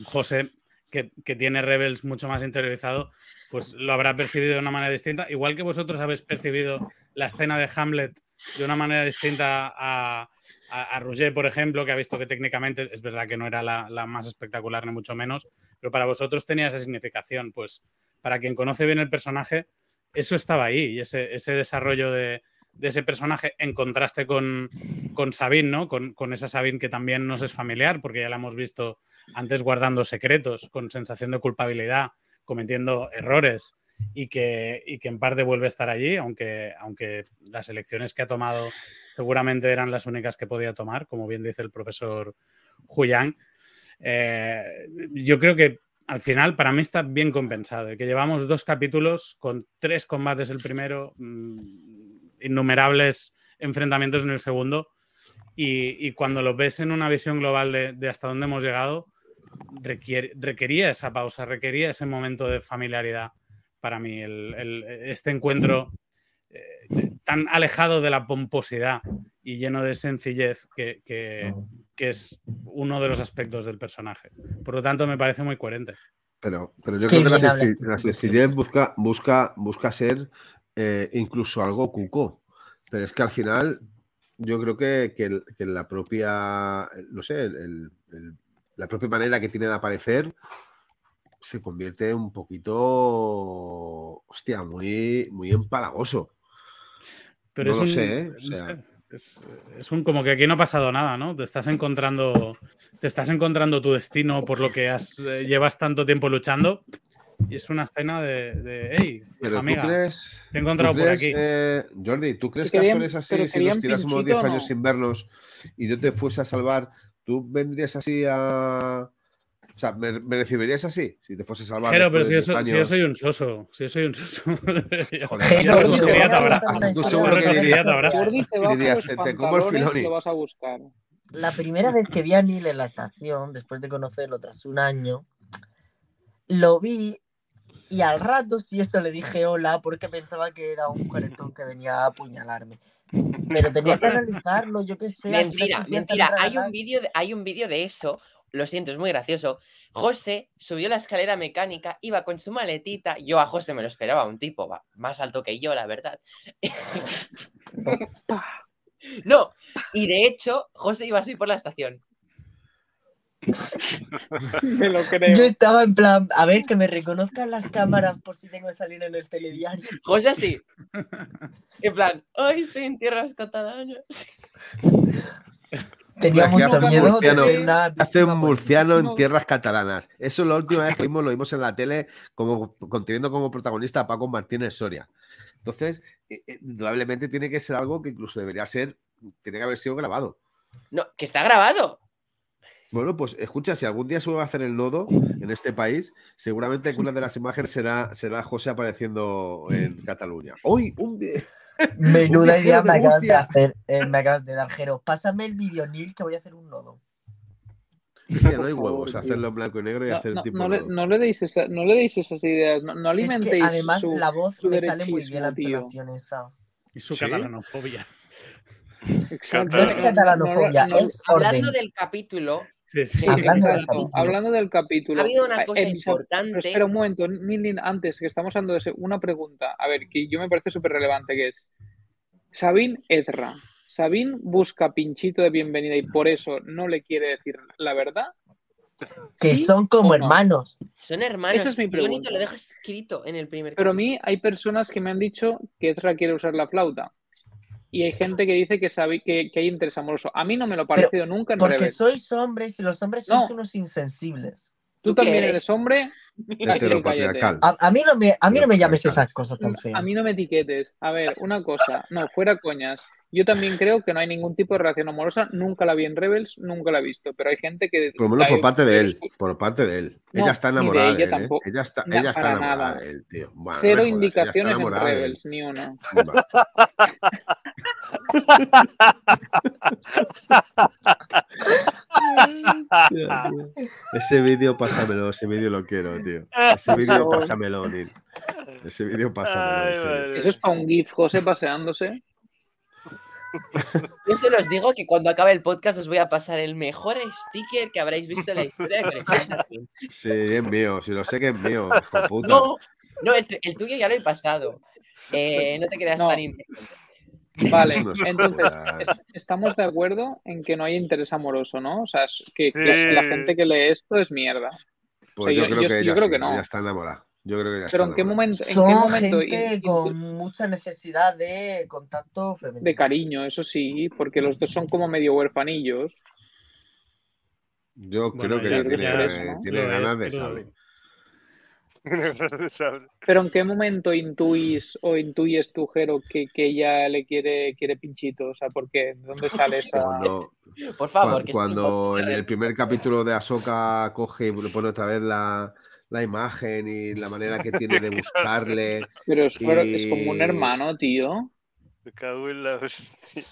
José, que, que tiene Rebels mucho más interiorizado, pues lo habrá percibido de una manera distinta. Igual que vosotros habéis percibido la escena de Hamlet de una manera distinta a, a, Roger, por ejemplo, que ha visto que técnicamente es verdad que no era la, la más espectacular, ni mucho menos, pero para vosotros tenía esa significación. Pues para quien conoce bien el personaje, eso estaba ahí y ese, ese desarrollo de, de ese personaje en contraste con, con Sabine, ¿no? Con, con esa Sabine que también nos es familiar, porque ya la hemos visto antes guardando secretos, con sensación de culpabilidad, cometiendo errores y que, y que en parte vuelve a estar allí, aunque, aunque las elecciones que ha tomado seguramente eran las únicas que podía tomar, como bien dice el profesor Huyang. Eh, yo creo que al final para mí está bien compensado, que llevamos dos capítulos con tres combates el primero, mmm, innumerables enfrentamientos en el segundo, y, y, cuando lo ves en una visión global de, de hasta dónde hemos llegado, requiere, requería esa pausa, requería ese momento de familiaridad para mí, el, el, este encuentro eh, tan alejado de la pomposidad y lleno de sencillez que, que, que, es uno de los aspectos del personaje. Por lo tanto, me parece muy coherente. Pero, pero yo creo que la, senci la, sencillez busca, busca, busca ser eh, incluso algo cuco. Pero es que al final yo creo que, que, que la propia, no sé, el, el, la propia manera que tiene de aparecer se convierte un poquito, hostia, muy, muy empalagoso. Pero No es lo un, sé, ¿eh? O no sea- sé, es, es un como que aquí no ha pasado nada, ¿no? Te estás encontrando, te estás encontrando tu destino por lo que has, eh, llevas tanto tiempo luchando. Y es una escena de, de hey, Pero tú amiga, crees, te he ¿Tú encontrado por aquí. eh, Jordi, ¿tú crees ¿Y que actores así, si nos tirásemos 10 pinchito o años no? sin vernos y yo te fuese a salvar, tú vendrías así a. O sea, ¿me, me recibirías así? Si te fuese a salvar. Jero, pero si de yo, 10 soy, si yo soy un soso, si yo soy un soso. Joder, Ya Jero, lo te que voy a ya te habrá. contar una Tú seguro que dirías-. Jordi se Dirías, "Te- te como el Filoni". lo vas a buscar. La primera vez que vi a Neil en la estación, después de conocerlo tras un año, lo vi y al rato sí esto le dije hola porque pensaba que era un cuarentón que venía a apuñalarme. Pero tenía que analizarlo, yo qué sé. Mentira, mentira. Hay un vídeo de, hay un vídeo de eso. Lo siento, es muy gracioso. José subió la escalera mecánica, iba con su maletita. Yo a José me lo esperaba, un tipo más alto que yo, la verdad. no, y de hecho, José iba así por la estación. Me lo creo. Yo estaba en plan, a ver, que me reconozcan las cámaras por si tengo que salir en el telediario. José así. En plan, hoy estoy en tierras catalanas. Tenía Hombre, ¿qué mucho miedo de murciano? ser una Hace un murciano en tierras catalanas. Eso la última vez que vimos lo vimos en la tele como conteniendo como protagonista a Paco Martínez Soria. Entonces, eh, eh, indudablemente tiene que ser algo que incluso debería ser, tiene que haber sido grabado. No, que está grabado. Bueno, pues escucha, si algún día se va a hacer el nodo en este país, seguramente que una de las imágenes será, será José apareciendo en Cataluña. ¡Hoy! Un... Menuda idea me acabas de hacer, eh, me acabas de dar, Jero. Pásame el vídeo, Neil, que voy a hacer un nodo. Hostia, no hay huevos, hacerlo en blanco y negro y No, hacer no- tipo. no le, no le deis esa- no le deis esas ideas, no, no Es que alimentéis además su- la voz su me sale muy bien la entonación esa. Y su ¿Sí? catalanofobia. Exacto. No es catalanofobia, no- es orden. Hablando del capítulo, Sí, sí. Sí, Hablando del hablando del capítulo. ha habido una Ah, cosa pero importante. espera un momento, Nilin, antes que estamos hablando de ese, una pregunta, a ver, que yo me parece súper relevante, que es Sabine Ezra. Sabine busca pinchito de bienvenida y por eso no le quiere decir la verdad. Que ¿Sí son como no? hermanos. Son hermanos. Esa es mi pregunta. lo deja escrito en el primer Pero a mí hay personas que me han dicho que Ezra quiere usar la flauta. Y hay gente que dice que, sabe, que, que hay interés amoroso. A mí no me lo ha Pero, parecido nunca en Porque Rebels. sois hombres y los hombres No. sois unos insensibles. Tú ¿Tú qué también eres? eres hombre. A, a mí no me, a mí no me llames esas cosas tan feas. A mí no me etiquetes. A ver, una cosa, no, fuera coñas. Yo también creo que no hay ningún tipo de relación amorosa. Nunca la vi en Rebels, nunca la he visto. Pero hay gente que. Por lo menos por parte de él. Por parte de él. No, ella está de enamorada de, ella él. ¿eh? Ella está, No, ella está para enamorada nada. de él, tío. Cero jodas, indicaciones en. Rebels, ni una. Va. Ese vídeo pásamelo, ese vídeo lo quiero, tío. Ese vídeo pásamelo, Nil. Ese vídeo pásamelo, Ay. Eso es para un GIF, José paseándose. Yo se los digo que cuando acabe el podcast os voy a pasar el mejor sticker que habréis visto en la historia de. Sí, es mío, si lo sé que es mío, hijo de puta. No, no, el, tu- el tuyo ya lo he pasado. Eh, no te creas No. tan imbécil. Vale, entonces est- estamos de acuerdo en que no hay interés amoroso, ¿no? O sea, es que, que Sí. la gente que lee esto es mierda. Pues o sea, yo, yo- creo yo- que yo ella creo sí, que no. está enamorada. Yo creo que ella Pero está ¿en qué enamorada. momento, en qué Son momento gente con mucha necesidad de contacto femenino. de cariño, eso sí, porque los dos son como medio huerfanillos. Yo Bueno, creo que ya- ella tiene, ya eso, ¿no? tiene ganas es, de pero- sable. Pero ¿en qué momento intuís o intuyes tú, Jero, que, que ella le quiere, quiere pinchito? O sea, ¿por qué? ¿De dónde sale esa...? Cuando, Por favor, cuando estoy en el primer capítulo de Ahsoka coge y le pone otra vez la, la imagen y la manera que tiene de buscarle. Pero es, es como un hermano, tío. Me cago en la hostia.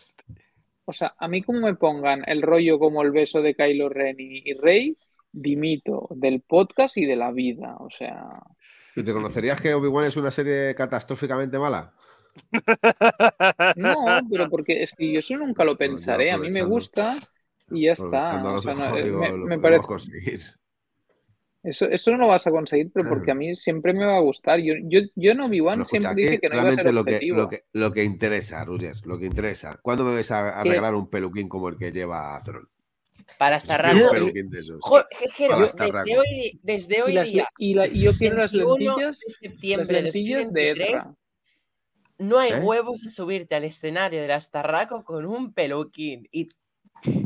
O sea, a mí como me pongan el rollo como el beso de Kylo Ren y, y Rey, dimito del podcast y de la vida. O sea, ¿Y te conocerías que Obi-Wan es una serie catastróficamente mala? no, pero porque es que yo eso nunca lo pensaré. A mí me gusta y ya está. Aprovechando O lo sea, no, mejor, digo, me, lo me podemos parece, conseguir. eso, eso no lo vas a conseguir, pero porque a mí siempre me va a gustar. Yo, yo, yo en Obi-Wan siempre dije que no iba a ser lo que, lo, que, lo que interesa, Rogers, lo que interesa. ¿Cuándo me ves a, a regalar un peluquín como el que lleva Thron? Para de Jero, Para desde Starraco. hoy, desde hoy las, día, y, la- y yo quiero las 21 lentillas, de las septiembre de lentillas de 2023, Ezra. no hay ¿Eh? huevos a subirte al escenario del Astarraco con un peluquín. Y,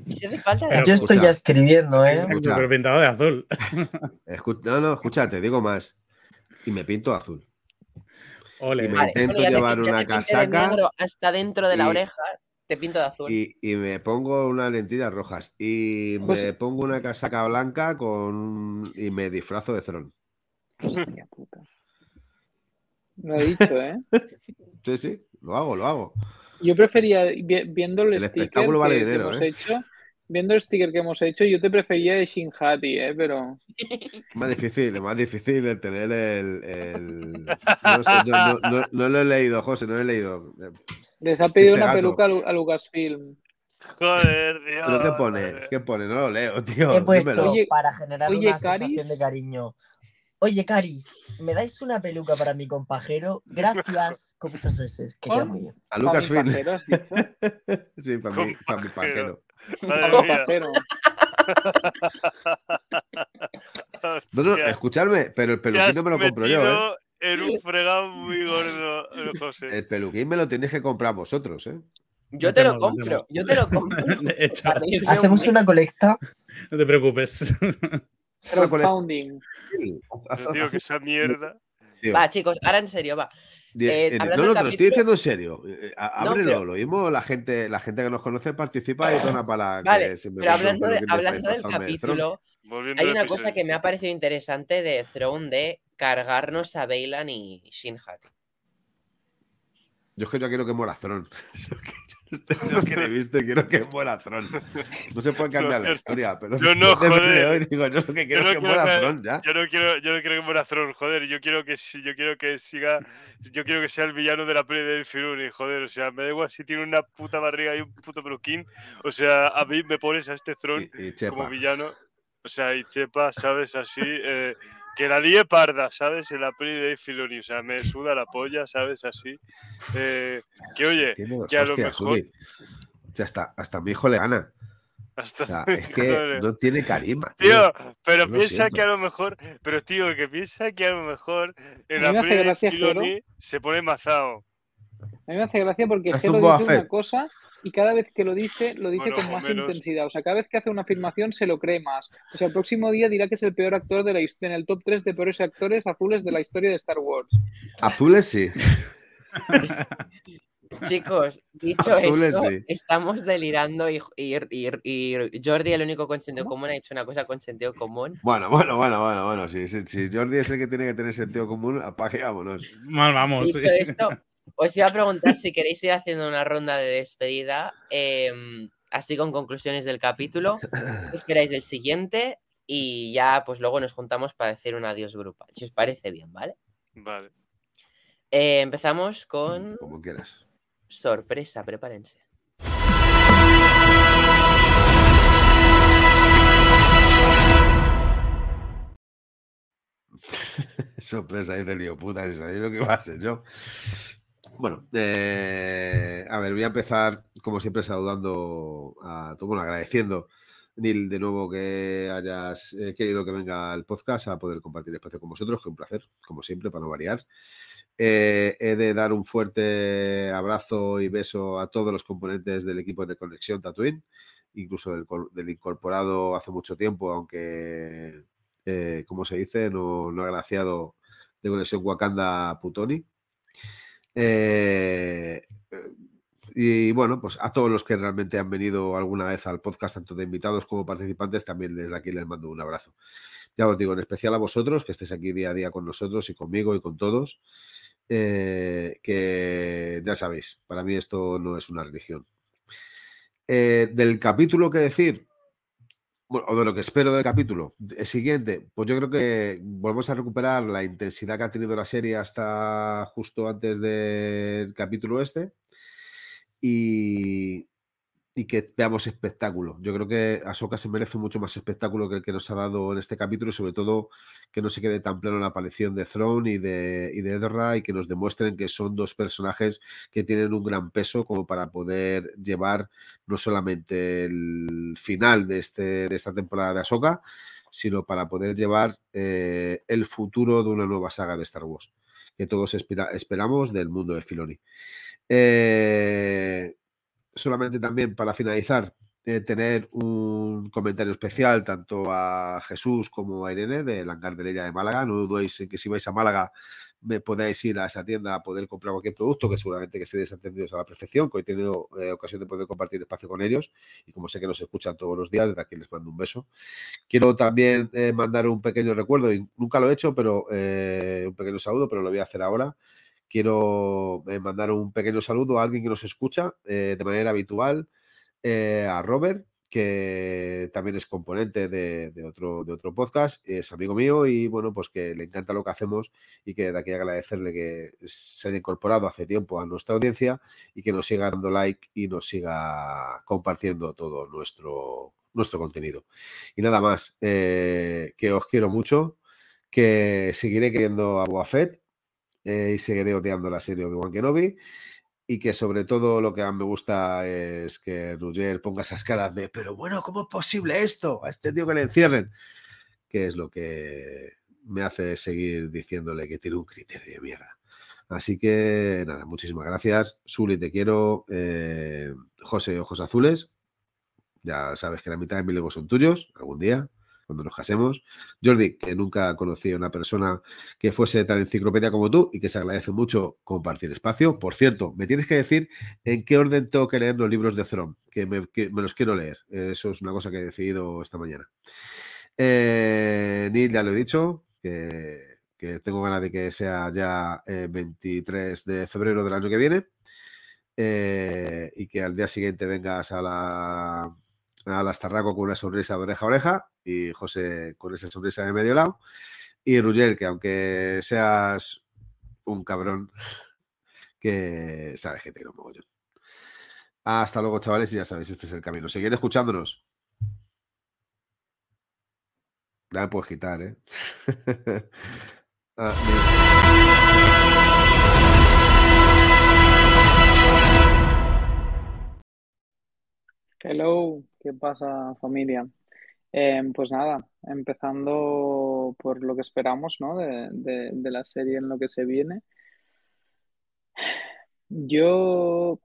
y si hace falta, Pero Yo estoy escucha. ya escribiendo, ¿eh? Escucha. pero pintado de azul. Escu- no, no, escúchate, digo más. Y me pinto azul. Ole. Y me- Vale, intento bueno, te llevar una te de casaca negro hasta dentro de la y- oreja, te pinto de azul. Y, y me pongo unas lentillas rojas. Y Pues- me pongo una casaca blanca con y me disfrazo de Throne. Hostia puta. Lo he dicho, ¿eh? Sí, sí, lo hago, lo hago. Yo prefería, vi- viendo el, El sticker espectáculo vale que, que dinero, hemos ¿eh? hecho, viendo el sticker que hemos hecho, yo te prefería de Shinhati, ¿eh? Pero Más difícil, es más difícil el tener el. el- No, sé, yo no, no- no lo he leído, José, no lo he leído. les ha pedido Ese una gato. peluca a, Lu- a Lucasfilm. Joder, tío. ¿Pero qué pone? ¿Qué pone? No lo leo, tío. He puesto dímelo. Para generar oye, una sensación de cariño. Oye, Caris, ¿me dais una peluca para mi compajero? Gracias. Con muchas veces, que queda muy bien. A mi has dicho. Sí, para mí, para mi Compajero. pajero. No, no, escuchadme, pero el te no me lo compro yo, ¿eh? un fregado muy gordo, eh, José. El peluquín me lo tenéis que comprar vosotros, ¿eh? Yo te lo Metemos, compro, yo te lo compro. Hacemos una colecta. no te preocupes. Crowdfunding. Que esa mierda. tío. Va, chicos, ahora en serio, va. Eh, no, no, te lo estoy diciendo en serio. Eh, a- No, Ábrelo, pero- lo mismo la gente, la gente que nos conoce participa y dona para Vale, que si me pero hablando, de- hablando del de capítulo, hay una cosa que me ha parecido interesante de Throne de cargarnos a Bailan y Shinhat. Yo es que yo quiero que muera Throne. Es lo que le he visto y quiero que muera Throne. No se puede cambiar No, la yo- historia, pero yo no, joder. hoy digo, yo lo que quiero no es que quiero muera que- Throne ya. Yo no quiero, yo no quiero que muera Throne, joder. Yo quiero que yo quiero que siga, yo quiero que sea el villano de la peli de Filoni, joder. O sea, me da igual si tiene una puta barriga y un puto peluquín. O sea, a mí me pones a este Throne Y, y como villano. O sea, y Chepa, ¿sabes? Así. eh, que la líe parda, ¿sabes? En la peli de Filoni. O sea, me suda la polla, ¿sabes? Así. Eh, que oye, Tiene dos que a lo mejor-. O sea, hasta, hasta mi hijo le gana. hasta. O sea, es que no tiene carisma. Tío. Tío, pero piensa que a lo mejor, pero tío, que piensa que a lo mejor en la me hace peli de Filoni se pone mazao. A mí me hace gracia porque Boba dice una cosa y cada vez que lo dice, lo dice Bueno, con más menos. intensidad. O sea, cada vez que hace una afirmación se lo cree más. O sea, el próximo día dirá que es el peor actor de la en el top 3 de peores actores azules de la historia de Star Wars. Azules sí. Chicos, dicho Azules, esto, sí. estamos delirando y, y- y- y Jordi, el único con sentido común, ha hecho una cosa con sentido común. Bueno, bueno, bueno, bueno, bueno. Si, si, si Jordi es el que tiene que tener sentido común, vámonos. Mal vamos. Dicho sí. esto, os iba a preguntar si queréis ir haciendo una ronda de despedida, em, así con conclusiones del capítulo. ¿Qué esperáis del siguiente? Y ya, pues luego nos juntamos para decir un adiós grupal, si os parece bien, ¿vale? Vale. Eh, empezamos con Como quieras. sorpresa, prepárense. Sorpresa, dice el lío puta, si sabéis lo que va a ser yo. Bueno, eh, a ver, voy a empezar, como siempre, saludando a todo, bueno, agradeciendo, Neil, de nuevo que hayas eh, querido que venga al podcast a poder compartir espacio con vosotros, que un placer, como siempre, para no variar. Eh, he de dar un fuerte abrazo y beso a todos los componentes del equipo de Conexión Tatooine, incluso del incorporado hace mucho tiempo, aunque, eh, como se dice, no, no agraciado de Conexión Wakanda Putoni. Eh, eh, y bueno, pues a todos los que realmente han venido alguna vez al podcast, tanto de invitados como participantes, también desde aquí les mando un abrazo. Ya os digo, en especial a vosotros, que estéis aquí día a día con nosotros y conmigo y con todos, eh, que ya sabéis, para mí esto no es una religión. Del capítulo que decir, o de lo que espero del capítulo el siguiente, pues yo creo que volvemos a recuperar la intensidad que ha tenido la serie hasta justo antes del capítulo este. Y, y que veamos espectáculo. Yo creo que Ahsoka se merece mucho más espectáculo que el que nos ha dado en este capítulo, sobre todo que no se quede tan plano la aparición de Throne y de, y de Edra y que nos demuestren que son dos personajes que tienen un gran peso como para poder llevar no solamente el final de, este, de esta temporada de Ahsoka, sino para poder llevar eh, el futuro de una nueva saga de Star Wars, que todos esperamos del mundo de Filoni. Eh, solamente también para finalizar, eh, tener un comentario especial tanto a Jesús como a Irene de Langar de de Málaga. No dudéis en que si vais a Málaga me podáis ir a esa tienda a poder comprar cualquier producto, que seguramente que estéis atendidos a la perfección, que hoy he tenido eh, ocasión de poder compartir espacio con ellos y como sé que nos escuchan todos los días, desde aquí les mando un beso. Quiero también eh, mandar un pequeño recuerdo, y nunca lo he hecho, pero un pequeño saludo, pero lo voy a hacer ahora quiero mandar un pequeño saludo a alguien que nos escucha de manera habitual, eh, a Robert, que también es componente de, otro, de otro podcast, es amigo mío y bueno, pues que le encanta lo que hacemos y que de aquí agradecerle que se haya incorporado hace tiempo a nuestra audiencia y que nos siga dando like y nos siga compartiendo todo nuestro, nuestro contenido. Y nada más, eh, que os quiero mucho, que seguiré queriendo a Boafet eh, y seguiré odiando la serie Obi-Wan Kenobi y que sobre todo lo que más me gusta es que Roger ponga esas caras de, pero bueno, ¿cómo es posible esto? A este tío que le encierren, que es lo que me hace seguir diciéndole que tiene un criterio de mierda. Así que nada, muchísimas gracias. Zuli, te quiero. Eh, José, ojos azules. Ya sabes que la mitad de mi legos son tuyos, algún día cuando nos casemos. Jordi, que nunca conocí a una persona que fuese tan enciclopedia como tú y que se agradece mucho compartir espacio. Por cierto, me tienes que decir en qué orden tengo que leer los libros de Throne, que me, los quiero leer. Eso es una cosa que he decidido esta mañana. Eh, Neil, ya lo he dicho, que, tengo ganas de que sea ya el 23 de febrero del año que viene. Eh, y que al día siguiente vengas a la a Lastarraco con una sonrisa de oreja a oreja y José con esa sonrisa de medio lado. Y Rugel, que aunque seas un cabrón, que sabes que te quiero yo Hasta luego, chavales, y ya sabéis, este es el camino. Seguir escuchándonos. Ya me puedes quitar, ¿eh? ah, Hello, ¿qué pasa familia? Em, pues nada, empezando por lo que esperamos, ¿no? De, la serie en lo que se viene. Yo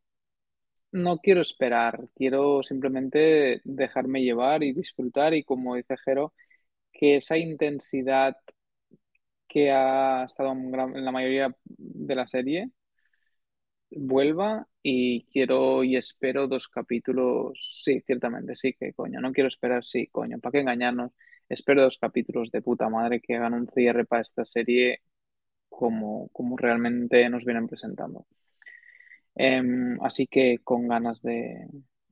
no quiero esperar, quiero simplemente dejarme llevar y disfrutar y como dice Jero, que esa intensidad que ha estado en la mayoría de la serie vuelva y quiero y espero dos capítulos. Sí, ciertamente, sí, que coño, no quiero esperar, sí, coño, ¿para qué engañarnos? Espero dos capítulos de puta madre que hagan un cierre para esta serie como, como realmente nos vienen presentando. Em, así que con ganas de.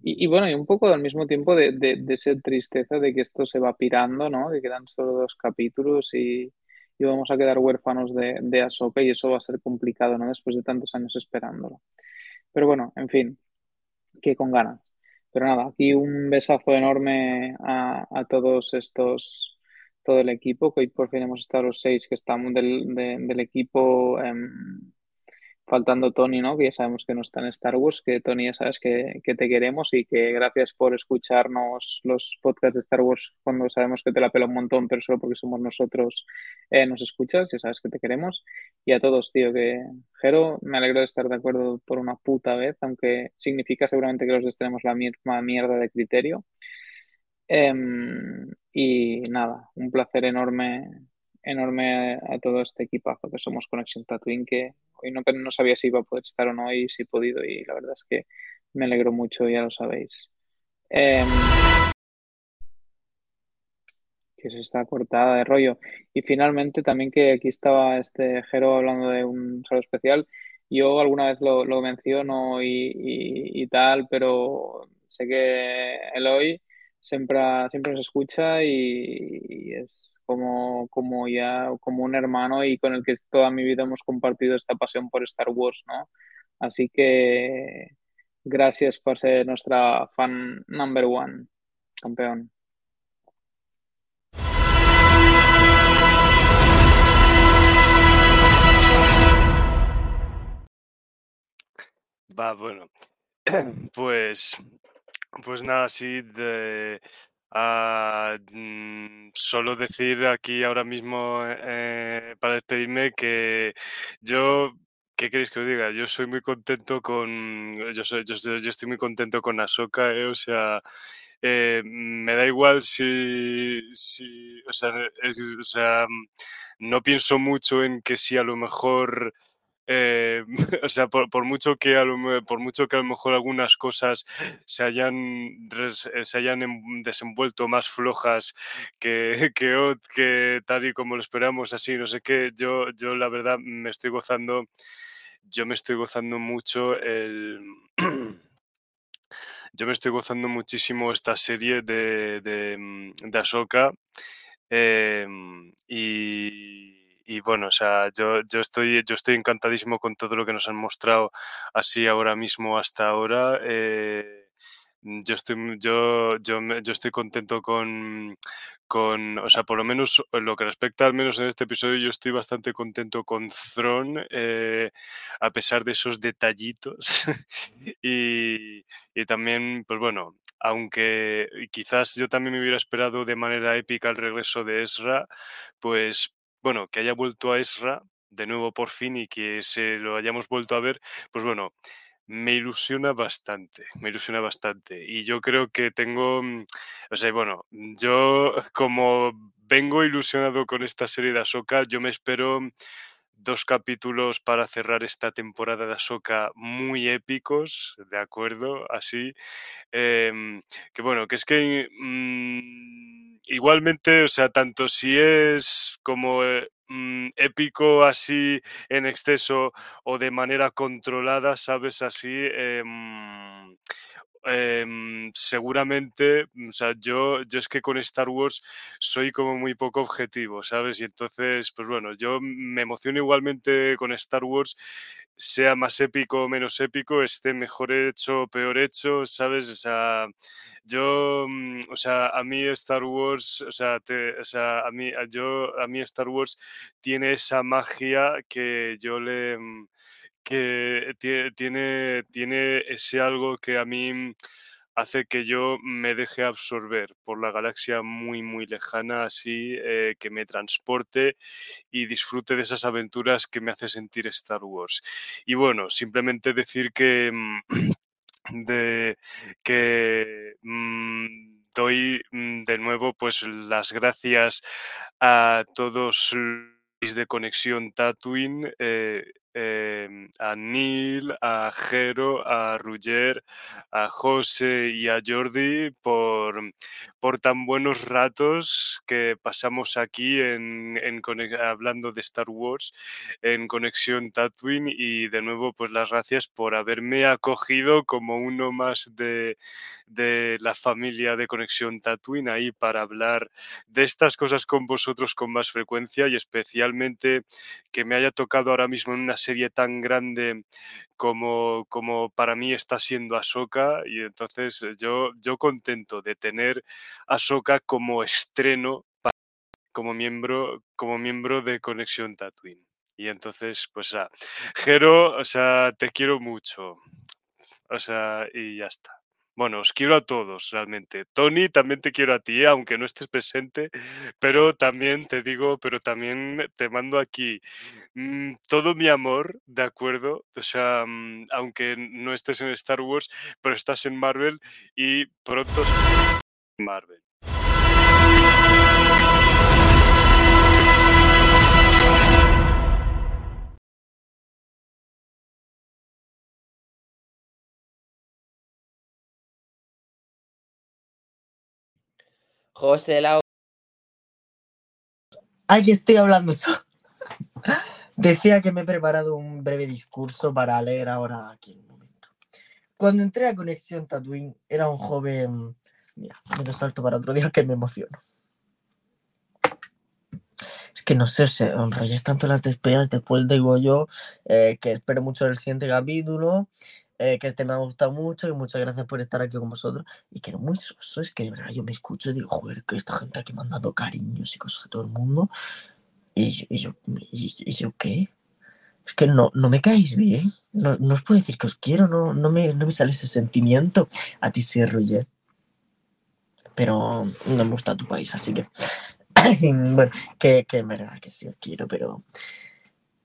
Y, bueno, y un poco al mismo tiempo de, de, de esa tristeza de que esto se va pirando, ¿no? Que quedan solo dos capítulos y, y vamos a quedar huérfanos de, de y eso va a ser complicado, ¿no? Después de tantos años esperándolo. Pero bueno, en fin, que con ganas. Pero nada, aquí un besazo enorme a, a todos estos, todo el equipo, que hoy por fin hemos estado los seis que estamos del, del equipo. Em, faltando Tony, ¿no? Que ya sabemos que no está en Star Wars, que Tony ya sabes que, te queremos y que gracias por escucharnos los podcasts de Star Wars cuando sabemos que te la pela un montón, pero solo porque somos nosotros eh, nos escuchas, ya sabes que te queremos. Y a todos, tío, que Jero, me alegro de estar de acuerdo por una puta vez, aunque significa seguramente que los dos tenemos la misma mierda de criterio. Em, y nada, un placer enorme enorme a, todo este equipazo que somos Conexión Tatooine, que hoy no, no sabía si iba a poder estar o no y si he podido y la verdad es que me alegro mucho, ya lo sabéis. Em, que se está cortada de rollo. Y finalmente también que aquí estaba este Jero hablando de un saludo especial. Yo alguna vez lo, menciono y, y, tal, pero sé que hoy siempre, siempre nos escucha y, es como, como ya como un hermano y con el que toda mi vida hemos compartido esta pasión por Star Wars, ¿no? Así que Gràcies per ser nostre fan number one, campeón. Va, bueno. Pues, pues nada, sí, de, ah, mm, solo decir aquí ahora mismo eh, para despedirme que yo, ¿qué queréis que os diga? Yo soy muy contento con, yo, soy, yo, estoy muy contento con Ahsoka, eh, o sea, eh, me da igual si, o sea, o sea, no pienso mucho en que si a lo mejor eh, o sea, por, por mucho que a lo, por mucho que a lo mejor algunas cosas se hayan, eh, se hayan em- desenvuelto más flojas que, que, que tal y como lo esperamos, así, no sé qué, yo, yo la verdad me estoy gozando, yo me estoy gozando mucho el... Yo me estoy gozando muchísimo esta serie de, de, mm, de Ahsoka. em, y, y bueno, o sea, yo, yo, estoy, yo estoy encantadísimo con todo lo que nos han mostrado así ahora mismo hasta ahora. eh, yo estoy, yo, yo, yo estoy contento con, con, o sea, por lo menos en lo que respecta al menos en este episodio, yo estoy bastante contento con Thrawn, eh, a pesar de esos detallitos. y, y también, pues bueno, aunque quizás yo también me hubiera esperado de manera épica el regreso de Ezra, pues bueno, que haya vuelto a Ezra de nuevo por fin y que se lo hayamos vuelto a ver, pues bueno, me ilusiona bastante, me ilusiona bastante. Y yo creo que tengo, mm, o sea, bueno, yo como vengo ilusionado con esta serie de Ahsoka, yo me espero dos capítulos para cerrar esta temporada de Ahsoka muy épicos, ¿de acuerdo? Así. em, que bueno, que es que mm, igualmente, o sea, tanto si es como eh, mm, épico así en exceso o de manera controlada, ¿sabes? Así, em, em, seguramente, o sea, yo, yo es que con Star Wars soy como muy poco objetivo, ¿sabes? Y entonces, pues bueno, yo me emociono igualmente con Star Wars, sea más épico o menos épico, esté mejor hecho o peor hecho, ¿sabes? O sea, yo, mm, o sea, a mí Star Wars, o sea, te- o sea, a mí, yo, a mí Star Wars tiene esa magia que yo le, mm, que tie- tiene, tiene ese algo que a mí hace que yo me deje absorber por la galaxia muy, muy lejana, así, eh, que me transporte y disfrute de esas aventuras que me hace sentir Star Wars. Y bueno, simplemente decir que... mm, que mm, doy mm, de nuevo pues las gracias a todos de Conexión Tatooine, eh, em, a Neil, a Jero, a Ruger, a José y a Jordi por, por tan buenos ratos que pasamos aquí en, en hablando de Star Wars en Conexión Tatooine y de nuevo pues las gracias por haberme acogido como uno más de, de la familia de Conexión Tatooine ahí para hablar de estas cosas con vosotros con más frecuencia y especialmente que me haya tocado ahora mismo en una serie tan grande como, como para mí está siendo Ahsoka y entonces eh, yo, yo contento de tener Ahsoka como estreno pa- como miembro, como miembro de Conexión Tatooine. Y entonces, pues, ah, Jero, o sea, te quiero mucho. O sea, y ya está. Bueno, os quiero a todos, realmente. Tony, también te quiero a ti, aunque no estés presente, pero también te digo, pero también te mando aquí mm, todo mi amor, ¿de acuerdo? O sea, mm, aunque no estés en Star Wars, pero estás en Marvel y pronto Marvel. José Lau, Aquí estoy hablando solo. Decía que me he preparado un breve discurso para leer ahora aquí en un momento. Cuando entré a Conexión Tatooine, era un joven. Mira, me lo salto para otro día que me emociono. Es que no sé, se enrolláis tanto las despedidas. Después digo yo eh, que espero mucho el siguiente capítulo. Eh, que este me ha gustado mucho y muchas gracias por estar aquí con vosotros. Y quedo muy soso, es que de verdad yo me escucho y digo, joder, que esta gente aquí me han dado cariños y cosas a todo el mundo. Y y yo, y- y yo ¿qué? Es que no, no me caéis bien. No, no os puedo decir que os quiero, no, no, me, no me sale ese sentimiento. A ti sí, Roger. Pero no me gusta tu país, así que. bueno, que, que en verdad que sí os quiero, pero.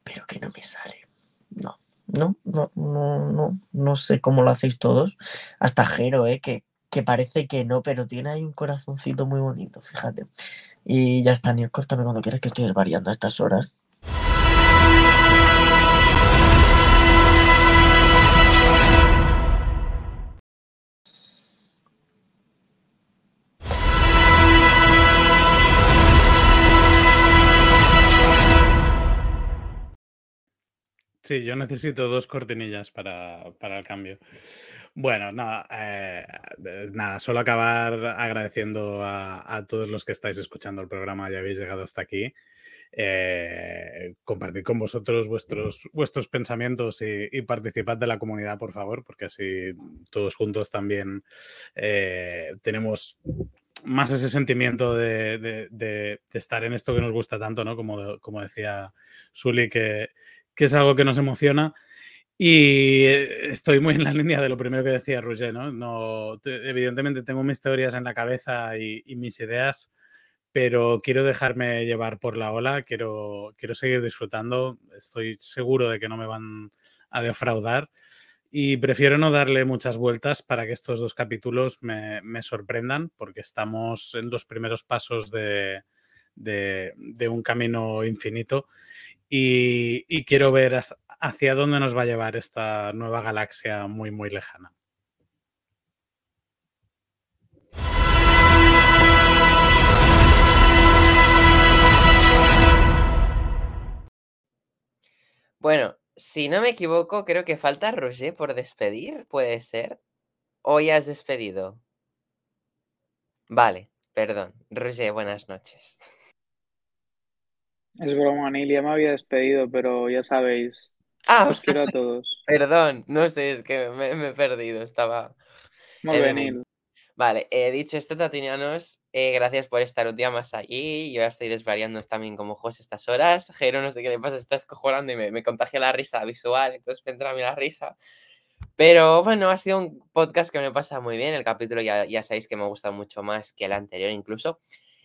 Pero que no me sale. No, no, no, no, no, no sé cómo lo hacéis todos. Hasta Jero, ¿eh? Que, que parece que no, pero tiene ahí un corazoncito muy bonito, fíjate. Y ya está, Niel, córtame cuando quieras que estoy variando a estas horas. Sí, yo necesito dos cortinillas para, para el cambio. Bueno, nada, eh, eh, nada, solo acabar agradeciendo a, todos los que estáis escuchando el programa y habéis llegado hasta aquí. Eh, con vosotros vuestros, vuestros pensamientos y, participad de la comunidad, por favor, porque así todos juntos también eh, tenemos más ese sentimiento de, de- de- de estar en esto que nos gusta tanto, ¿no? Como, como decía Suli, que, que es algo que nos emociona. Y eh, estoy muy en la línea de lo primero que decía Roger, ¿no? no te- evidentemente tengo mis teorías en la cabeza y, mis ideas, pero quiero dejarme llevar por la ola, quiero, quiero seguir disfrutando, estoy seguro de que no me van a defraudar y prefiero no darle muchas vueltas para que estos dos capítulos me, me sorprendan, porque estamos en los primeros pasos de- de un camino infinito y, quiero ver hasta- hacia dónde nos va a llevar esta nueva galaxia muy, muy lejana. Bueno, si no me equivoco, creo que falta Roger por despedir, ¿puede ser? ¿O ya has despedido? Vale, perdón. Roger, buenas noches. Es broma, Neil, ya me había despedido, pero ya sabéis, Ah, os quiero a todos. perdón, no sé, es que me, me he perdido, estaba... Molt en bé, el Neil. mundo. Vale, eh, dicho esto, Tatunianos, eh, gracias por estar un día más allí. Yo ya estoy desvariando también como José estas horas. Jero, no sé qué le pasa, está escojonando y me, me contagia la risa visual, entonces me entra a mí la risa. Pero bueno, ha sido un podcast que me pasa muy bien. El capítulo ya, ya sabéis que me gusta mucho más que el anterior incluso.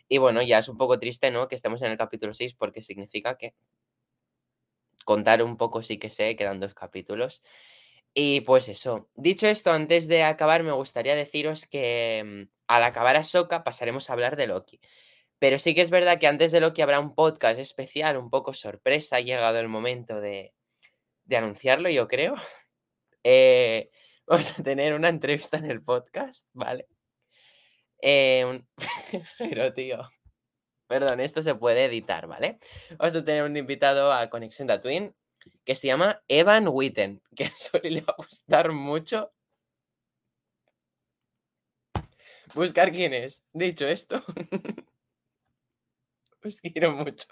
Y bueno, ya es un poco triste, ¿no? Que estemos en el capítulo 6 porque significa que contar un poco sí que sé, quedan dos capítulos. Y pues eso. Dicho esto, antes de acabar, me gustaría deciros que mm, al acabar Ahsoka pasaremos a hablar de Loki. Pero sí que es verdad que antes de Loki habrá un podcast especial, un poco sorpresa. Ha llegado el momento de, de anunciarlo, yo creo. Eh, vamos a tener una entrevista en el podcast, ¿vale? Eh, Pero, tío. Perdón, esto se puede editar, ¿vale? Vamos a tener un invitado a Conexión Tatooine que se llama Evan Witten, que a le va a gustar mucho. Buscar quién es. Dicho esto, os quiero mucho.